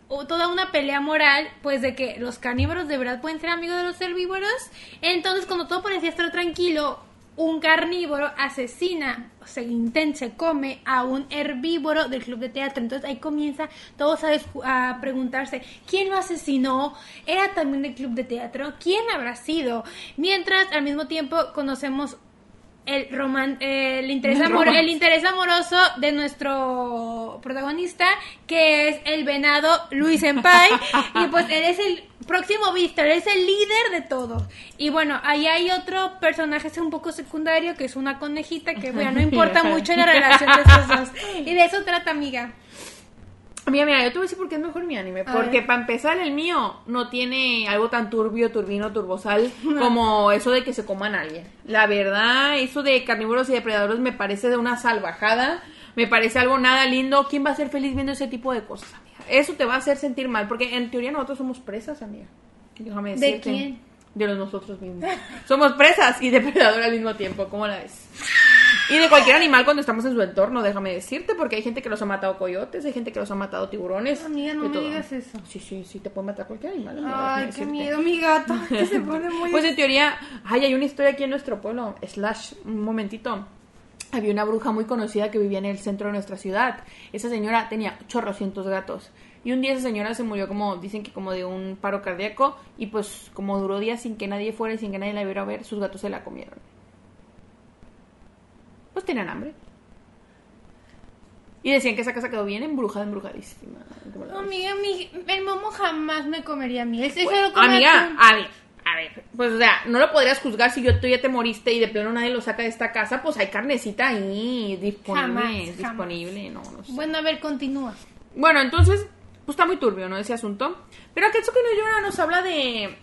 o toda una pelea moral pues de que los carnívoros de verdad pueden ser amigos de los herbívoros. Entonces cuando todo parecía estar tranquilo, un carnívoro asesina, se intenta, se come a un herbívoro del club de teatro. Entonces ahí comienza todos a, a preguntarse, ¿quién lo asesinó? ¿Era también del club de teatro? ¿Quién habrá sido? Mientras al mismo tiempo conocemos el roman el interés El amor- el interés amoroso de nuestro protagonista que es el venado Luis Senpai. *laughs* Y pues él es el próximo Víctor, él es el líder de todos. Y bueno ahí hay otro personaje es un poco secundario que es una conejita que bueno, no importa *laughs* mucho la relación de esos dos. Y de eso trata amiga Mira, mira, yo te voy a decir por qué es mejor mi anime. A Porque para empezar, el mío no tiene algo tan turbio, turbino, turbosal *laughs* como eso de que se coman a alguien. La verdad, eso de carnívoros y depredadores me parece de una salvajada. Me parece algo nada lindo. ¿Quién va a ser feliz viendo ese tipo de cosas, amiga? Eso te va a hacer sentir mal. Porque en teoría nosotros somos presas, amiga. Déjame ¿De decirte. quién? De los nosotros mismos. somos presas y depredador al mismo tiempo. ¿Cómo la ves? Y de cualquier animal cuando estamos en su entorno, déjame decirte, porque hay gente que los ha matado coyotes, hay gente que los ha matado tiburones. Amiga, no de me todo. digas eso. Sí, sí, sí, te puede matar cualquier animal. amiga, ay qué decirte. miedo mi gato que se *laughs* pone muy Pues en teoría, ay, hay una historia aquí en nuestro pueblo, slash, un momentito. Había una bruja muy conocida que vivía en el centro de nuestra ciudad. Esa señora tenía chorrocientos gatos. Y un día esa señora se murió como, dicen que como de un paro cardíaco. Y pues como duró días sin que nadie fuera y sin que nadie la viera a ver, sus gatos se la comieron. Pues tenían hambre. Y decían que esa casa quedó bien embrujada, embrujadísima. Amiga, mi, el momo jamás me comería a mí. Él se come Amiga, a ver, a ver, pues o sea, no lo podrías juzgar si yo, tú ya te moriste y de plano nadie lo saca de esta casa, pues hay carnecita ahí disponible, Jamás, jamás. disponible, no, no sé. Bueno, a ver, continúa. Bueno, entonces, pues está muy turbio, ¿no? Ese asunto. Pero Akatsuki no Yona nos habla de,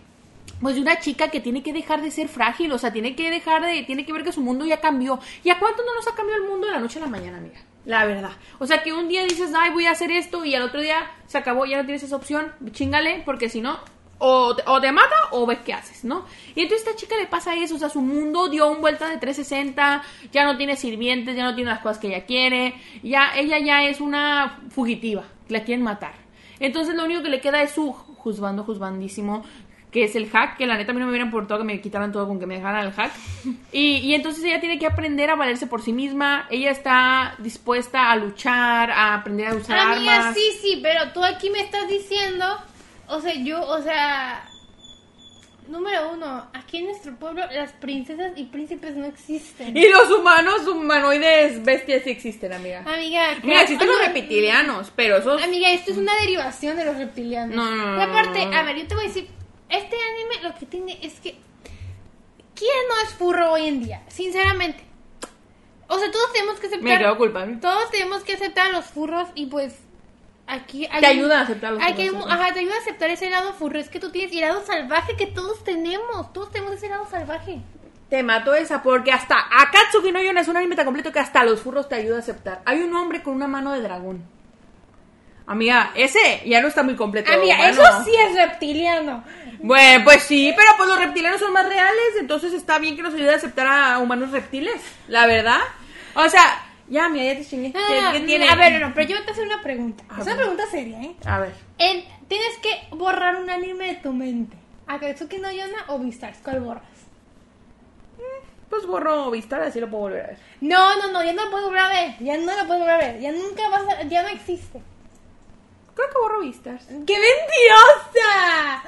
pues de una chica que tiene que dejar de ser frágil, o sea, tiene que dejar de, tiene que ver que su mundo ya cambió. ¿Y a cuánto no nos ha cambiado el mundo de la noche a la mañana, amiga? La verdad. O sea, que un día dices, ay, voy a hacer esto, y al otro día se acabó, ya no tienes esa opción, chingale, porque si no, o te, o te mata o ves qué haces, ¿no? Y entonces a esta chica le pasa eso, o sea, su mundo dio un vuelta de 360, ya no tiene sirvientes, ya no tiene las cosas que ella quiere, ya ella ya es una fugitiva, la quieren matar. Entonces lo único que le queda es su juzgando, juzgandísimo, que es el hack, que la neta a mí no me hubiera importado que me quitaran todo con que me dejaran el hack. Y, y entonces ella tiene que aprender a valerse por sí misma, ella está dispuesta a luchar, a aprender a usar Amiga, armas. sí, sí, pero tú aquí me estás diciendo, o sea, yo, o sea, número uno, aquí en nuestro pueblo las princesas y príncipes no existen. Y los humanos humanoides bestias sí existen, amiga. Amiga, Mira, existen los no, reptilianos, pero esos... Amiga, esto es una derivación de los reptilianos. No, no, no, Y aparte, a ver, yo te voy a decir, este anime lo que tiene es que ¿quién no es furro hoy en día? Sinceramente. O sea, todos tenemos que aceptar Me quedo culpable. todos tenemos que aceptar a los furros y pues aquí hay Te ayuda a aceptar los aquí hay ajá, te ayuda a aceptar ese lado furro, es que tú tienes y el lado salvaje que todos tenemos, todos tenemos ese lado salvaje. Te mato esa porque hasta Akatsuki no Yona es un anime tan completo que hasta los furros te ayuda a aceptar. Hay un hombre con una mano de dragón. Amiga, ese ya no está muy completo. Amiga, humano. eso sí es reptiliano. Bueno, pues sí, pero pues los reptilianos son más reales, entonces está bien que nos ayude a aceptar a humanos reptiles, la verdad. O sea, ya, mira, ya te chingué. ¿Qué, qué tiene? A ver, no, pero yo te voy a hacer una pregunta. A Es una pregunta seria, ¿eh? A ver. En- tienes que borrar un anime de tu mente. ¿Akatsuki no Yona o Beastars? ¿Cuál borras? Pues borro Vistar, así lo puedo volver a ver. No, no, no, ya no lo puedo volver a ver. Ya no lo puedo volver a ver. Ya nunca vas a... Ya no existe. Creo que borro Vistas. ¡Qué mentirosa!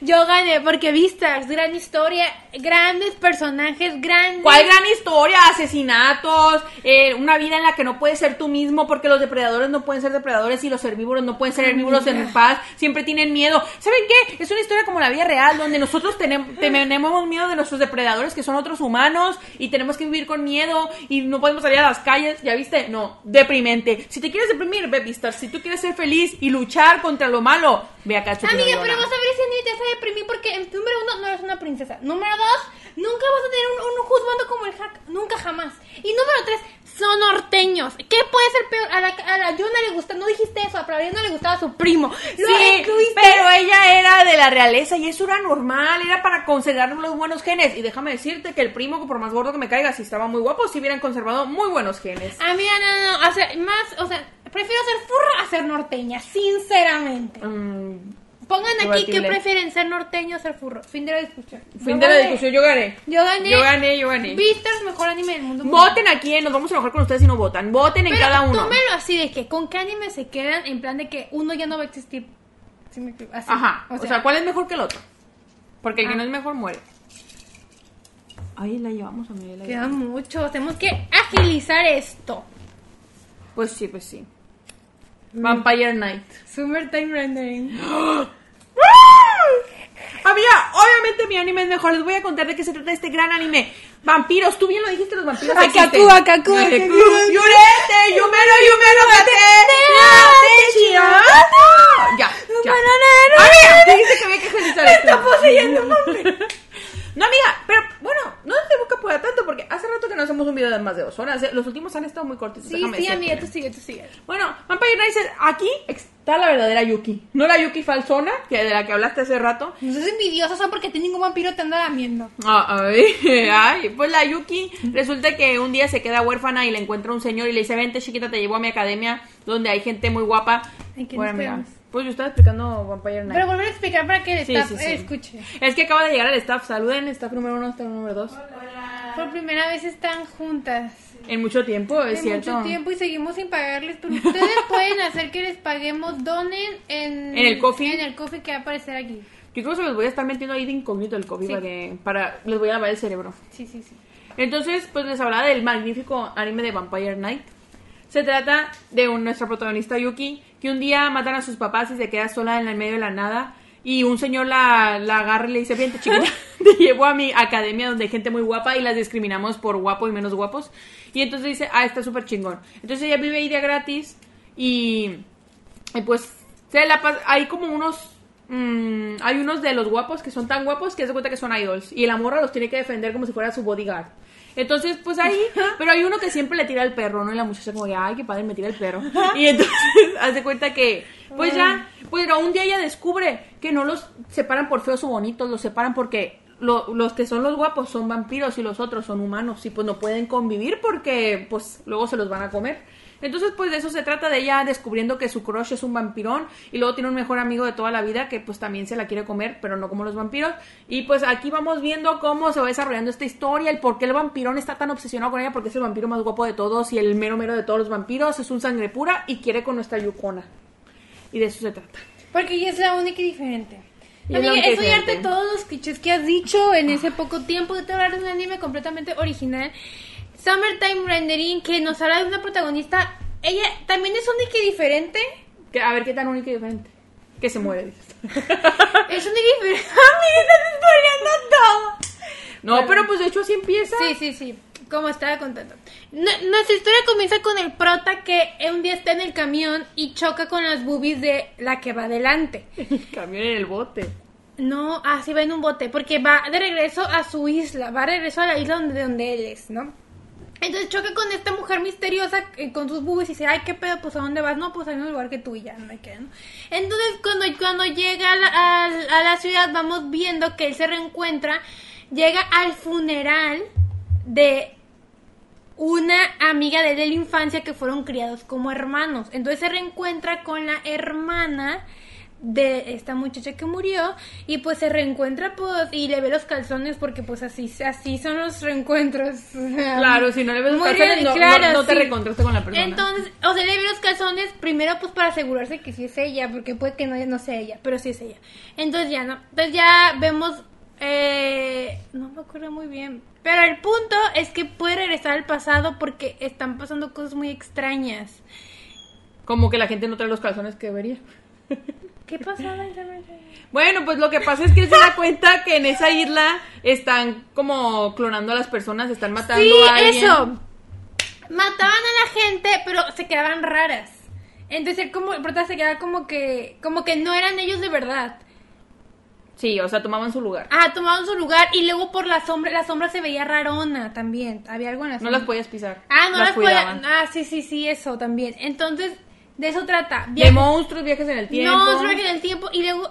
Yo gané porque Vistas, gran historia, grandes personajes, grandes... ¿Cuál gran historia? Asesinatos, eh, una vida en la que no puedes ser tú mismo porque los depredadores no pueden ser depredadores y los herbívoros no pueden ser herbívoros en paz, siempre tienen miedo. ¿Saben qué? Es una historia como la vida real donde nosotros tenemos, *laughs* tenemos miedo de nuestros depredadores que son otros humanos y tenemos que vivir con miedo y no podemos salir a las calles, ¿ya viste? No, deprimente. Si te quieres deprimir, ve Vistas. Si tú quieres ser feliz y luchar contra lo malo, ve acá. Amiga, pero vas a ver si a mí te hace deprimir porque, número uno, no eres una princesa. Número dos, nunca vas a tener un, un juzgando como el hack. Nunca jamás. Y número tres, son norteños. ¿Qué puede ser peor? A la, a la Yuna le gusta, no dijiste eso, a la Yuna le gustaba a su primo. Lo Sí, pero ella era de la realeza y eso era normal, era para conservar los buenos genes. Y déjame decirte que el primo, por más gordo que me caiga, si estaba muy guapo, si hubieran conservado muy buenos genes. Amiga, no, no, o sea, más, o sea, prefiero ser furra a ser norteña, sinceramente. Mm, Pongan aquí que Debatible. prefieren ser norteño o ser furro. Fin de la discusión. fin Yo de la gané. discusión, yo gané. Yo gané. Yo gané, yo gané. Vistas, mejor anime del mundo. Voten aquí, eh, nos vamos a enojar con ustedes si no votan. Voten en Pero cada uno. tómelo así de que con qué anime se quedan en plan de que uno ya no va a existir. Sí me explico, así. Ajá, o sea, ¿cuál es mejor que el otro? Porque el que Ah. no es mejor muere. Ahí la llevamos a mí. la Queda llevamos. mucho. Tenemos que agilizar esto. Pues sí, pues sí. Vampire Night. Summertime Rendering. *gasps* Amiga, obviamente mi anime es mejor. Les voy a contar de qué se trata este gran anime. Vampiros, tú bien lo dijiste, los vampiros. Akaku. Akaku, Akaku. Yurete, Yumero, Yumero, Gate. Ya, ya. Amiga, te dije que había que esto. está poseyendo, mami. *laughs* No, amiga, pero bueno, no te busca por tanto porque hace rato que no hacemos un video de más de dos horas. ¿eh? Los últimos han estado muy cortitos. Sí, déjame sí, decirte. amiga, tú sigue, tú sigue. Bueno, Vampire Night, aquí está la verdadera Yuki. No la Yuki falsona, que de la que hablaste hace rato. No seas envidiosa, son porque ningún vampiro te anda lamiendo. Ah, ay, *laughs* ay, pues la Yuki resulta que un día se queda huérfana y le encuentra un señor y le dice, vente chiquita, te llevo a mi academia donde hay gente muy guapa. Ay, ¿qué Bueno, nos? Pues yo estaba explicando Vampire Night. Pero volver a explicar para que el Sí, staff sí, sí. eh, escuche. Es que acaba de llegar el staff. Saluden, staff número uno, staff número dos. Por primera vez están juntas. En mucho tiempo, es En cierto. mucho tiempo y seguimos sin pagarles, pero ustedes *laughs* pueden hacer que les paguemos, donen en, En el coffee. En el coffee que va a aparecer aquí. Yo creo que se los voy a estar metiendo ahí de incógnito el Sí. para que para les voy a lavar el cerebro. Sí, sí, sí. Entonces, pues les hablaba del magnífico anime de Vampire Night. Se trata de un- nuestra protagonista Yuki, que un día matan a sus papás y se queda sola en el medio de la nada. Y un señor la, la agarra y le dice, vente chiquita, *laughs* *laughs* te llevo a mi academia donde hay gente muy guapa y las discriminamos por guapo y menos guapos. Y entonces dice, ah, está súper chingón. Entonces ella vive ahí de gratis y, y pues se la hay como unos... mm, hay unos de los guapos que son tan guapos que se cuenta que son idols. Y la morra los tiene que defender como si fuera su bodyguard. Entonces, pues ahí, *laughs* pero hay uno que siempre le tira el perro, ¿no? Y la muchacha como que, ay, qué padre, me tira el perro. *laughs* Y entonces, *laughs* hace cuenta que, pues ya, pues pero un día ella descubre que no los separan por feos o bonitos, los separan porque lo- los que son los guapos son vampiros y los otros son humanos y pues no pueden convivir porque pues luego se los van a comer. Entonces, pues de eso se trata de ella descubriendo que su crush es un vampirón y luego tiene un mejor amigo de toda la vida que pues también se la quiere comer, pero no como los vampiros. Y pues aquí vamos viendo cómo se va desarrollando esta historia, el por qué el vampirón está tan obsesionado con ella, porque es el vampiro más guapo de todos y el mero mero de todos los vampiros, es un sangre pura y quiere con nuestra Yukona. Y de eso se trata. Porque ella es la única y diferente. Y es Amiga, única estoy harta de diferente. todos los clichés que has dicho en ese poco tiempo. De hablar de un anime completamente original. Summertime Rendering, que nos habla de una protagonista. Ella también es única y diferente. Que, a ver qué tan único y diferente. Que se muere, dices. *laughs* Es única y diferente. *laughs* Amiga, estás spoileando todo. No, Bueno. pero pues de hecho así empieza. Sí, sí, sí. Como estaba contando. Nu- nuestra historia comienza con el prota que un día está en el camión y choca con las boobies de la que va adelante. *laughs* Camión en el bote. No, ah, sí va en un bote, porque va de regreso a su isla, va de regreso a la isla donde, donde él es, ¿no? Entonces choca con esta mujer misteriosa eh, con sus boobies y dice, ay, ¿qué pedo? Pues ¿a dónde vas? No, pues al mismo lugar que tú y ya, no hay que. Entonces cuando, cuando llega a la, a- la ciudad vamos viendo que él se reencuentra, llega al funeral de una amiga de de la infancia que fueron criados como hermanos. Entonces se reencuentra con la hermana de esta muchacha que murió y pues se reencuentra pues y le ve los calzones porque pues así así son los reencuentros *laughs* Claro, si no le ves los calzones, real- no, claro, no- no te sí. reencontraste con la persona. entonces o sea le ve los calzones primero pues para asegurarse que sí es ella porque puede que no, no sea ella pero sí es ella entonces ya no entonces ya vemos eh, no me acuerdo muy bien pero el punto es que puede regresar al pasado porque están pasando cosas muy extrañas Como que la gente no trae los calzones que debería. *laughs* ¿qué pasaba? Bueno, pues lo que pasa es que él se da *laughs* cuenta que en esa isla están como clonando a las personas, están matando Sí, a alguien. eso. Mataban a la gente, pero se quedaban raras. Entonces él como el prota se quedaba como que como que no eran ellos de verdad. Sí, o sea, tomaban su lugar. Ah, tomaban su lugar y luego por la sombra, la sombra se veía rarona también. Había algo en la No sombra. las podías pisar. Ah, no las, podía. cuidaban. Ah, sí, sí, sí, eso también. Entonces, de eso trata. De Viajes- monstruos, viajes en el tiempo. No, es viaje en el tiempo. Y luego,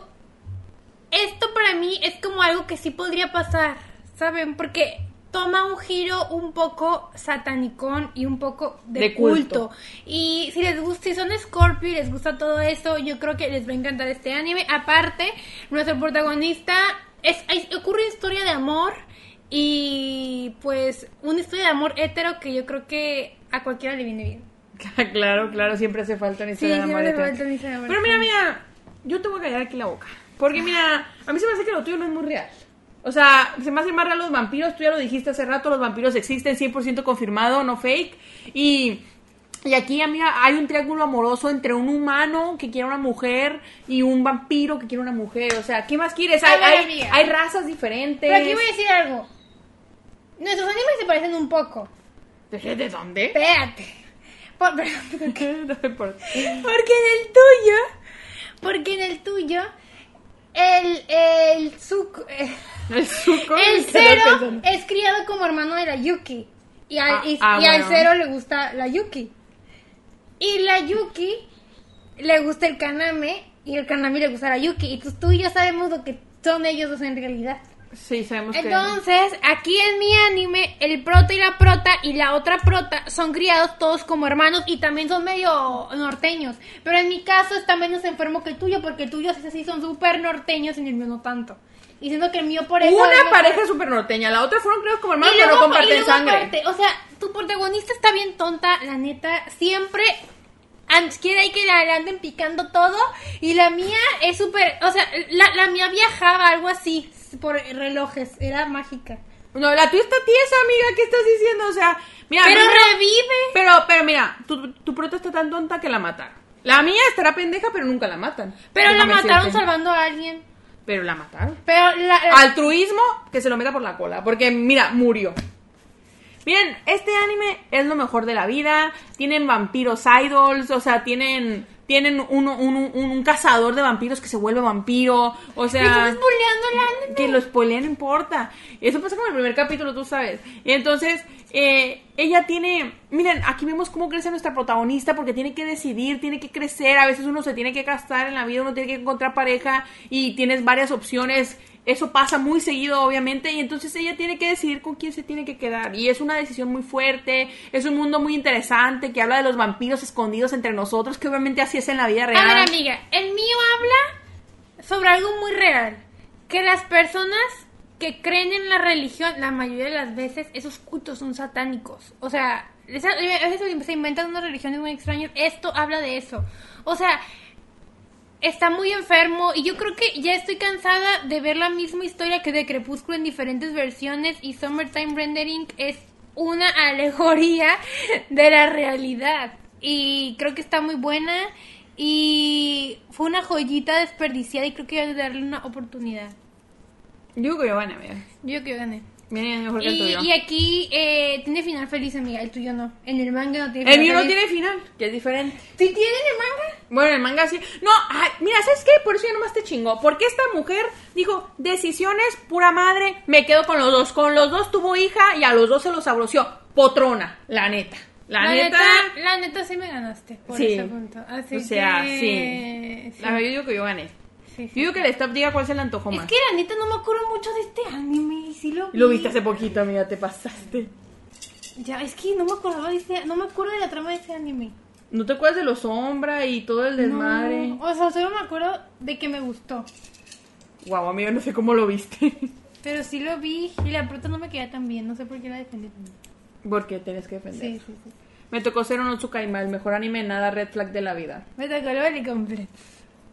esto para mí es como algo que sí podría pasar, ¿saben? Porque toma un giro un poco satanicón y un poco de, De culto. culto. Y si les gusta, si son Scorpio y les gusta todo eso, yo creo que les va a encantar este anime. Aparte, nuestro protagonista es, es- ocurre una historia de amor y pues una historia de amor hetero que yo creo que a cualquiera le viene bien. *laughs* claro, claro, siempre hace falta una Sí, historia de siempre hace falta Pero mira, mira, yo te voy a callar aquí la boca. Porque mira, a mí se me hace que lo tuyo no es muy real. O sea, se me hace más real los vampiros, tú ya lo dijiste hace rato, los vampiros existen, 100% confirmado, no fake. Y, y aquí, amiga, hay un triángulo amoroso entre un humano que quiere una mujer y un vampiro que quiere una mujer. O sea, ¿qué más quieres? Hay, ver, hay, amiga. hay razas diferentes. Pero aquí voy a decir algo. Nuestros animes se parecen un poco. ¿De, de dónde? Espérate. Por- perdón. no me importa. Porque en el tuyo. Porque en el tuyo. El. El. Zuko- eh, El suco. cero es criado como hermano de la Yuki. Y al, Ah, y- ah, y al cero le gusta la Yuki. Y la Yuki le gusta el Kaname. Y el Kaname le gusta la Yuki. Y tú, tú y yo sabemos lo que son ellos dos en realidad. Sí, sabemos que... Entonces, aquí en mi anime, el prota y la prota y la otra prota son criados todos como hermanos y también son medio norteños. Pero en mi caso está menos enfermo que el tuyo, porque el tuyo sí, son súper norteños y el mío no tanto. Y que el mío por eso... es Una pareja súper norteña, la otra fueron creo como hermanos, Y pero no comparten sangre. o sea, tu protagonista está bien tonta, la neta. Siempre quiere que la, le anden picando todo. Y la mía es súper. O sea, la, la mía viajaba, algo así, por relojes. Era mágica. No, la tuya está tiesa, amiga, ¿qué estás diciendo? O sea, mira, Pero revive. pero, pero mira, tu, tu prota está tan tonta que la mataron. La mía estará pendeja, pero nunca la matan. Pero la mataron salvando a alguien. Pero la mataron. Pero la. la- Altruismo, que se lo meta por la cola, porque mira, murió. Miren, este anime es lo mejor de la vida. Tienen vampiros idols, o sea, tienen tienen un, un, un- un cazador de vampiros que se vuelve vampiro, o ¿Me sea, el anime? que lo spoilean no importa. Eso pasa como el primer capítulo, tú sabes. Y entonces, eh, ella tiene, miren, aquí vemos cómo crece nuestra protagonista porque tiene que decidir, tiene que crecer, a veces uno se tiene que gastar en la vida, uno tiene que encontrar pareja y tienes varias opciones. Eso pasa muy seguido, obviamente, y entonces ella tiene que decidir con quién se tiene que quedar. Y es una decisión muy fuerte, es un mundo muy interesante que habla de los vampiros escondidos entre nosotros, que obviamente así es en la vida real. A amiga, el mío habla sobre algo muy real. Que las personas que creen en la religión, la mayoría de las veces, esos cultos son satánicos. O sea, a veces se inventan unas religiones muy extrañas. Esto habla de eso. O sea, está muy enfermo y yo creo que ya estoy cansada de ver la misma historia que de Crepúsculo en diferentes versiones y Summertime Rendering es una *laughs* alegoría de la realidad y creo que está muy buena y fue una joyita desperdiciada y creo que hay que darle una oportunidad. Yo digo que yo van a ver. Yo que gané. Miren, mejor que el Y, tuyo. y aquí eh, tiene final feliz, amiga. El tuyo no. En el manga no tiene El final mío no feliz. tiene final, que es diferente. ¿Sí tiene en el manga? Bueno, el manga sí. No, ay, mira, ¿sabes qué? Por eso yo nomás te chingo. Porque esta mujer dijo, decisiones, pura madre, me quedo con los dos. Con los dos tuvo hija y a los dos se los abroció. Potrona, la neta. La, neta, La neta sí me ganaste por Sí. ese punto. Así o sea, que... sí. La verdad, yo digo que yo gané. Sí, sí. Yo digo que el staff diga cuál se le antojó Es más. que la neta no me acuerdo mucho de este anime. y Sí lo, vi. Lo viste hace poquito, amiga, te pasaste. Ya, es que no me acordaba de este... No me acuerdo de la trama de este anime. ¿No te acuerdas de los sombra y todo el desmadre? No, o sea, solo me acuerdo de que me gustó. Guau, amigo, no sé cómo lo viste. Pero sí lo vi y la prota no me queda tan bien. No sé por qué la defendí. Porque tenés que defender. Sí, sí, sí. Me tocó ser un Otsukaima, el mejor anime nada red flag de la vida. Me tocó lo del completo.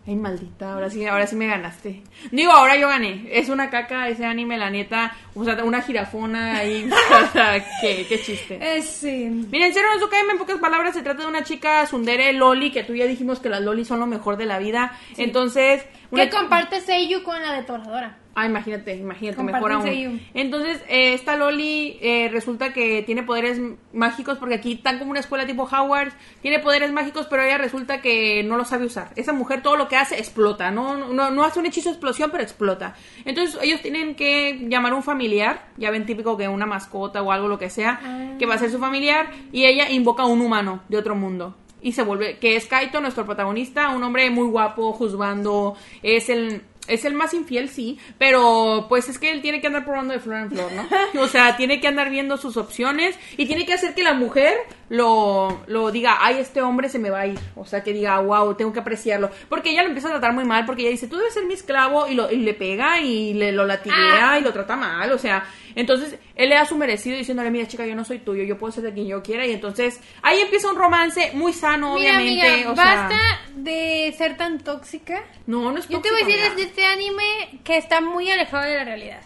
Ay, maldita, ahora sí, ahora sí me ganaste. Digo, ahora yo gané. Es una caca ese anime, la neta. O sea, una jirafona ahí. *laughs* o sea, qué, qué chiste. Eh, sí. Miren, Cero no Tsukaima, en pocas palabras, se trata de una chica sundere loli, que tú ya dijimos que las loli son lo mejor de la vida. Entonces, una Que comparte Seiyu con la detonadora. Ah, imagínate, imagínate, mejor aún. Entonces, eh, esta Loli eh, resulta que tiene poderes mágicos, porque aquí están como una escuela tipo Howard, tiene poderes mágicos, pero ella resulta que no lo sabe usar. Esa mujer todo lo que hace explota, no, no, no hace un hechizo de explosión, pero explota. Entonces, ellos tienen que llamar a un familiar, ya ven típico que una mascota o algo, lo que sea, Ah. que va a ser su familiar, y ella invoca a un humano de otro mundo. Y se vuelve, que es Kaito, nuestro protagonista, un hombre muy guapo, juzgando, es el, es el más infiel, sí, pero pues es que él tiene que andar probando de flor en flor, ¿no? *laughs* O sea, tiene que andar viendo sus opciones y tiene que hacer que la mujer lo, lo diga, ay, este hombre se me va a ir. O sea, que diga, wow, tengo que apreciarlo. Porque ella lo empieza a tratar muy mal, porque ella dice, tú debes ser mi esclavo, y, lo, y le pega y le lo latiguea y lo trata mal, o sea, entonces él le da su merecido diciéndole, mira chica, yo no soy tuyo, yo puedo ser de quien yo quiera, y entonces ahí empieza un romance muy sano, Mira, obviamente. amiga, o sea, basta de ser tan tóxica. no, no es Yo te voy a decir desde este anime que está muy alejado de la realidad.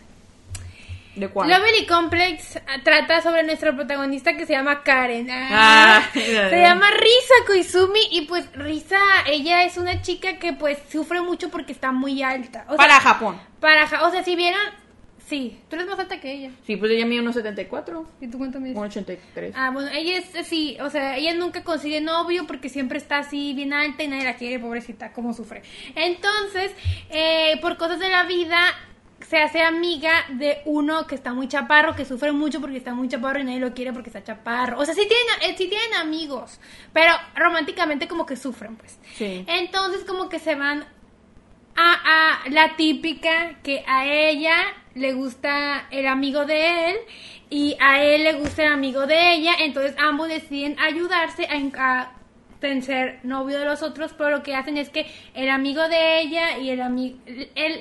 ¿De cuál? Lovely Complex ah, trata sobre nuestra protagonista que se llama Karen. Ah, *laughs* se llama Risa Koizumi y pues Risa, ella es una chica que pues sufre mucho porque está muy alta. O sea, Para Japón. para o sea, si vieran, sí, tú eres más alta que ella. Sí, pues ella mide unos 74, ¿Y tú cuánto mides? 1,83. Ah, bueno, ella es así, o sea, ella nunca consigue novio porque siempre está así bien alta y nadie la quiere, pobrecita, cómo sufre. Entonces, eh, por cosas de la vida, se hace amiga de uno que está muy chaparro, que sufre mucho porque está muy chaparro y nadie lo quiere porque está chaparro. O sea, sí tienen, eh, sí tienen amigos, pero románticamente como que sufren, pues. Sí. Entonces, como que se van a, a la típica que a ella le gusta el amigo de él y a él le gusta el amigo de ella, entonces ambos deciden ayudarse a, a ser novio de los otros, pero lo que hacen es que el amigo de ella y el amigo,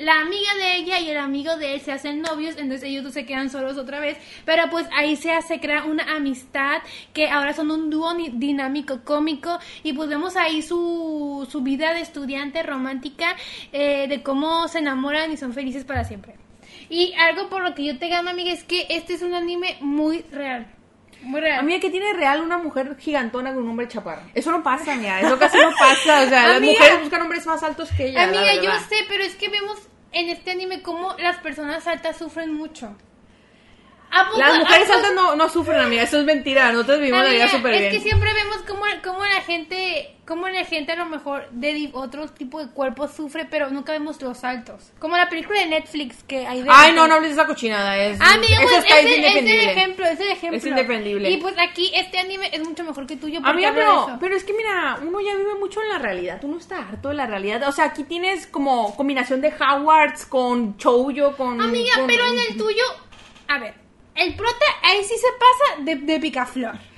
la amiga de ella y el amigo de él se hacen novios, entonces ellos dos se quedan solos otra vez, pero pues ahí se hace crear una amistad que ahora son un dúo dinámico, cómico, y pues vemos ahí su, su vida de estudiante romántica, eh, de cómo se enamoran y son felices para siempre. Y algo por lo que yo te gano, amiga, es que este es un anime muy real. Muy real. Amiga, que tiene real una mujer gigantona con un hombre chaparro. Eso no pasa, amiga. Eso casi no pasa. O sea, las mujeres buscan hombres más altos que ella. la Amiga, yo sé, pero es que vemos en este anime cómo las personas altas sufren mucho. ¿A poco- Las mujeres altas no, no sufren, amiga. Eso es mentira. Nosotros vivimos la vida Amiga, súper es bien. que siempre vemos cómo, cómo la gente, cómo la gente a lo mejor de otro tipo de cuerpos sufre, pero nunca vemos los altos. Como la película de Netflix que hay de Ay, no, no hables de esa cochinada. Es, Ah, amiga, pues es, el, es el indefendible. ejemplo, es el ejemplo. Es indefendible. Y pues aquí este anime es mucho mejor que tuyo. Amiga, pero, pero es que mira, uno ya vive mucho en la realidad, uno está harto de la realidad. O sea, aquí tienes como combinación de Howards con Chouyo, con... Amiga, con- pero en el tuyo, a ver, el prota ahí sí se pasa de, de picaflor.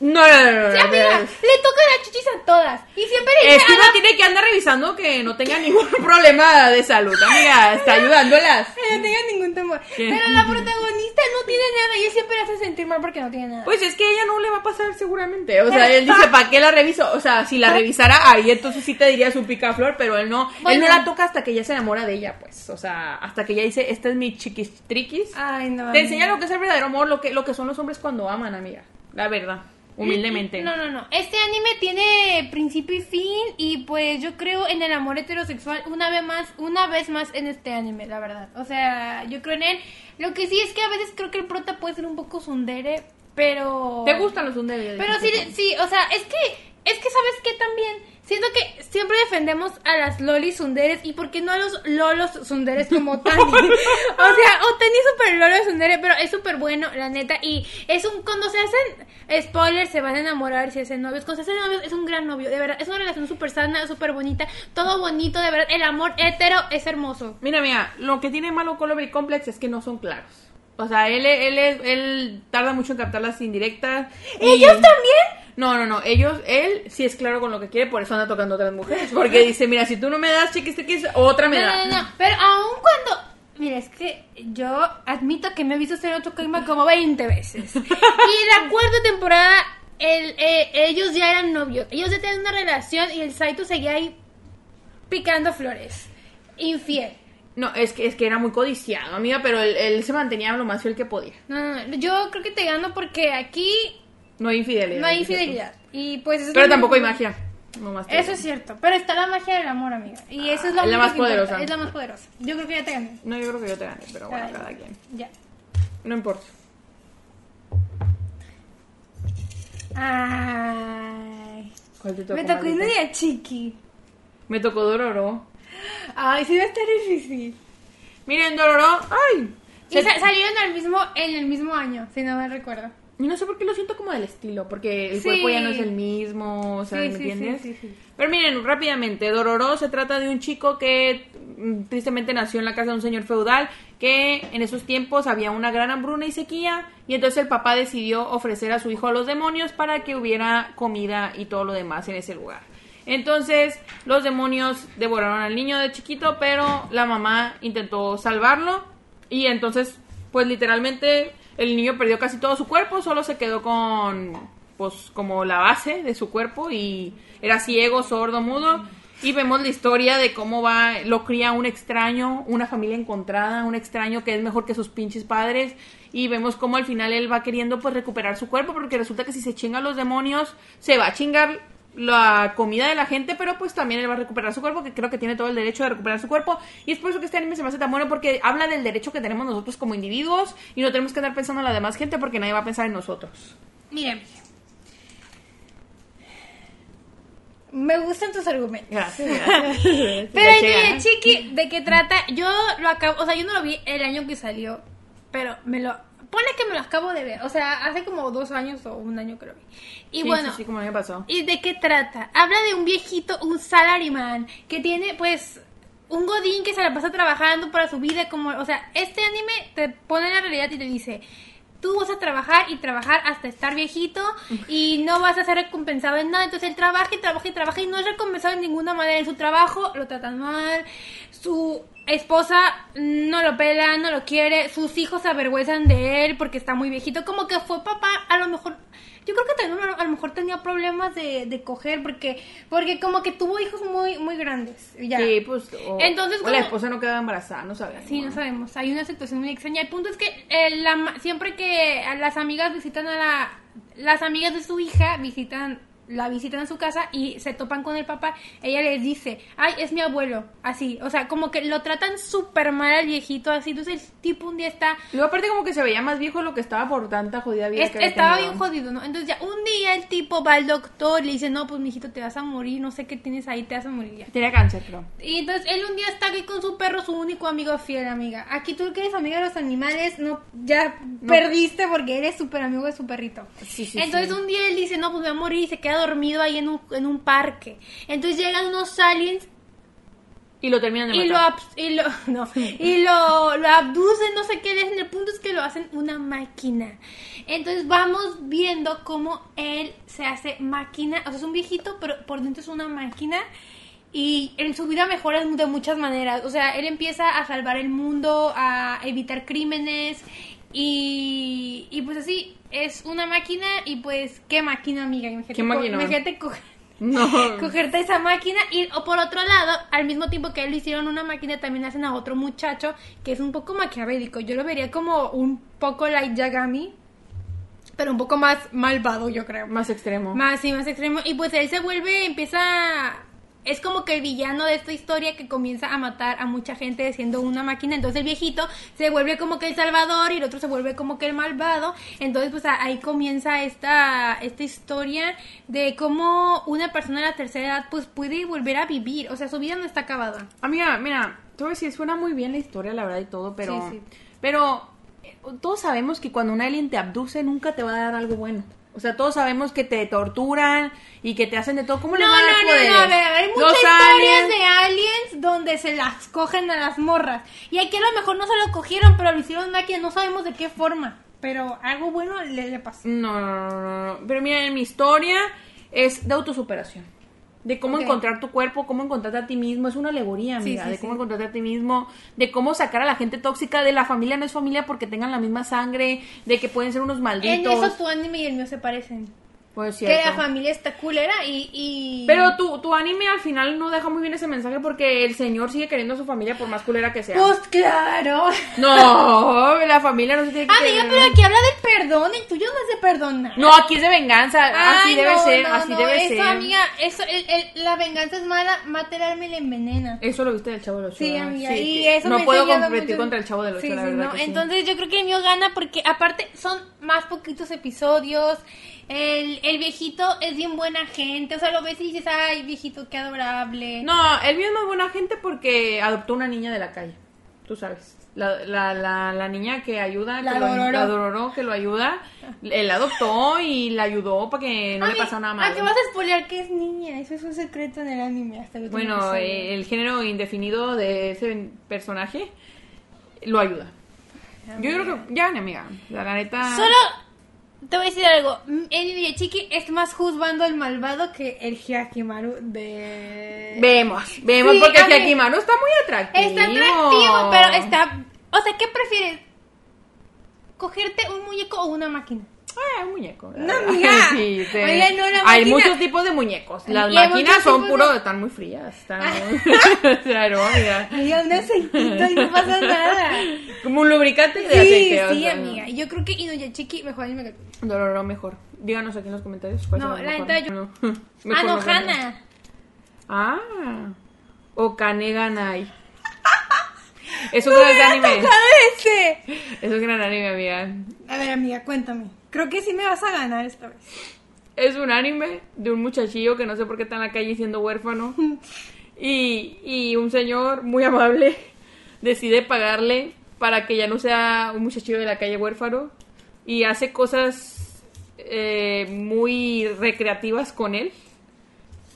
No, no, no, no, Sí, amiga, no. le toca las chichis a todas. Y siempre le Es dice que a uno la- tiene que andar revisando que no tenga ningún *laughs* problema de salud, amiga. Está *laughs* ayudándolas. que no tenga ningún temor. ¿Qué? Pero la protagonista no tiene nada y él siempre la hace sentir mal porque no tiene nada. Pues es que a ella no le va a pasar seguramente. O sea, él dice, ¿para qué la reviso? O sea, si la revisara ahí, entonces sí te diría su picaflor, pero él no. Él no la toca hasta que ella se enamora de ella, pues. O sea, hasta que ella dice, esta es mi chiquis triquis. Ay, no. Te amiga. enseña lo que es el verdadero amor, lo que, lo que son los hombres cuando aman, amiga. La verdad. Humildemente. No, no, no. Este anime tiene principio y fin y pues yo creo en el amor heterosexual una vez más, una vez más en este anime, la verdad. O sea, yo creo en él. Lo que sí es que a veces creo que el prota puede ser un poco sundere, pero ¿Te gustan los hunderos? Pero sí, sí, o sea, es que es que sabes que también siento que siempre defendemos a las lolis sunderes y por qué no a los lolos sunderes como *laughs* Tani. o sea, o Tani es súper lolo sundere, pero es súper bueno, la neta, y es un cuando se hacen spoilers se van a enamorar, se hacen novios, cuando se hacen novios es un gran novio, de verdad, es una relación súper sana, súper bonita, todo bonito, de verdad, el amor hetero es hermoso. Mira, mira, lo que tiene malo Color Complex es que no son claros. O sea, él, él, él, él tarda mucho en captar las indirectas. y- ¿Ellos también? No, no, no. Ellos, él sí es claro con lo que quiere, por eso anda tocando a otras mujeres. Porque dice, mira, si tú no me das chiquis, chiquis, otra me No, da. no, no, pero aún cuando... Mira, es que yo admito que me he visto hacer otro clima como 20 veces. *laughs* Y la cuarta temporada, el, eh, ellos ya eran novios. Ellos ya tenían una relación y el Saito seguía ahí picando flores. Infiel. No, es que, es que era muy codiciado, amiga, pero él, él se mantenía lo más fiel que podía. No, no, no, yo creo que te gano porque aquí No hay infidelidad. no hay infidelidad. Y pues eso Pero tampoco hay magia. No más Eso es cierto. Pero está la magia del amor, amiga. Y eso es lo es la más que importa. poderosa. Es la más poderosa. Yo creo que ya te gané. No, yo creo que yo te gané, pero bueno, Ay, cada quien. Ya. No importa. Ay. ¿Cuál te tocó? Me tocó? Inuyasha Chiqui. Me tocó Dororo. Ay, sí va a estar difícil. Miren, Dororo. ¡Ay! Y Se- sa- salieron al mismo, en el mismo año, si no me recuerdo. Y no sé por qué lo siento como del estilo, porque el Sí. cuerpo ya no es el mismo, o sea, Sí, ¿me sí, entiendes? Pero miren, rápidamente, Dororo se trata de un chico que mm, tristemente nació en la casa de un señor feudal, que en esos tiempos había una gran hambruna y sequía, y entonces el papá decidió ofrecer a su hijo a los demonios para que hubiera comida y todo lo demás en ese lugar. Entonces los demonios devoraron al niño de chiquito, pero la mamá intentó salvarlo y entonces pues literalmente el niño perdió casi todo su cuerpo, solo se quedó con pues como la base de su cuerpo y era ciego, sordo, mudo. Y vemos la historia de cómo va, lo cría un extraño, una familia encontrada, un extraño que es mejor que sus pinches padres. Y vemos cómo al final él va queriendo pues recuperar su cuerpo, porque resulta que si se chingan los demonios, se va a chingar la comida de la gente, pero pues también él va a recuperar su cuerpo, que creo que tiene todo el derecho de recuperar su cuerpo. Y es por eso que este anime se me hace tan bueno, porque habla del derecho que tenemos nosotros como individuos y no tenemos que andar pensando en la demás gente porque nadie va a pensar en nosotros. Miren. Me gustan tus argumentos. Gracias. *laughs* gracias. Pero oye. Chiqui, ¿de qué trata? Yo lo acabo, o sea, yo no lo vi el año que salió, pero me lo, pone que me lo acabo de ver, o sea, hace como dos años o un año creo. Y Sí, bueno, sí, sí, como me pasó. ¿y de qué trata? Habla de un viejito, un salaryman, que tiene pues un godín que se la pasa trabajando para su vida, como, o sea, este anime te pone en la realidad y te dice, tú vas a trabajar y trabajar hasta estar viejito y no vas a ser recompensado en nada, entonces él trabaja y trabaja y trabaja y no es recompensado en ninguna manera en su trabajo, lo tratan mal, su esposa no lo pela, no lo quiere, sus hijos se avergüenzan de él porque está muy viejito, como que fue papá, a lo mejor yo creo que también a lo mejor tenía problemas de, de coger porque porque como que tuvo hijos muy muy grandes ya. Sí, pues. O, Entonces, o la esposa no quedaba embarazada, no sabía. Sí, no sabemos. Hay una situación muy extraña. El punto es que eh, la siempre que las amigas visitan a la... Las amigas de su hija visitan la visitan a su casa y se topan con el papá, ella les dice, ay, es mi abuelo, así, o sea, como que lo tratan súper mal al viejito, así, entonces el tipo un día está, Luego, aparte, como que se veía más viejo lo que estaba por tanta jodida vida es- que estaba bien jodido, ¿no? Entonces ya un día el tipo va al doctor le dice, no, pues mijito, te vas a morir, no sé qué tienes ahí, te vas a morir ya. Tenía cáncer, creo. Y entonces él un día está aquí con su perro, su único amigo fiel, amiga. Aquí tú que eres amiga de los animales, no ya No. perdiste porque eres súper amigo de su perrito. Sí, sí, entonces sí. un día él dice, no, pues me voy a morir y se queda dormido ahí en un, en un parque. Entonces llegan unos aliens Y lo terminan de y lo, matar. abs- y lo, *laughs* no, y lo, lo abducen, no sé qué hacen. El punto es que lo hacen una máquina. Entonces vamos viendo cómo él se hace máquina. O sea, es un viejito, pero por dentro es una máquina. Y en su vida mejora de muchas maneras. O sea, él empieza a salvar el mundo, a evitar crímenes. Y, y pues así, es una máquina. Y pues, ¿qué máquina, amiga? Imagínate, ¿Qué maquinón? imagínate coger No. cogerte esa máquina y o por otro lado, al mismo tiempo que él hicieron una máquina, también hacen a otro muchacho que es un poco maquiavélico. Yo lo vería como un poco like Yagami, pero un poco más malvado, yo creo. Más extremo. Más, sí, más extremo. Y pues él se vuelve, empieza... Es como que el villano de esta historia que comienza a matar a mucha gente siendo una máquina. Entonces el viejito se vuelve como que el salvador y el otro se vuelve como que el malvado. Entonces pues ahí comienza esta, esta historia de cómo una persona de la tercera edad pues puede volver a vivir. O sea, su vida no está acabada. Amiga, mira, te voy a decir, suena muy bien la historia, la verdad, y todo, pero... Sí, sí. Pero eh, todos sabemos que cuando un alien te abduce nunca te va a dar algo bueno. O sea, todos sabemos que te torturan y que te hacen de todo. ¿Cómo le No, van a no, no, poderes? no, a ver, a ver, hay muchas historias de aliens donde se las cogen a las morras. Y aquí a lo mejor no se lo cogieron, pero lo hicieron máquina, no sabemos de qué forma. pero algo bueno le, le pasó. No, no, no, no, no. Pero mira, en mi historia es de autosuperación. De cómo encontrar tu cuerpo, cómo encontrarte a ti mismo. Es una alegoría, Sí, amiga. sí, de cómo sí. encontrarte a ti mismo. De cómo sacar a la gente tóxica de la familia. No es familia porque tengan la misma sangre. De que pueden ser unos En malditos. eso tu anime y el mío se parecen. Pues Que la familia está culera y... y... Pero tu, tu anime al final no deja muy bien ese mensaje porque el señor sigue queriendo a su familia por más culera que sea. Pues claro. No, la familia no se tiene que Amiga, querer. pero aquí habla de perdón, el tuyo no es de perdonar. No, aquí es de venganza. así debe ser, no, así no, debe eso, ser. amiga, eso, el, el- la venganza es mala, mata el alma y la envenena. Eso lo viste del chavo del 8. Sí, amiga, y eso no me puedo competir mucho. contra el chavo del 8, Sí, la sí, verdad. no. que sí. Entonces yo creo que el mío gana porque aparte son más poquitos episodios. El, el viejito es bien buena gente. O sea, lo ves y dices, ay, viejito, qué adorable. No, él mismo es buena gente porque adoptó una niña de la calle. Tú sabes. La, la, la, la niña que ayuda, La que lo, la Dororo, que lo ayuda, él la adoptó y la ayudó para que no le pasara nada ¿A malo. qué vas a spoilear que es niña? Eso es un secreto en el anime hasta el Bueno, eh, el género indefinido de ese personaje lo ayuda. Yo creo que ya, mi amiga. La, la neta. Solo te voy a decir algo. En Inuyachiki es más juzgando al malvado que el Hyakimaru de... Vemos, vemos, Sí, porque ver. Hyakimaru está muy atractivo. Está atractivo, pero está... O sea, ¿qué prefieres? ¿Cogerte un muñeco o una máquina? Ah, un muñeco. No, amiga. *laughs* Sí, sí. Oiga, no, la Hay máquina- muchos tipos de muñecos. Las Y máquinas son puro, de- están muy frías. Están *laughs* claro, amiga. *laughs* Un aceitito y no pasa nada. Como un lubricante de Sí, aceite. o sí, sea, amiga. Yo creo que Inuyachiki mejor anime que tuyo. Dororo mejor. Díganos aquí en los comentarios. cuál No, la neta, yo- No. Ah, Mejor no, mejor. Hana. Ah. Okane Ganai. Es un gran anime. ese! Es un gran anime, amiga. A ver, amiga, cuéntame. Creo que sí me vas a ganar esta vez. Es un anime de un muchachillo que no sé por qué está en la calle siendo huérfano. *laughs* Y, y un señor muy amable decide pagarle para que ya no sea un muchachillo de la calle huérfano. Y hace cosas eh, muy recreativas con él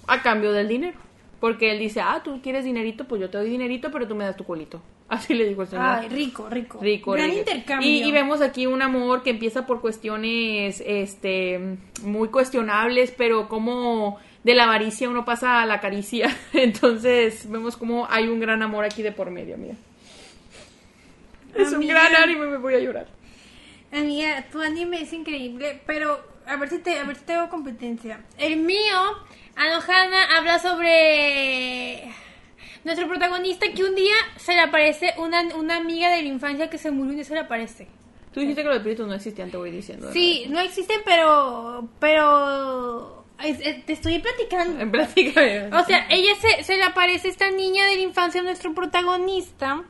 a cambio del dinero. Porque él dice, ah, tú quieres dinerito, pues yo te doy dinerito, pero tú me das tu colito. *laughs* Así le dijo el señor. Ay, rico, rico. Rico, Gran rico. intercambio. Y, y vemos aquí un amor que empieza por cuestiones este muy cuestionables, pero como de la avaricia uno pasa a la caricia. *laughs* Entonces vemos como hay un gran amor aquí de por medio, amiga. Es un gran anime, me voy a llorar. Amiga, tu anime es increíble, pero a ver si te, a ver si te hago competencia. El mío, Anohana, habla sobre nuestro protagonista que un día se le aparece una, una amiga de la infancia que se murió y se le aparece. Tú dijiste que los espíritus no existían, te voy diciendo. Sí, no existen, pero, pero es- es- te estoy platicando. *laughs* En práctica. O sea, ella se, se le aparece esta niña de la infancia a nuestro protagonista.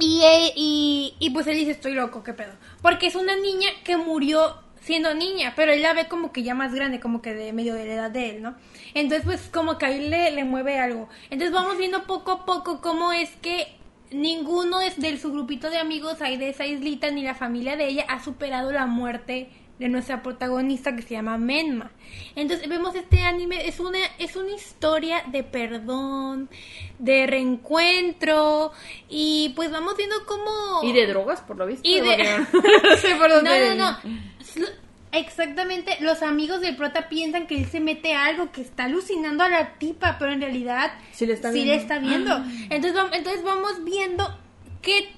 Y, y, y pues él dice, estoy loco, qué pedo. Porque es una niña que murió siendo niña, pero él la ve como que ya más grande, como que de medio de la edad de él, ¿no? Entonces pues como que ahí le, le mueve algo. Entonces vamos viendo poco a poco cómo es que ninguno de, de su grupito de amigos ahí de esa islita, ni la familia de ella ha superado la muerte de nuestra protagonista que se llama Menma. Entonces vemos este anime, es una, es una historia de perdón, de reencuentro, y pues vamos viendo cómo... Y de drogas, por lo visto. Y de- porque *laughs* no sé por No, dónde. no, Exactamente, los amigos del prota piensan que él se mete a algo, que está alucinando a la tipa, pero en realidad Sí le está sí viendo. le está viendo. Entonces, vam- entonces vamos viendo que,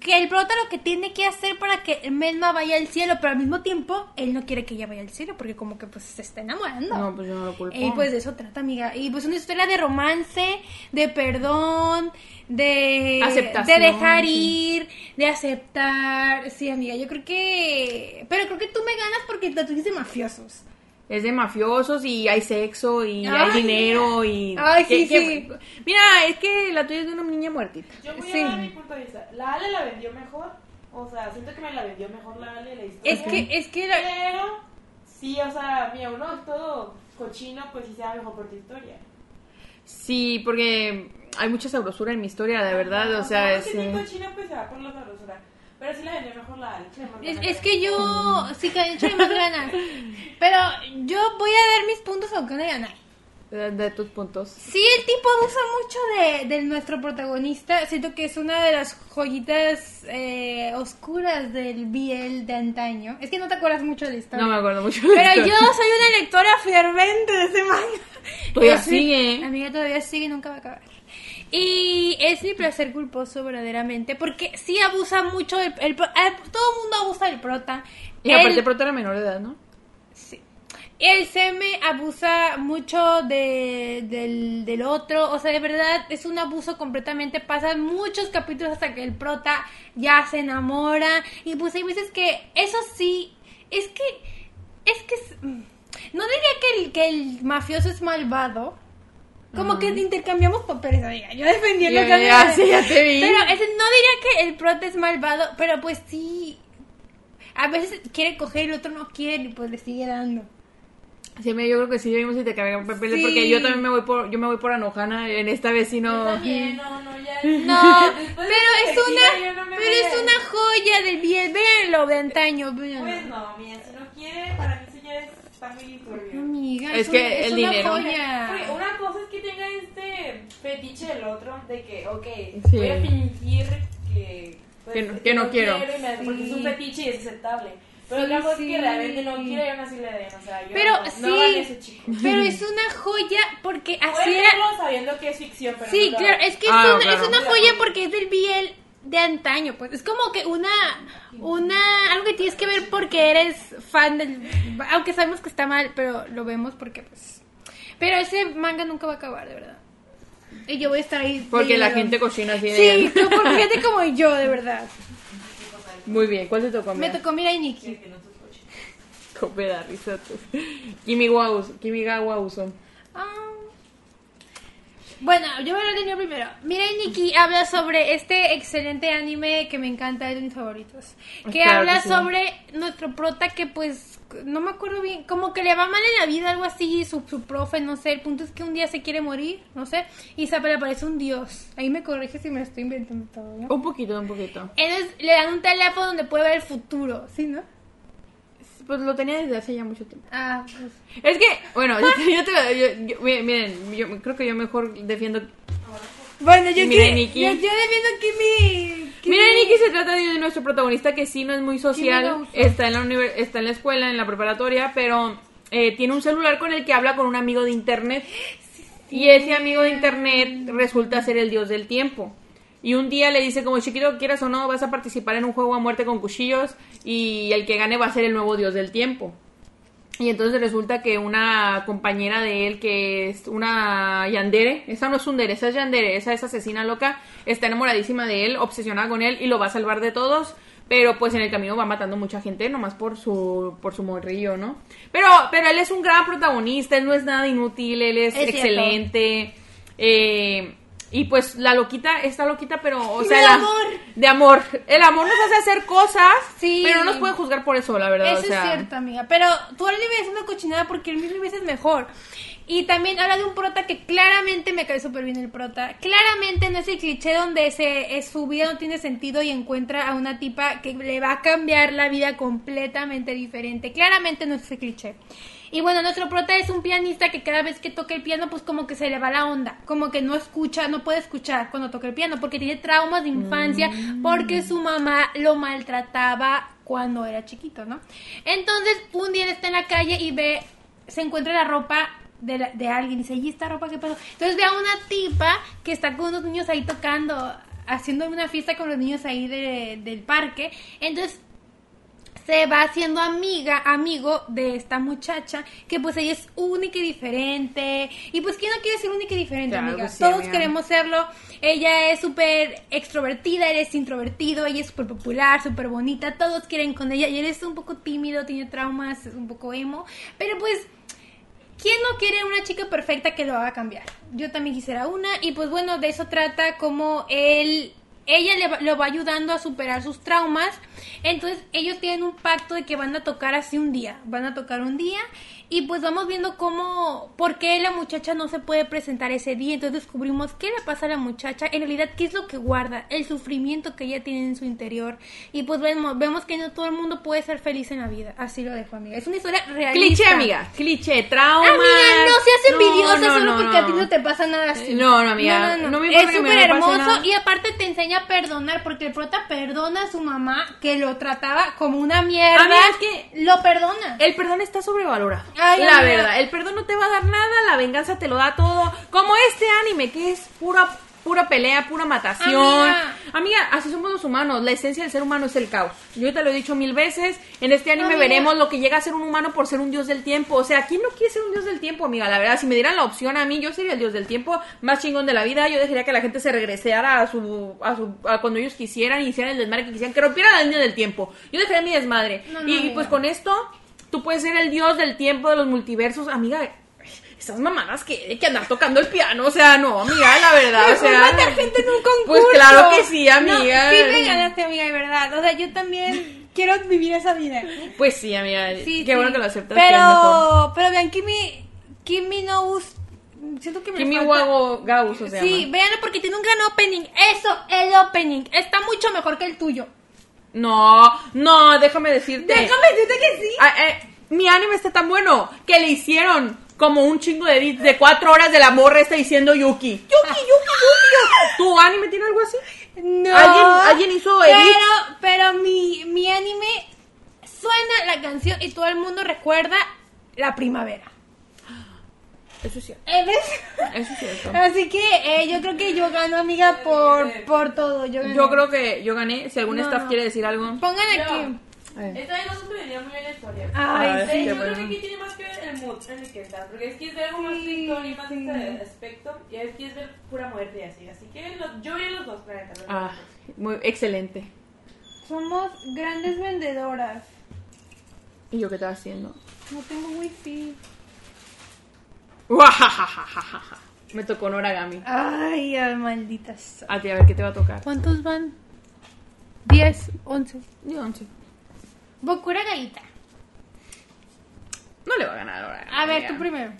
que el prota lo que tiene que hacer para que Melma vaya al cielo, pero al mismo tiempo él no quiere que ella vaya al cielo porque como que pues se está enamorando. No, pues yo no lo culpo. Y pues de eso trata, amiga. Y pues una historia de romance, de perdón, de Aceptación, de dejar sí. ir, de aceptar. Sí, amiga, yo creo que... Pero creo que tú me ganas porque la de mafiosos. Es de mafiosos y hay sexo y Ay, hay dinero y... Ay, sí, ¿Qué- sí. qué- Mira, es que la tuya es de una niña muertita. Yo voy Sí. a dar mi punto de vista. La Ale la vendió mejor. O sea, siento que me la vendió mejor la Ale la historia. Es que, es que... la- Pero, sí, o sea, mira, uno es todo cochino, pues sí se va mejor por tu historia. Sí, porque hay mucha sabrosura en mi historia, de verdad, o sea, es es... que si eh, cochino, pues se va por la sabrosura. Pero sí la vendió mejor la Es, es que yo... Sí, que échale más ganas. Pero yo voy a dar mis puntos aunque no ganar. de, de tus puntos. Sí, el tipo abusa mucho de, de nuestro protagonista. Siento que es una de las joyitas eh, oscuras del BL de antaño. Es que no te acuerdas mucho de la historia. No me acuerdo mucho. de la Pero yo soy una lectora fervente de ese manga. Todavía sigue. Amiga, todavía sigue y nunca va a acabar. Y es mi placer culposo verdaderamente, porque sí abusa mucho del... el eh, todo el mundo abusa del prota. Y aparte, el prota era menor de edad, ¿no? Sí. El Seme abusa mucho de, del, del otro. O sea, de verdad es un abuso completamente. Pasan muchos capítulos hasta que el prota ya se enamora. Y pues hay veces que eso sí. Es que. Es que. mm, no diría que el, que el mafioso es malvado. Como que intercambiamos papeles, amiga. Yo defendiendo Ya, que ya, sí, ya te vi. Pero ese, no diría que el prota es malvado, pero pues sí. A veces quiere coger y el otro no quiere y pues le sigue dando. Sí, mira, yo creo que sí debimos intercambiar papeles Sí. porque yo también me voy por yo me voy por Anojana en esta vez si no También, no, no, ya. *laughs* No, *laughs* Después pero de es una, no pero es a- una joya del bien, véanlo de antaño, véanlo. Pues no, mira, si no quiere, para mí eso ya es- está muy turbio. Amiga, Es es, que es el una dinero. Joya. una cosa es que tenga este fetiche del otro, de que, ok, Sí. voy a fingir que, pues, Que no- que no quiero. y me- porque es un Sí. fetiche y es aceptable. Pero Sí, otra cosa es sí. que realmente no quiere y aún así le den, o sea, yo Pero no, sí, no vale ese chico. *laughs* pero es una joya porque así era. sabiendo que es ficción, pero Sí, no claro, es que es, Ah, una, claro. es una joya porque es del BL de antaño, pues es como que una, una, algo que tienes que ver porque eres fan del, aunque sabemos que está mal, pero lo vemos porque pues, pero ese manga nunca va a acabar, de verdad. Y yo voy a estar ahí. porque la gente cocina así de Sí, como- por gente como yo, de verdad. Muy bien, ¿cuál te tocó? Me amiga? tocó Mirai Nikki. *laughs* Cope da risa tú. Kimi Waus, Kimi ga Wauso. Ah. Bueno, yo voy a hablar de primero. Mirai Nikki habla sobre este excelente anime que me encanta, es de mis favoritos. Que Claro habla que sí. sobre nuestro prota que pues, no me acuerdo bien, como que le va mal en la vida, algo así, su, su profe, no sé. El punto es que un día se quiere morir, no sé, y se le aparece un dios. Ahí me corrige si me lo estoy inventando todo, ¿no? Un poquito, un poquito. Entonces le dan un teléfono donde puede ver el futuro, ¿sí, no? Pues lo tenía desde hace ya mucho tiempo. Ah, pues. Es que, bueno, yo, *laughs* te- yo yo- miren, miren, yo creo que yo mejor defiendo Bueno, yo, Mirai que- Nikki. yo, yo defiendo que mi... Mira, Nikki se trata de nuestro protagonista que sí no es muy Kimi social, está en la univer- está en la escuela, en la preparatoria, pero eh, tiene un celular con el que habla con un amigo de internet. *gasps* Y ese amigo de internet resulta ser el dios del tiempo. Y un día le dice como chiquito, quieras o no, vas a participar en un juego a muerte con cuchillos y el que gane va a ser el nuevo dios del tiempo. Y entonces resulta que una compañera de él, que es una Yandere, esa no es Sundere, esa es Yandere, esa es asesina loca, está enamoradísima de él, obsesionada con él y lo va a salvar de todos, pero pues en el camino va matando mucha gente, nomás por su, por su morrillo, ¿no? Pero, pero él es un gran protagonista, él no es nada inútil, él es, excelente. eh, y pues la loquita, está loquita, pero, o sea, de la- amor. de amor. El amor nos hace hacer cosas, Sí. pero no nos pueden juzgar por eso, la verdad. Eso o sea, es cierto, amiga. Pero tú ahora le ves una cochinada porque el mismo veces es mejor. Y también habla de un prota que claramente me cae súper bien el prota. Claramente no es el cliché donde se, es, su vida no tiene sentido y encuentra a una tipa que le va a cambiar la vida completamente diferente. Claramente no es ese cliché. Y bueno, nuestro prota es un pianista que cada vez que toca el piano, pues como que se le va la onda. Como que no escucha, no puede escuchar cuando toca el piano porque tiene traumas de infancia, porque su mamá lo maltrataba cuando era chiquito, ¿no? Entonces, un día él está en la calle y ve, se encuentra la ropa de, la- de alguien y dice, ¿y esta ropa qué pasó? Entonces ve a una tipa que está con unos niños ahí tocando, haciendo una fiesta con los niños ahí de- del parque. Entonces se va haciendo amiga, amigo de esta muchacha, que pues ella es única y diferente. Y pues, ¿quién no quiere ser única y diferente, Claro amiga? sí, Todos amiga. queremos serlo. Ella es súper extrovertida, él es introvertido, ella es súper popular, súper bonita, todos quieren con ella. Y él es un poco tímido, tiene traumas, es un poco emo. Pero pues... ¿Quién no quiere una chica perfecta que lo haga cambiar? Yo también quisiera una y pues bueno, de eso trata como él, ella le lo va ayudando a superar sus traumas. Entonces ellos tienen un pacto de que van a tocar así un día, van a tocar un día y pues vamos viendo cómo, por qué la muchacha no se puede presentar ese día. Entonces descubrimos qué le pasa a la muchacha, en realidad qué es lo que guarda, el sufrimiento que ella tiene en su interior. Y pues vemos, vemos que no todo el mundo puede ser feliz en la vida. Así lo dejo, amiga. Es una historia realista. Cliché, amiga. Cliché, trauma. Amiga, no seas envidiosa No, no, solo no, porque a ti no. te pasa nada así. No, no, amiga, no me es súper hermoso nada. y aparte te enseña a perdonar porque el prota perdona a su mamá que lo trataba como una mierda. Amiga, es que- lo perdona. El perdón está sobrevalorado. Ay, la amiga. verdad, el perdón no te va a dar nada, la venganza te lo da todo. Como este anime que es pura pura pelea, pura matación. Amiga. Amiga, así somos los humanos. La esencia del ser humano es el caos. Yo te lo he dicho mil veces. En este anime Amiga. veremos lo que llega a ser un humano por ser un dios del tiempo. O sea, ¿quién no quiere ser un dios del tiempo, amiga? La verdad, si me dieran la opción a mí, yo sería el dios del tiempo más chingón de la vida. Yo dejaría que la gente se regresara a su, a su a cuando ellos quisieran y hicieran el desmadre que quisieran, que rompieran la línea del tiempo. Yo dejaría mi desmadre. No, no, y pues con esto, tú puedes ser el dios del tiempo de los multiversos, amiga. Esas mamadas que, que andar tocando el piano, o sea, no, amiga, la verdad, o sea. matar gente en un concurso. Pues claro que sí, amiga. No, sí me ganaste, amiga, de verdad. O sea, yo también quiero vivir esa vida. Pues sí, amiga. Sí, qué sí. bueno que lo aceptas. que es mejor. Pero, pero vean, Kimi, Kimi no us- Siento que me Kimi Wago Gauss, o sea. Sí, véanlo porque tiene un gran opening. Eso, el opening. Está mucho mejor que el tuyo. No, no, déjame decirte. Déjame decirte que sí. Ah, eh, mi anime está tan bueno que le hicieron como un chingo de edits de cuatro horas de la morra está diciendo Yuki. Yuki, Yuki, Yuki. *laughs* ¿Tu anime tiene algo así? No. ¿Alguien- alguien hizo edits? Pero, pero mi, mi anime suena la canción y todo el mundo recuerda la primavera. Eso es cierto. ¿Eh, ves? Eso es cierto. *laughs* Así que eh, yo creo que yo gano, amiga, por, por todo. Yo, gané. Yo creo que yo gané. Si algún No, staff quiere decir algo. Pongan aquí. Esta vez no se me venía muy bien la historia. Ay, Ay, sí. Sí, yo creo que aquí tiene más que ver el mood en el que estás, porque es que es ver algo más historia y más sí. de este aspecto, y es que es ver pura muerte y así. Así que lo- yo vi los dos planetas. Ah, muy excelente. Somos grandes vendedoras. ¿Y yo qué estaba haciendo? No tengo wifi. Me tocó Noragami. Ay, ay, maldita sea. A ti, a ver qué te va a tocar. ¿Cuántos van? 10, 11. Ni once. Bokura Gaita. No le va a ganar Noragami. A ver, tú primero.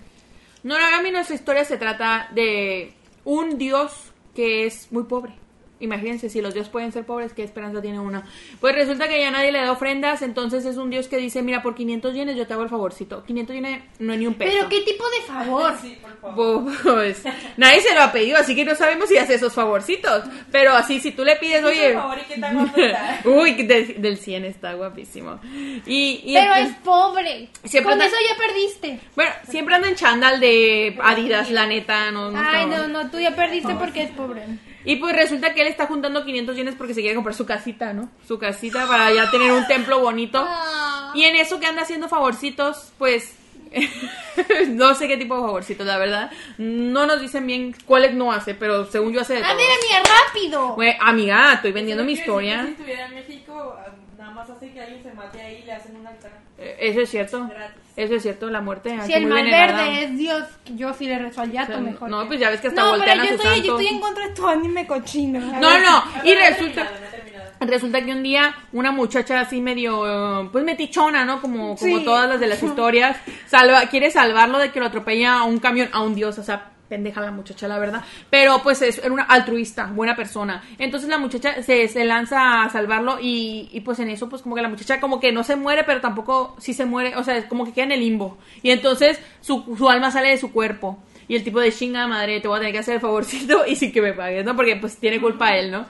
Noragami, nuestra historia se trata de un dios que es muy pobre. Imagínense, si los dioses pueden ser pobres, ¿qué esperanza tiene uno? Pues resulta que ya nadie le da ofrendas, entonces es un dios que dice, mira, por 500 yenes yo te hago el favorcito. 500 yenes no es ni un peso. Pero qué tipo de favor. Sí, por favor. Pues nadie se lo ha pedido, así que no sabemos si hace esos favorcitos. Pero así, si tú le pides, oye... favor, ¿y qué tan guapo está? *laughs* Uy, del, del 100 está guapísimo. Y, y Pero el- es pobre. Con anda- eso ya perdiste. Bueno, siempre anda en chándal de Adidas, la neta. No, no Ay, no, no, tú ya perdiste porque es pobre. Y pues resulta que él está juntando 500 yenes porque se quiere comprar su casita, ¿no? Su casita para ya tener un templo bonito. Ah. Y en eso que anda haciendo favorcitos, pues... *laughs* no sé qué tipo de favorcitos, la verdad. No nos dicen bien cuáles no hace, pero según yo hace de A todo. ver, amiga, rápido. Güey, amiga, estoy vendiendo mi historia. Si estuviera en México, ah, nada más hace que alguien se mate ahí y le hacen un altar. Eh, Eso es cierto. Gratis. Eso es cierto, la muerte. Si aquí el mal verde es Dios, yo sí le rezo al yato O sea, mejor. no, que- pues ya ves que hasta No, voltean pero a yo su estoy, yo estoy en contra de tu anime cochino. A No, no, y resulta... Resulta que un día una muchacha así medio, pues metichona, ¿no? Como, como Sí. todas las de las *laughs* historias, salva, quiere salvarlo de que lo atropella a un camión, a un dios, o sea, pendeja la muchacha, la verdad. Pero pues es era una altruista, buena persona. Entonces la muchacha se, se lanza a salvarlo y, y pues en eso pues como que la muchacha como que no se muere, pero tampoco sí se muere, o sea, es como que queda en el limbo. Y entonces su, su alma sale de su cuerpo. Y el tipo de chinga madre, te voy a tener que hacer el favorcito *laughs* y sin que me pagues, ¿no? Porque pues tiene culpa él, ¿no?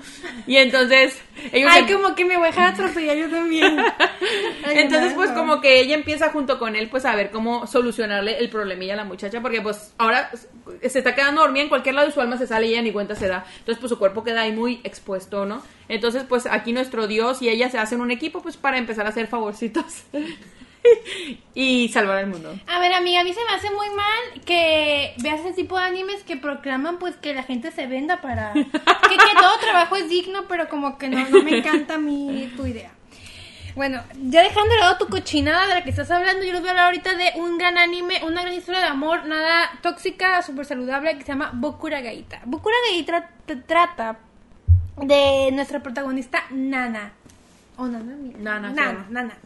Y entonces ellos Ay, se- como que me voy a dejar atropellar yo también. *laughs* Ay, entonces, pues como que ella empieza junto con él, pues a ver cómo solucionarle el problemilla a la muchacha, porque pues ahora se está quedando dormida en cualquier lado y su alma se sale y ella ni cuenta se da. Entonces, pues su cuerpo queda ahí muy expuesto, ¿no? Entonces, pues aquí nuestro Dios y ella se hacen un equipo, pues para empezar a hacer favorcitos *laughs* *laughs* y salvar al mundo. A ver, amiga, a mí se me hace muy mal que veas ese tipo de animes que proclaman pues que la gente se venda para... *laughs* Que, que todo trabajo es digno, pero como que no, no me encanta a mí tu idea. Bueno, ya dejando de lado tu cochinada de la que estás hablando, yo les voy a hablar ahorita de un gran anime, una gran historia de amor, nada tóxica, súper saludable, que se llama Bokura Gaita. Bokura Gaita te trata de nuestra protagonista Nana. o Nanami. Nana. Nana, Nana.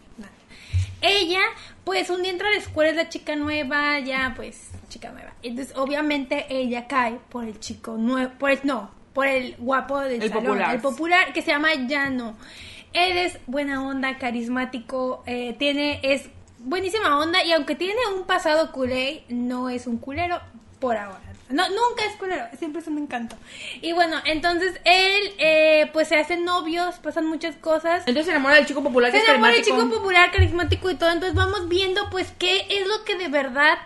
Ella, pues un día entra a la escuela, es la chica nueva, ya pues, chica nueva. Entonces, obviamente, ella cae por el chico nuevo, por el, no, por el guapo del El salón, popular. el popular, que se llama Yano. Él es buena onda, carismático, eh, tiene, es buenísima onda, y aunque tiene un pasado culé, no es un culero por ahora. No, nunca es culero, siempre es un encanto. Y bueno, entonces él, eh, pues se hacen novios, pasan muchas cosas. Entonces se enamora del chico popular que Se enamora el carismático. chico popular, carismático y todo. Entonces vamos viendo, pues, qué es lo que de verdad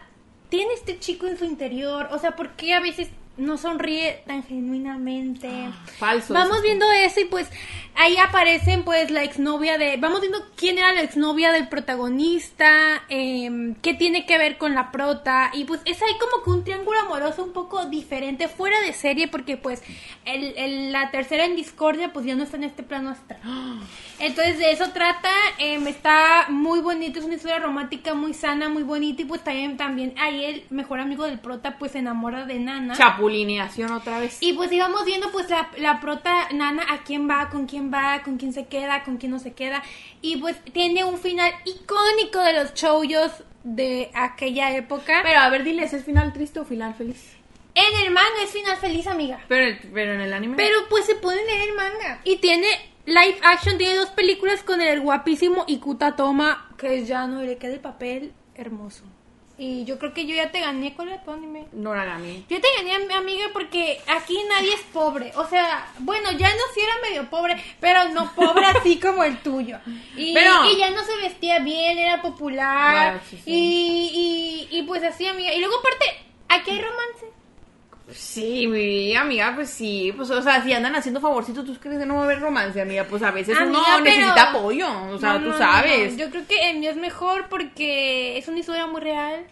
tiene este chico en su interior. O sea, por qué a veces no sonríe tan genuinamente. falso, Vamos eso. viendo eso y pues ahí aparecen pues la exnovia de... Vamos viendo quién era la exnovia del protagonista, eh, qué tiene que ver con la prota y pues es ahí como que un triángulo amoroso un poco diferente, fuera de serie porque pues el, el- la tercera en discordia pues ya no está en este plano astral. *gasps* Entonces de eso trata, em, está muy bonito, es una historia romántica muy sana, muy bonita y pues también, también ahí el mejor amigo del prota pues se enamora de Nana. Chapulineación otra vez. Y pues íbamos viendo pues la, la prota Nana a quién va, con quién va, con quién se queda, con quién no se queda. Y pues tiene un final icónico de los chouyos de aquella época. Pero a ver, diles, ¿es final triste o final feliz? en el manga es final feliz, amiga. Pero, pero en el anime. Pero pues se puede leer el manga. Y tiene live action, tiene dos películas con el guapísimo Ikuta Toma, que ya no le queda el papel hermoso. Y yo creo que yo ya te gané con el tu anime. Noragami. Yo te gané, mi amiga, porque aquí nadie es pobre. O sea, bueno, ya no sí era medio pobre, pero no pobre *laughs* así como el tuyo. Y, Pero- y ya no se vestía bien, era popular. Bueno, sí, sí. Y, y, y pues así, amiga. Y luego aparte, aquí hay romance. Sí, mi amiga, pues sí. Pues, o sea, si andan haciendo favorcitos, ¿tú crees que no va a haber romance, amiga? Pues a veces uno Amiga, pero- necesita apoyo. O sea, No, tú no, no, sabes. no. Yo creo que el mío es mejor porque es una historia muy real.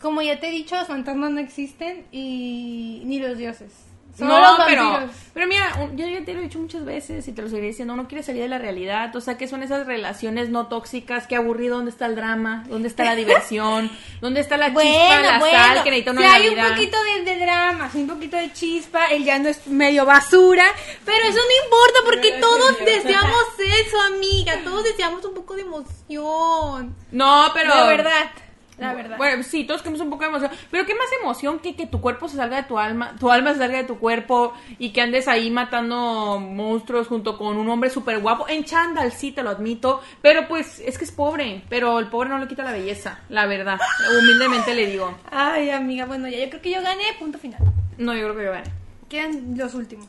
Como ya te he dicho, los fantasmas no existen y ni los dioses. No, los pero, pero mira, yo ya te lo he dicho muchas veces y te lo seguiré diciendo, uno quiere salir de la realidad, o sea, que son esas relaciones no tóxicas, qué aburrido, ¿dónde está el drama? ¿Dónde está la diversión? *laughs* ¿Dónde está la chispa, la sal que necesita en la hay un poquito de, de drama, sí, un poquito de chispa, él ya no es medio basura, pero eso no importa porque *laughs* todos deseamos eso, amiga, todos deseamos un poco de emoción. No, pero... La verdad, la verdad. Bueno, sí, todos queremos un poco de emoción. Pero qué más emoción que que tu cuerpo se salga de tu alma, tu alma se salga de tu cuerpo y que andes ahí matando monstruos junto con un hombre súper guapo. En chándal, sí, te lo admito. Pero pues es que es pobre. Pero el pobre no le quita la belleza, la verdad. Humildemente le digo. Ay, amiga, bueno, ya yo creo que yo gané, punto final. No, yo creo que yo gané. Quedan los últimos.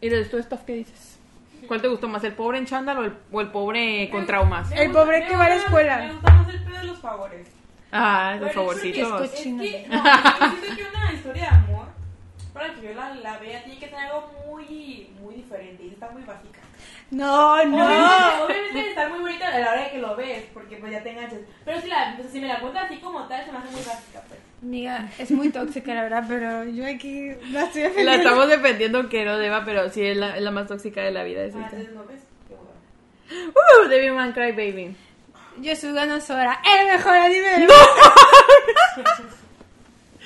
¿Y de tu stuff qué dices? ¿Cuál te gustó más, el pobre en chándal o el, o el pobre con traumas? El pobre que va a la escuela. Me gusta más el pedo de los favores. Ah, los favorcitos. Es Es que, no, yo siento que una historia de amor, para que yo la, la vea, tiene que tener algo muy, muy diferente. Y está muy básica. No, Obviamente, obviamente debe estar muy bonita a la hora de que lo ves, porque pues ya te enganchas. Pero si, la, pues, si me la cuentas así como tal, se me hace muy básica, pues. Amiga, es muy tóxica, la verdad, pero yo aquí la estoy *laughs* La defendiendo. estamos defendiendo que no deba, pero sí es la, es la más tóxica de la vida. Es Ah, esta. entonces no ves. Uh, Devil Man Cry Baby. Yosuga no Sora, el mejor anime del *laughs*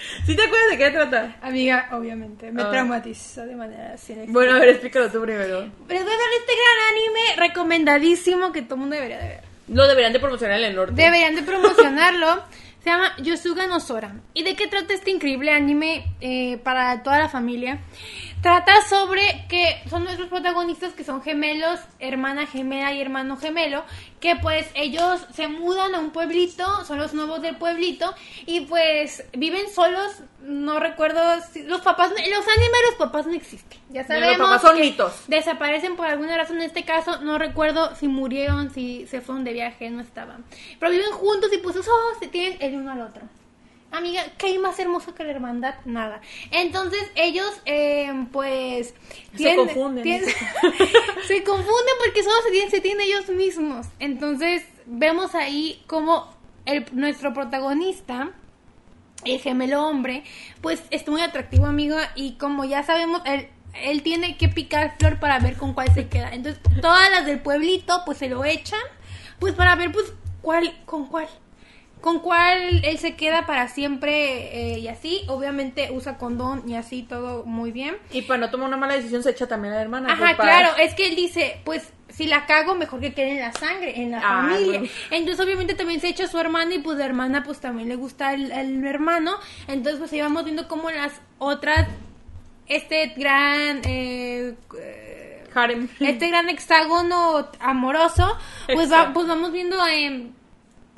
*laughs* ¿Sí te acuerdas de qué trata? Amiga, obviamente, me Ah. traumatizó de manera sin Bueno, a ver, explícalo tú primero. Pero voy a darle este gran anime recomendadísimo que todo el mundo debería de ver. Lo deberían de promocionar en el norte. Deberían de promocionarlo. *laughs* Se llama Yosuga no Sora. ¿Y de qué trata este increíble anime eh, para toda la familia? Trata sobre que son nuestros protagonistas que son gemelos, hermana gemela y hermano gemelo, que pues ellos se mudan a un pueblito, son los nuevos del pueblito y pues viven solos, no recuerdo, si, los papás, los animes los papás no existen, ya Los sabemos. papás son que mitos. Desaparecen por alguna razón en este caso, no recuerdo si murieron, si se fueron de viaje, no estaban. Pero viven juntos y pues oh, se tienen el uno al otro. Amiga, ¿qué hay más hermoso que la hermandad? Nada. Entonces ellos, eh, pues... Se confunden. *laughs* se confunden porque solo se tienen, se tienen ellos mismos. Entonces vemos ahí como el, nuestro protagonista, el gemelo hombre, pues es muy atractivo, amiga, y como ya sabemos, él, él tiene que picar flor para ver con cuál se queda. Entonces, todas las del pueblito, pues se lo echan, pues para ver, pues, cuál, con cuál. Con cuál él se queda para siempre eh, y así. Obviamente usa condón y así todo muy bien. Y para no tomar una mala decisión se echa también a la hermana. Ajá, pues, claro, es que él dice, pues si la cago, mejor que quede en la sangre, en la Ah, familia. bueno. Entonces, obviamente, también se echa su hermana y pues la hermana, pues también le gusta el, el hermano. Entonces, pues íbamos viendo cómo las otras, este gran, eh, Harem. este gran hexágono amoroso, pues, va- pues vamos viendo eh,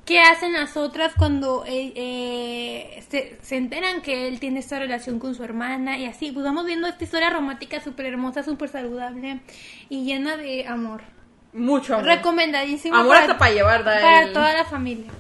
qué hacen las otras cuando eh, eh, se, se enteran que él tiene esta relación con su hermana y así. Pues vamos viendo esta historia romántica súper hermosa, súper saludable y llena de amor. Mucho amor. Recomendadísimo Amor hasta para llevar, da para el- toda la familia.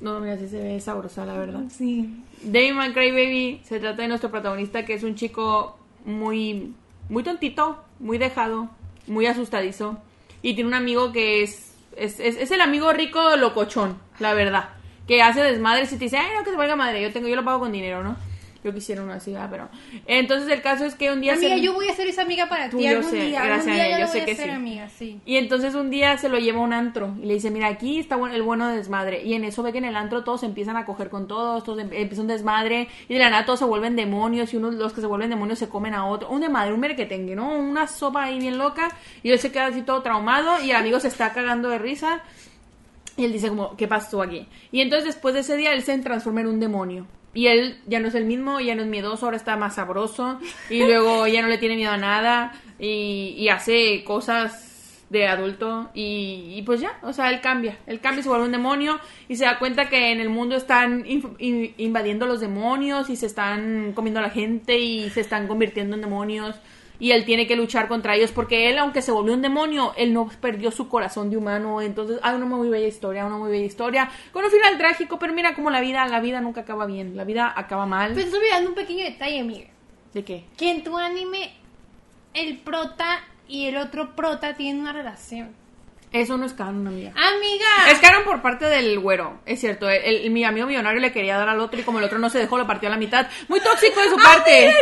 No, mira, sí se ve sabrosa, la verdad. Sí. May Cry Baby se trata de nuestro protagonista que es un chico muy muy tontito, muy dejado, muy asustadizo y tiene un amigo que es es, es, es el amigo rico locochón, la verdad, que hace desmadres y te dice, "Ay, no que te valga madre, yo tengo yo lo pago con dinero, ¿no?" Yo quisiera uno así, ah, pero entonces el caso es que un día Amiga, se- yo voy a ser esa amiga para Tú, ti yo algún sé, día. gracias algún a ella, yo sé que sí. amiga, sí. Y entonces un día se lo lleva a un antro y le dice, mira, aquí está el bueno de desmadre. Y en eso ve que en el antro todos se empiezan a coger con todos, todos em- empieza un desmadre y de la nada todos se vuelven demonios y unos los que se vuelven demonios se comen a otro. Un desmadre, un merequetengue, ¿no? Una sopa ahí bien loca y él se queda así todo traumado y el amigo se está cagando de risa. Y él dice como, ¿qué pasó aquí? Y entonces después de ese día él se transforma en un demonio. Y él ya no es el mismo, ya no es miedoso, ahora está más sabroso. Y luego *laughs* ya no le tiene miedo a nada. Y, y hace cosas de adulto. Y, y pues ya, o sea, él cambia. Él cambia, se vuelve un demonio. Y se da cuenta que en el mundo están in- invadiendo los demonios. Y se están comiendo a la gente. Y se están convirtiendo en demonios y él tiene que luchar contra ellos porque él, aunque se volvió un demonio, él no perdió su corazón de humano. Entonces, hay una muy bella historia, una muy bella historia, con un final trágico, pero mira como la vida, la vida nunca acaba bien, la vida acaba mal. Pues estoy olvidando un pequeño detalle, amiga. ¿De qué? Que en tu anime el prota y el otro prota tienen una relación. Eso no es canon, amiga. Amiga. Es canon por parte del güero, es cierto. El, el- mi amigo millonario le quería dar al otro y como el otro no se dejó, lo partió a la mitad. Muy tóxico de su parte.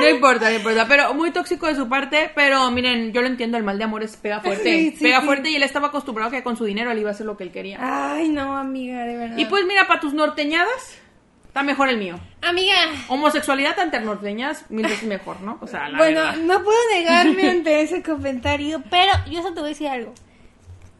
No importa, no importa, pero muy tóxico de su parte, pero miren, yo lo entiendo, el mal de amor es pega *laughs* fuerte, Sí, sí, pega sí. fuerte y él estaba acostumbrado que con su dinero él iba a hacer lo que él quería. Ay, no, amiga, de verdad. Y pues mira, para tus norteñadas, está mejor el mío. Amiga. Homosexualidad ante norteñas, mil veces mejor, ¿no? O sea, la bueno, verdad. no puedo negarme *laughs* ante ese comentario, pero yo solo te voy a decir algo.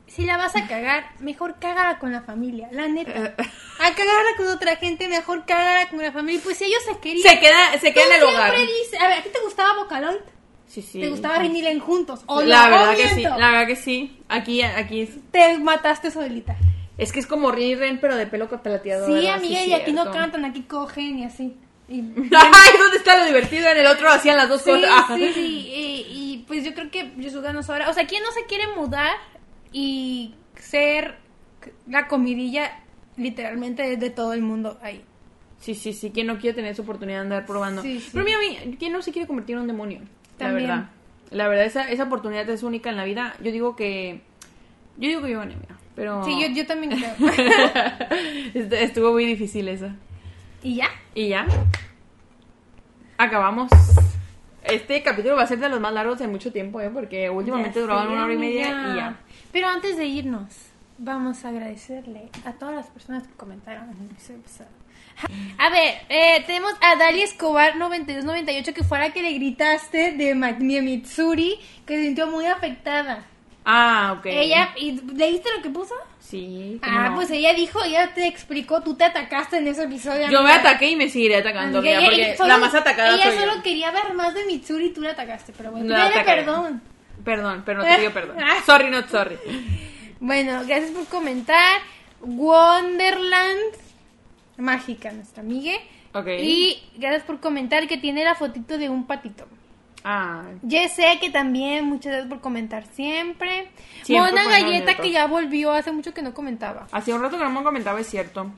Si la vas a cagar, mejor cágala con la familia, la neta. Eh. A cagarla con otra gente, mejor cágala con la familia. Pues si ellos se querían. Se queda, se queda en el hogar. dices- a ver, ¿a ti te gustaba Vocaloid? Sí, sí. ¿Te gustaba Renilen juntos? ¿O La no? verdad ¿O que sí, la verdad que sí. Aquí, aquí es, Te mataste solita. Es que es como Ren y Ren, pero de pelo plateado. Sí, ¿verdad? amiga, Sí, y aquí no cantan, aquí cogen y así. Y- *laughs* Ay, ¿dónde está lo divertido? En el otro hacían las dos Sí, cosas. Sí, sí. Y, y, pues yo creo que Yosuga no sabrá. O sea, ¿quién no se quiere mudar y ser la comidilla literalmente de, de todo el mundo ahí? Sí, sí, sí. ¿Quién no quiere tener esa oportunidad de andar probando? Sí, sí. Pero mira, a mí, ¿quién no se quiere convertir en un demonio? También. La verdad. La verdad, esa, esa oportunidad es única en la vida. Yo digo que... Yo digo que yo gané, mira. Pero... Sí, yo, yo también creo. *laughs* Est- Estuvo muy difícil esa. ¿Y ya? Y ya. Acabamos. Este capítulo va a ser de los más largos de mucho tiempo, ¿eh? Porque últimamente duraban una hora y media y ya. Pero antes de irnos, vamos a agradecerle a todas las personas que comentaron en el episodio pasado. A ver, eh, tenemos a Dalia Escobar 9298 que fue la que le gritaste de Mitsuri que se sintió muy afectada. Ah, ok. Ella, ¿y ¿leíste lo que puso? Sí. Ah, no. pues ella dijo, ella te explicó, tú te atacaste en ese episodio. Yo me ataqué y me seguiré atacando, Amiga, porque solo- la más atacada Ella soy solo yo. quería ver más de Mitsuri y tú la atacaste, pero bueno, atacaré. perdón. Perdón, pero no te pido perdón. *laughs* Sorry, not sorry. Bueno, gracias por comentar. Wonderland Mágica, nuestra amiga. Ok. Y gracias por comentar que tiene la fotito de un patito. Ah, Ya sé que también, muchas gracias por comentar siempre. Siempre Mona Galleta que ya volvió, hace mucho que no comentaba. hacía un rato que no me comentaba, es cierto.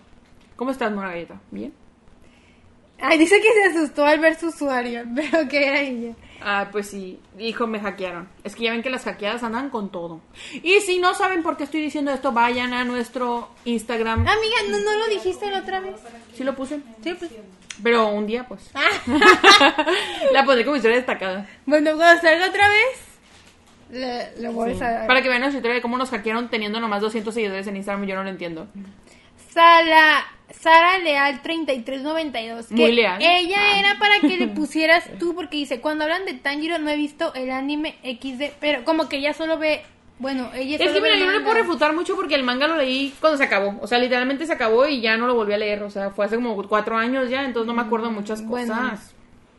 ¿Cómo estás, Mona Galleta? ¿Bien? Ay, dice que se asustó al ver su usuario, *laughs* pero que era ella. Ah, pues sí, hijo, me hackearon. Es que ya ven que las hackeadas andan con todo. Y si no saben por qué estoy diciendo esto, vayan a nuestro Instagram. Amiga, ¿no, no lo dijiste la otra vez? ¿Sí lo puse? Sí, pues. Pero un día, pues. Ah. *laughs* La pondré como historia destacada. bueno, cuando salga otra vez, le, le voy a... Para que vean nuestra historia de cómo nos hackearon teniendo nomás 200 seguidores en Instagram, yo no lo entiendo. Sala, Sara Leal 3392. Que Muy leal. Ella Ah. era para que le *laughs* pusieras tú, porque dice, cuando hablan de Tanjiro no he visto el anime XD, pero como que ella solo ve, bueno, ella Es que mira, yo no le puedo refutar mucho porque el manga lo leí cuando se acabó. O sea, literalmente se acabó y ya no lo volví a leer. O sea, fue hace como cuatro años ya, entonces no me acuerdo muchas cosas. Bueno.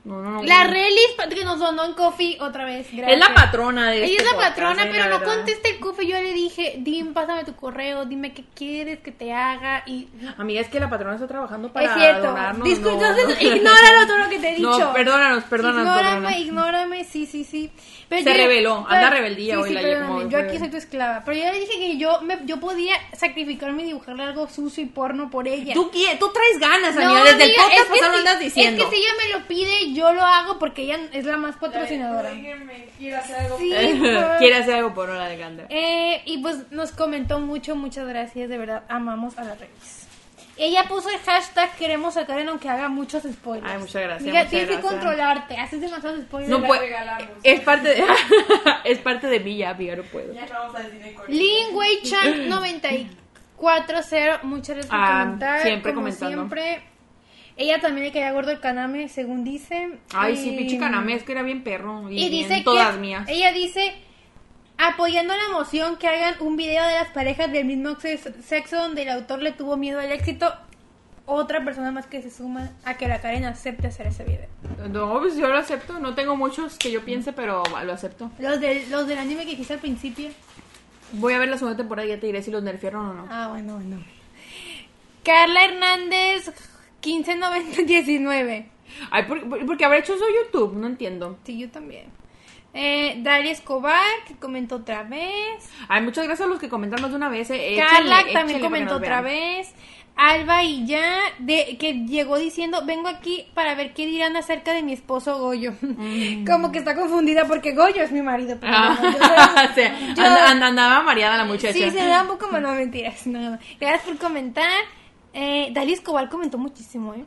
No, no, no. La Relis que nos donó en Coffee otra vez. Es la patrona de Ella este es la patrona, pero la no verdad. contesta el coffee. Yo le dije, Dim, pásame tu correo, dime qué quieres que te haga. Y Amiga, es que la patrona está trabajando para es cierto. entonces, *laughs* ignóralo todo lo que te he dicho. No, perdónanos, perdónanos, Ignórame, perdónanos. ignórame, sí, sí, sí. Pero Se yo- rebeló, anda rebeldía sí, hoy sí, la- perdóname, Yo aquí soy tu esclava. Pero yo le dije que yo, me, yo podía sacrificarme y dibujarle algo sucio y porno por ella. Tú, tú traes ganas, amiga. Desde el podcast pasado andas diciendo. Es que si ella me lo pide, yo lo hago porque ella es la más patrocinadora. Quiero hacer algo. Sí, por- *laughs* Quiere hacer algo por hora, Alejandra. Eh, y pues nos comentó mucho, muchas gracias, de verdad, amamos a la Revis. Ella puso el hashtag queremos sacar en aunque haga muchos spoilers. Ay, muchas gracias, Mira, muchas tienes que controlarte, haces demasiados spoilers. No puedo. Es parte de. *laughs* es parte de mí ya, amiga, no puedo. Ya vamos a decir. Lin Wei Chan 940, muchas gracias por Ah, comentar. siempre como comentando. siempre. Ella también le caía gordo el kaname, según dice. Ay, sí, pinche caname, es que era bien perro. Y, Y bien dice todas que mías. ella dice apoyando la moción que hagan un video de las parejas del mismo sex- sexo donde el autor le tuvo miedo al éxito. Otra persona más que se suma a que la Karen acepte hacer ese video. No, pues yo lo acepto. No tengo muchos que yo piense, pero lo acepto. Los del, los del anime que dijiste al principio. Voy a ver la segunda temporada y ya te diré si los nerfearon o no. Ah, bueno, bueno. Carla Hernández 159019. Ay, ¿por, por- porque habrá hecho eso YouTube? No entiendo. Sí, yo también. Eh, Daria Escobar, que comentó otra vez. Ay, muchas gracias a los que comentaron más de una vez. eh. Carla Échenle, también comentó otra vez. Alba y ya, de, que llegó diciendo, vengo aquí para ver qué dirán acerca de mi esposo Goyo. *laughs* Como que está confundida porque Goyo es mi marido. Pero Mm. Ah, no, yo *laughs* soy- sí, yo- and- and- andaba mareada la muchacha. Sí, se da un poco no mentiras. No. Gracias por comentar. Eh, Dalia Escobar comentó muchísimo, ¿eh?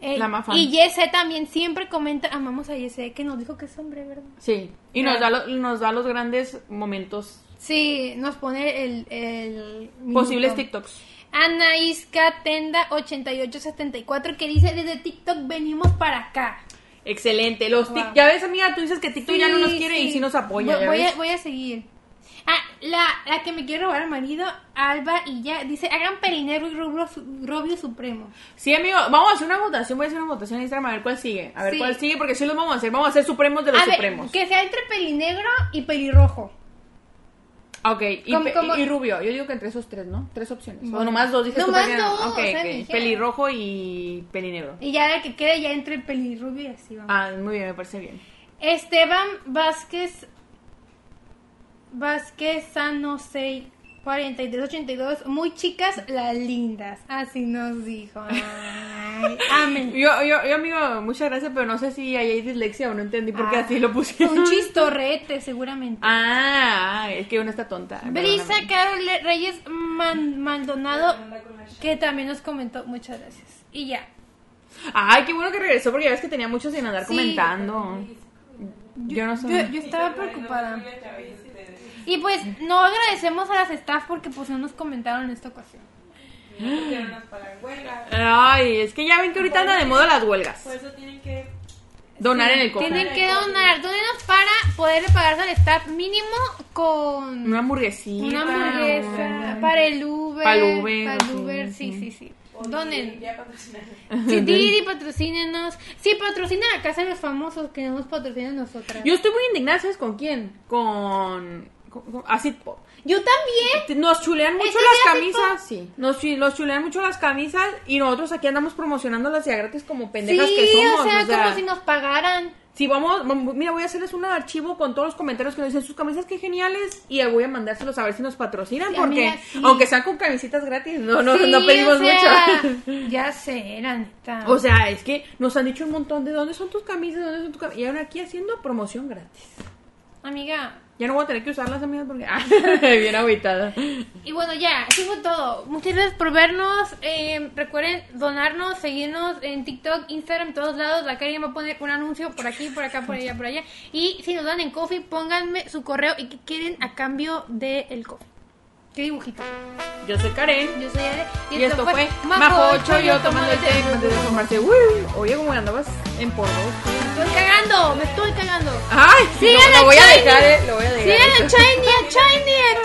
Eh, La más fan. y Yese también siempre comenta, amamos a Yese, que nos dijo que es hombre, ¿verdad? Sí, y nos da, lo- nos da los grandes momentos, Sí, nos pone el... el posibles. TikToks. Anaísca Tenda 8874 que dice desde TikTok venimos para acá. Excelente. Los Wow. ya ves, amiga, tú dices que TikTok ya no nos quiere sí. y sí nos apoya. Voy, a, voy a seguir. Ah, la, la que me quiere robar al marido, Alba y ya, dice, hagan perinegro y rubio, rubio supremo. Sí, amigo, vamos a hacer una votación. Voy a hacer una votación en Instagram a ver cuál sigue. A ver Sí. cuál sigue, porque sí los vamos a hacer. Vamos a hacer supremos de los A ver, supremos. que sea entre pelinegro y pelirrojo. Ok, y, y rubio. Yo digo que entre esos tres, ¿no? Tres opciones. O Bueno. nomás dos, dije Nomás tú, dos, Ok, o sea, Pelirrojo y pelinegro. Y ya la que quede ya entre pelirrubio y así vamos. Ah, muy bien, me parece bien. Esteban Vázquez Vázquez Sano 6 4382 muy chicas las lindas así nos dijo Ay, *laughs* amén Yo, yo, yo, amigo, muchas gracias, pero no sé si hay dislexia o no entendí por qué Ah, así lo pusieron. un chistorrete seguramente Ah, es que uno está tonta. Brisa. Carol Reyes Man- Maldonado que también nos comentó muchas gracias y ya Ay, qué bueno que regresó porque ya ves que tenía muchos sin andar Sí. comentando. Yo no sé. yo, yo estaba preocupada y pues no agradecemos a las staff porque pues no nos comentaron en esta ocasión. Ay, es que ya ven que ahorita anda de moda las huelgas. Por eso tienen que. Donar en el cofre. Tienen que donar, donenos para poder pagarse al staff mínimo con Una hamburguesita. una hamburguesa, para el Uber, Para el Uber, para el sí, Uber, sí, sí. sí, sí. Donen. Ya patrocinan. *laughs* Sí, Didi, patrocínenos. Sí, patrocinen a Casa de los Famosos, que no nos patrocinan nosotras. Yo estoy muy indignada, ¿sabes con quién? Con. Pop. Yo también. Nos chulean mucho ¿Este las camisas, sí. Nos, nos chulean mucho las camisas y nosotros aquí andamos promocionándolas ya gratis como pendejas sí, que somos. o sea, como si nos pagaran. Si vamos, vam- mira, voy a hacerles un archivo con todos los comentarios que nos dicen sus camisas que geniales y voy a mandárselos a ver si nos patrocinan Sí, porque sí. aunque sean con camisitas gratis, no no Sí, no pedimos o sea, mucho. *laughs* Ya sé, la neta. O sea, es que nos han dicho un montón de dónde son tus camisas, dónde son tus camisas. Y ahora aquí haciendo promoción gratis. Amiga, Ya no voy a tener que usarlas, amigas, porque. Ah, *laughs* bien agüitada. Y bueno, ya, eso fue todo. Muchas gracias por vernos. Eh, recuerden donarnos, seguirnos en TikTok, Instagram, todos lados. La Karen va a poner un anuncio por aquí, por acá, por allá, por allá. Y si nos dan en coffee, pónganme su correo y qué quieren a cambio del coffee. ¿Qué dibujito? Yo soy Karen. Yo soy Ade. Y, esto fue Majo yo tomando el té antes de formarse. Uy, oye, como andabas en por dos. Me estoy cagando, me estoy cagando. Ay, Sigan lo, lo voy a dejar, eh, lo voy a dejar. Sigan a Shiny, a Shiny, a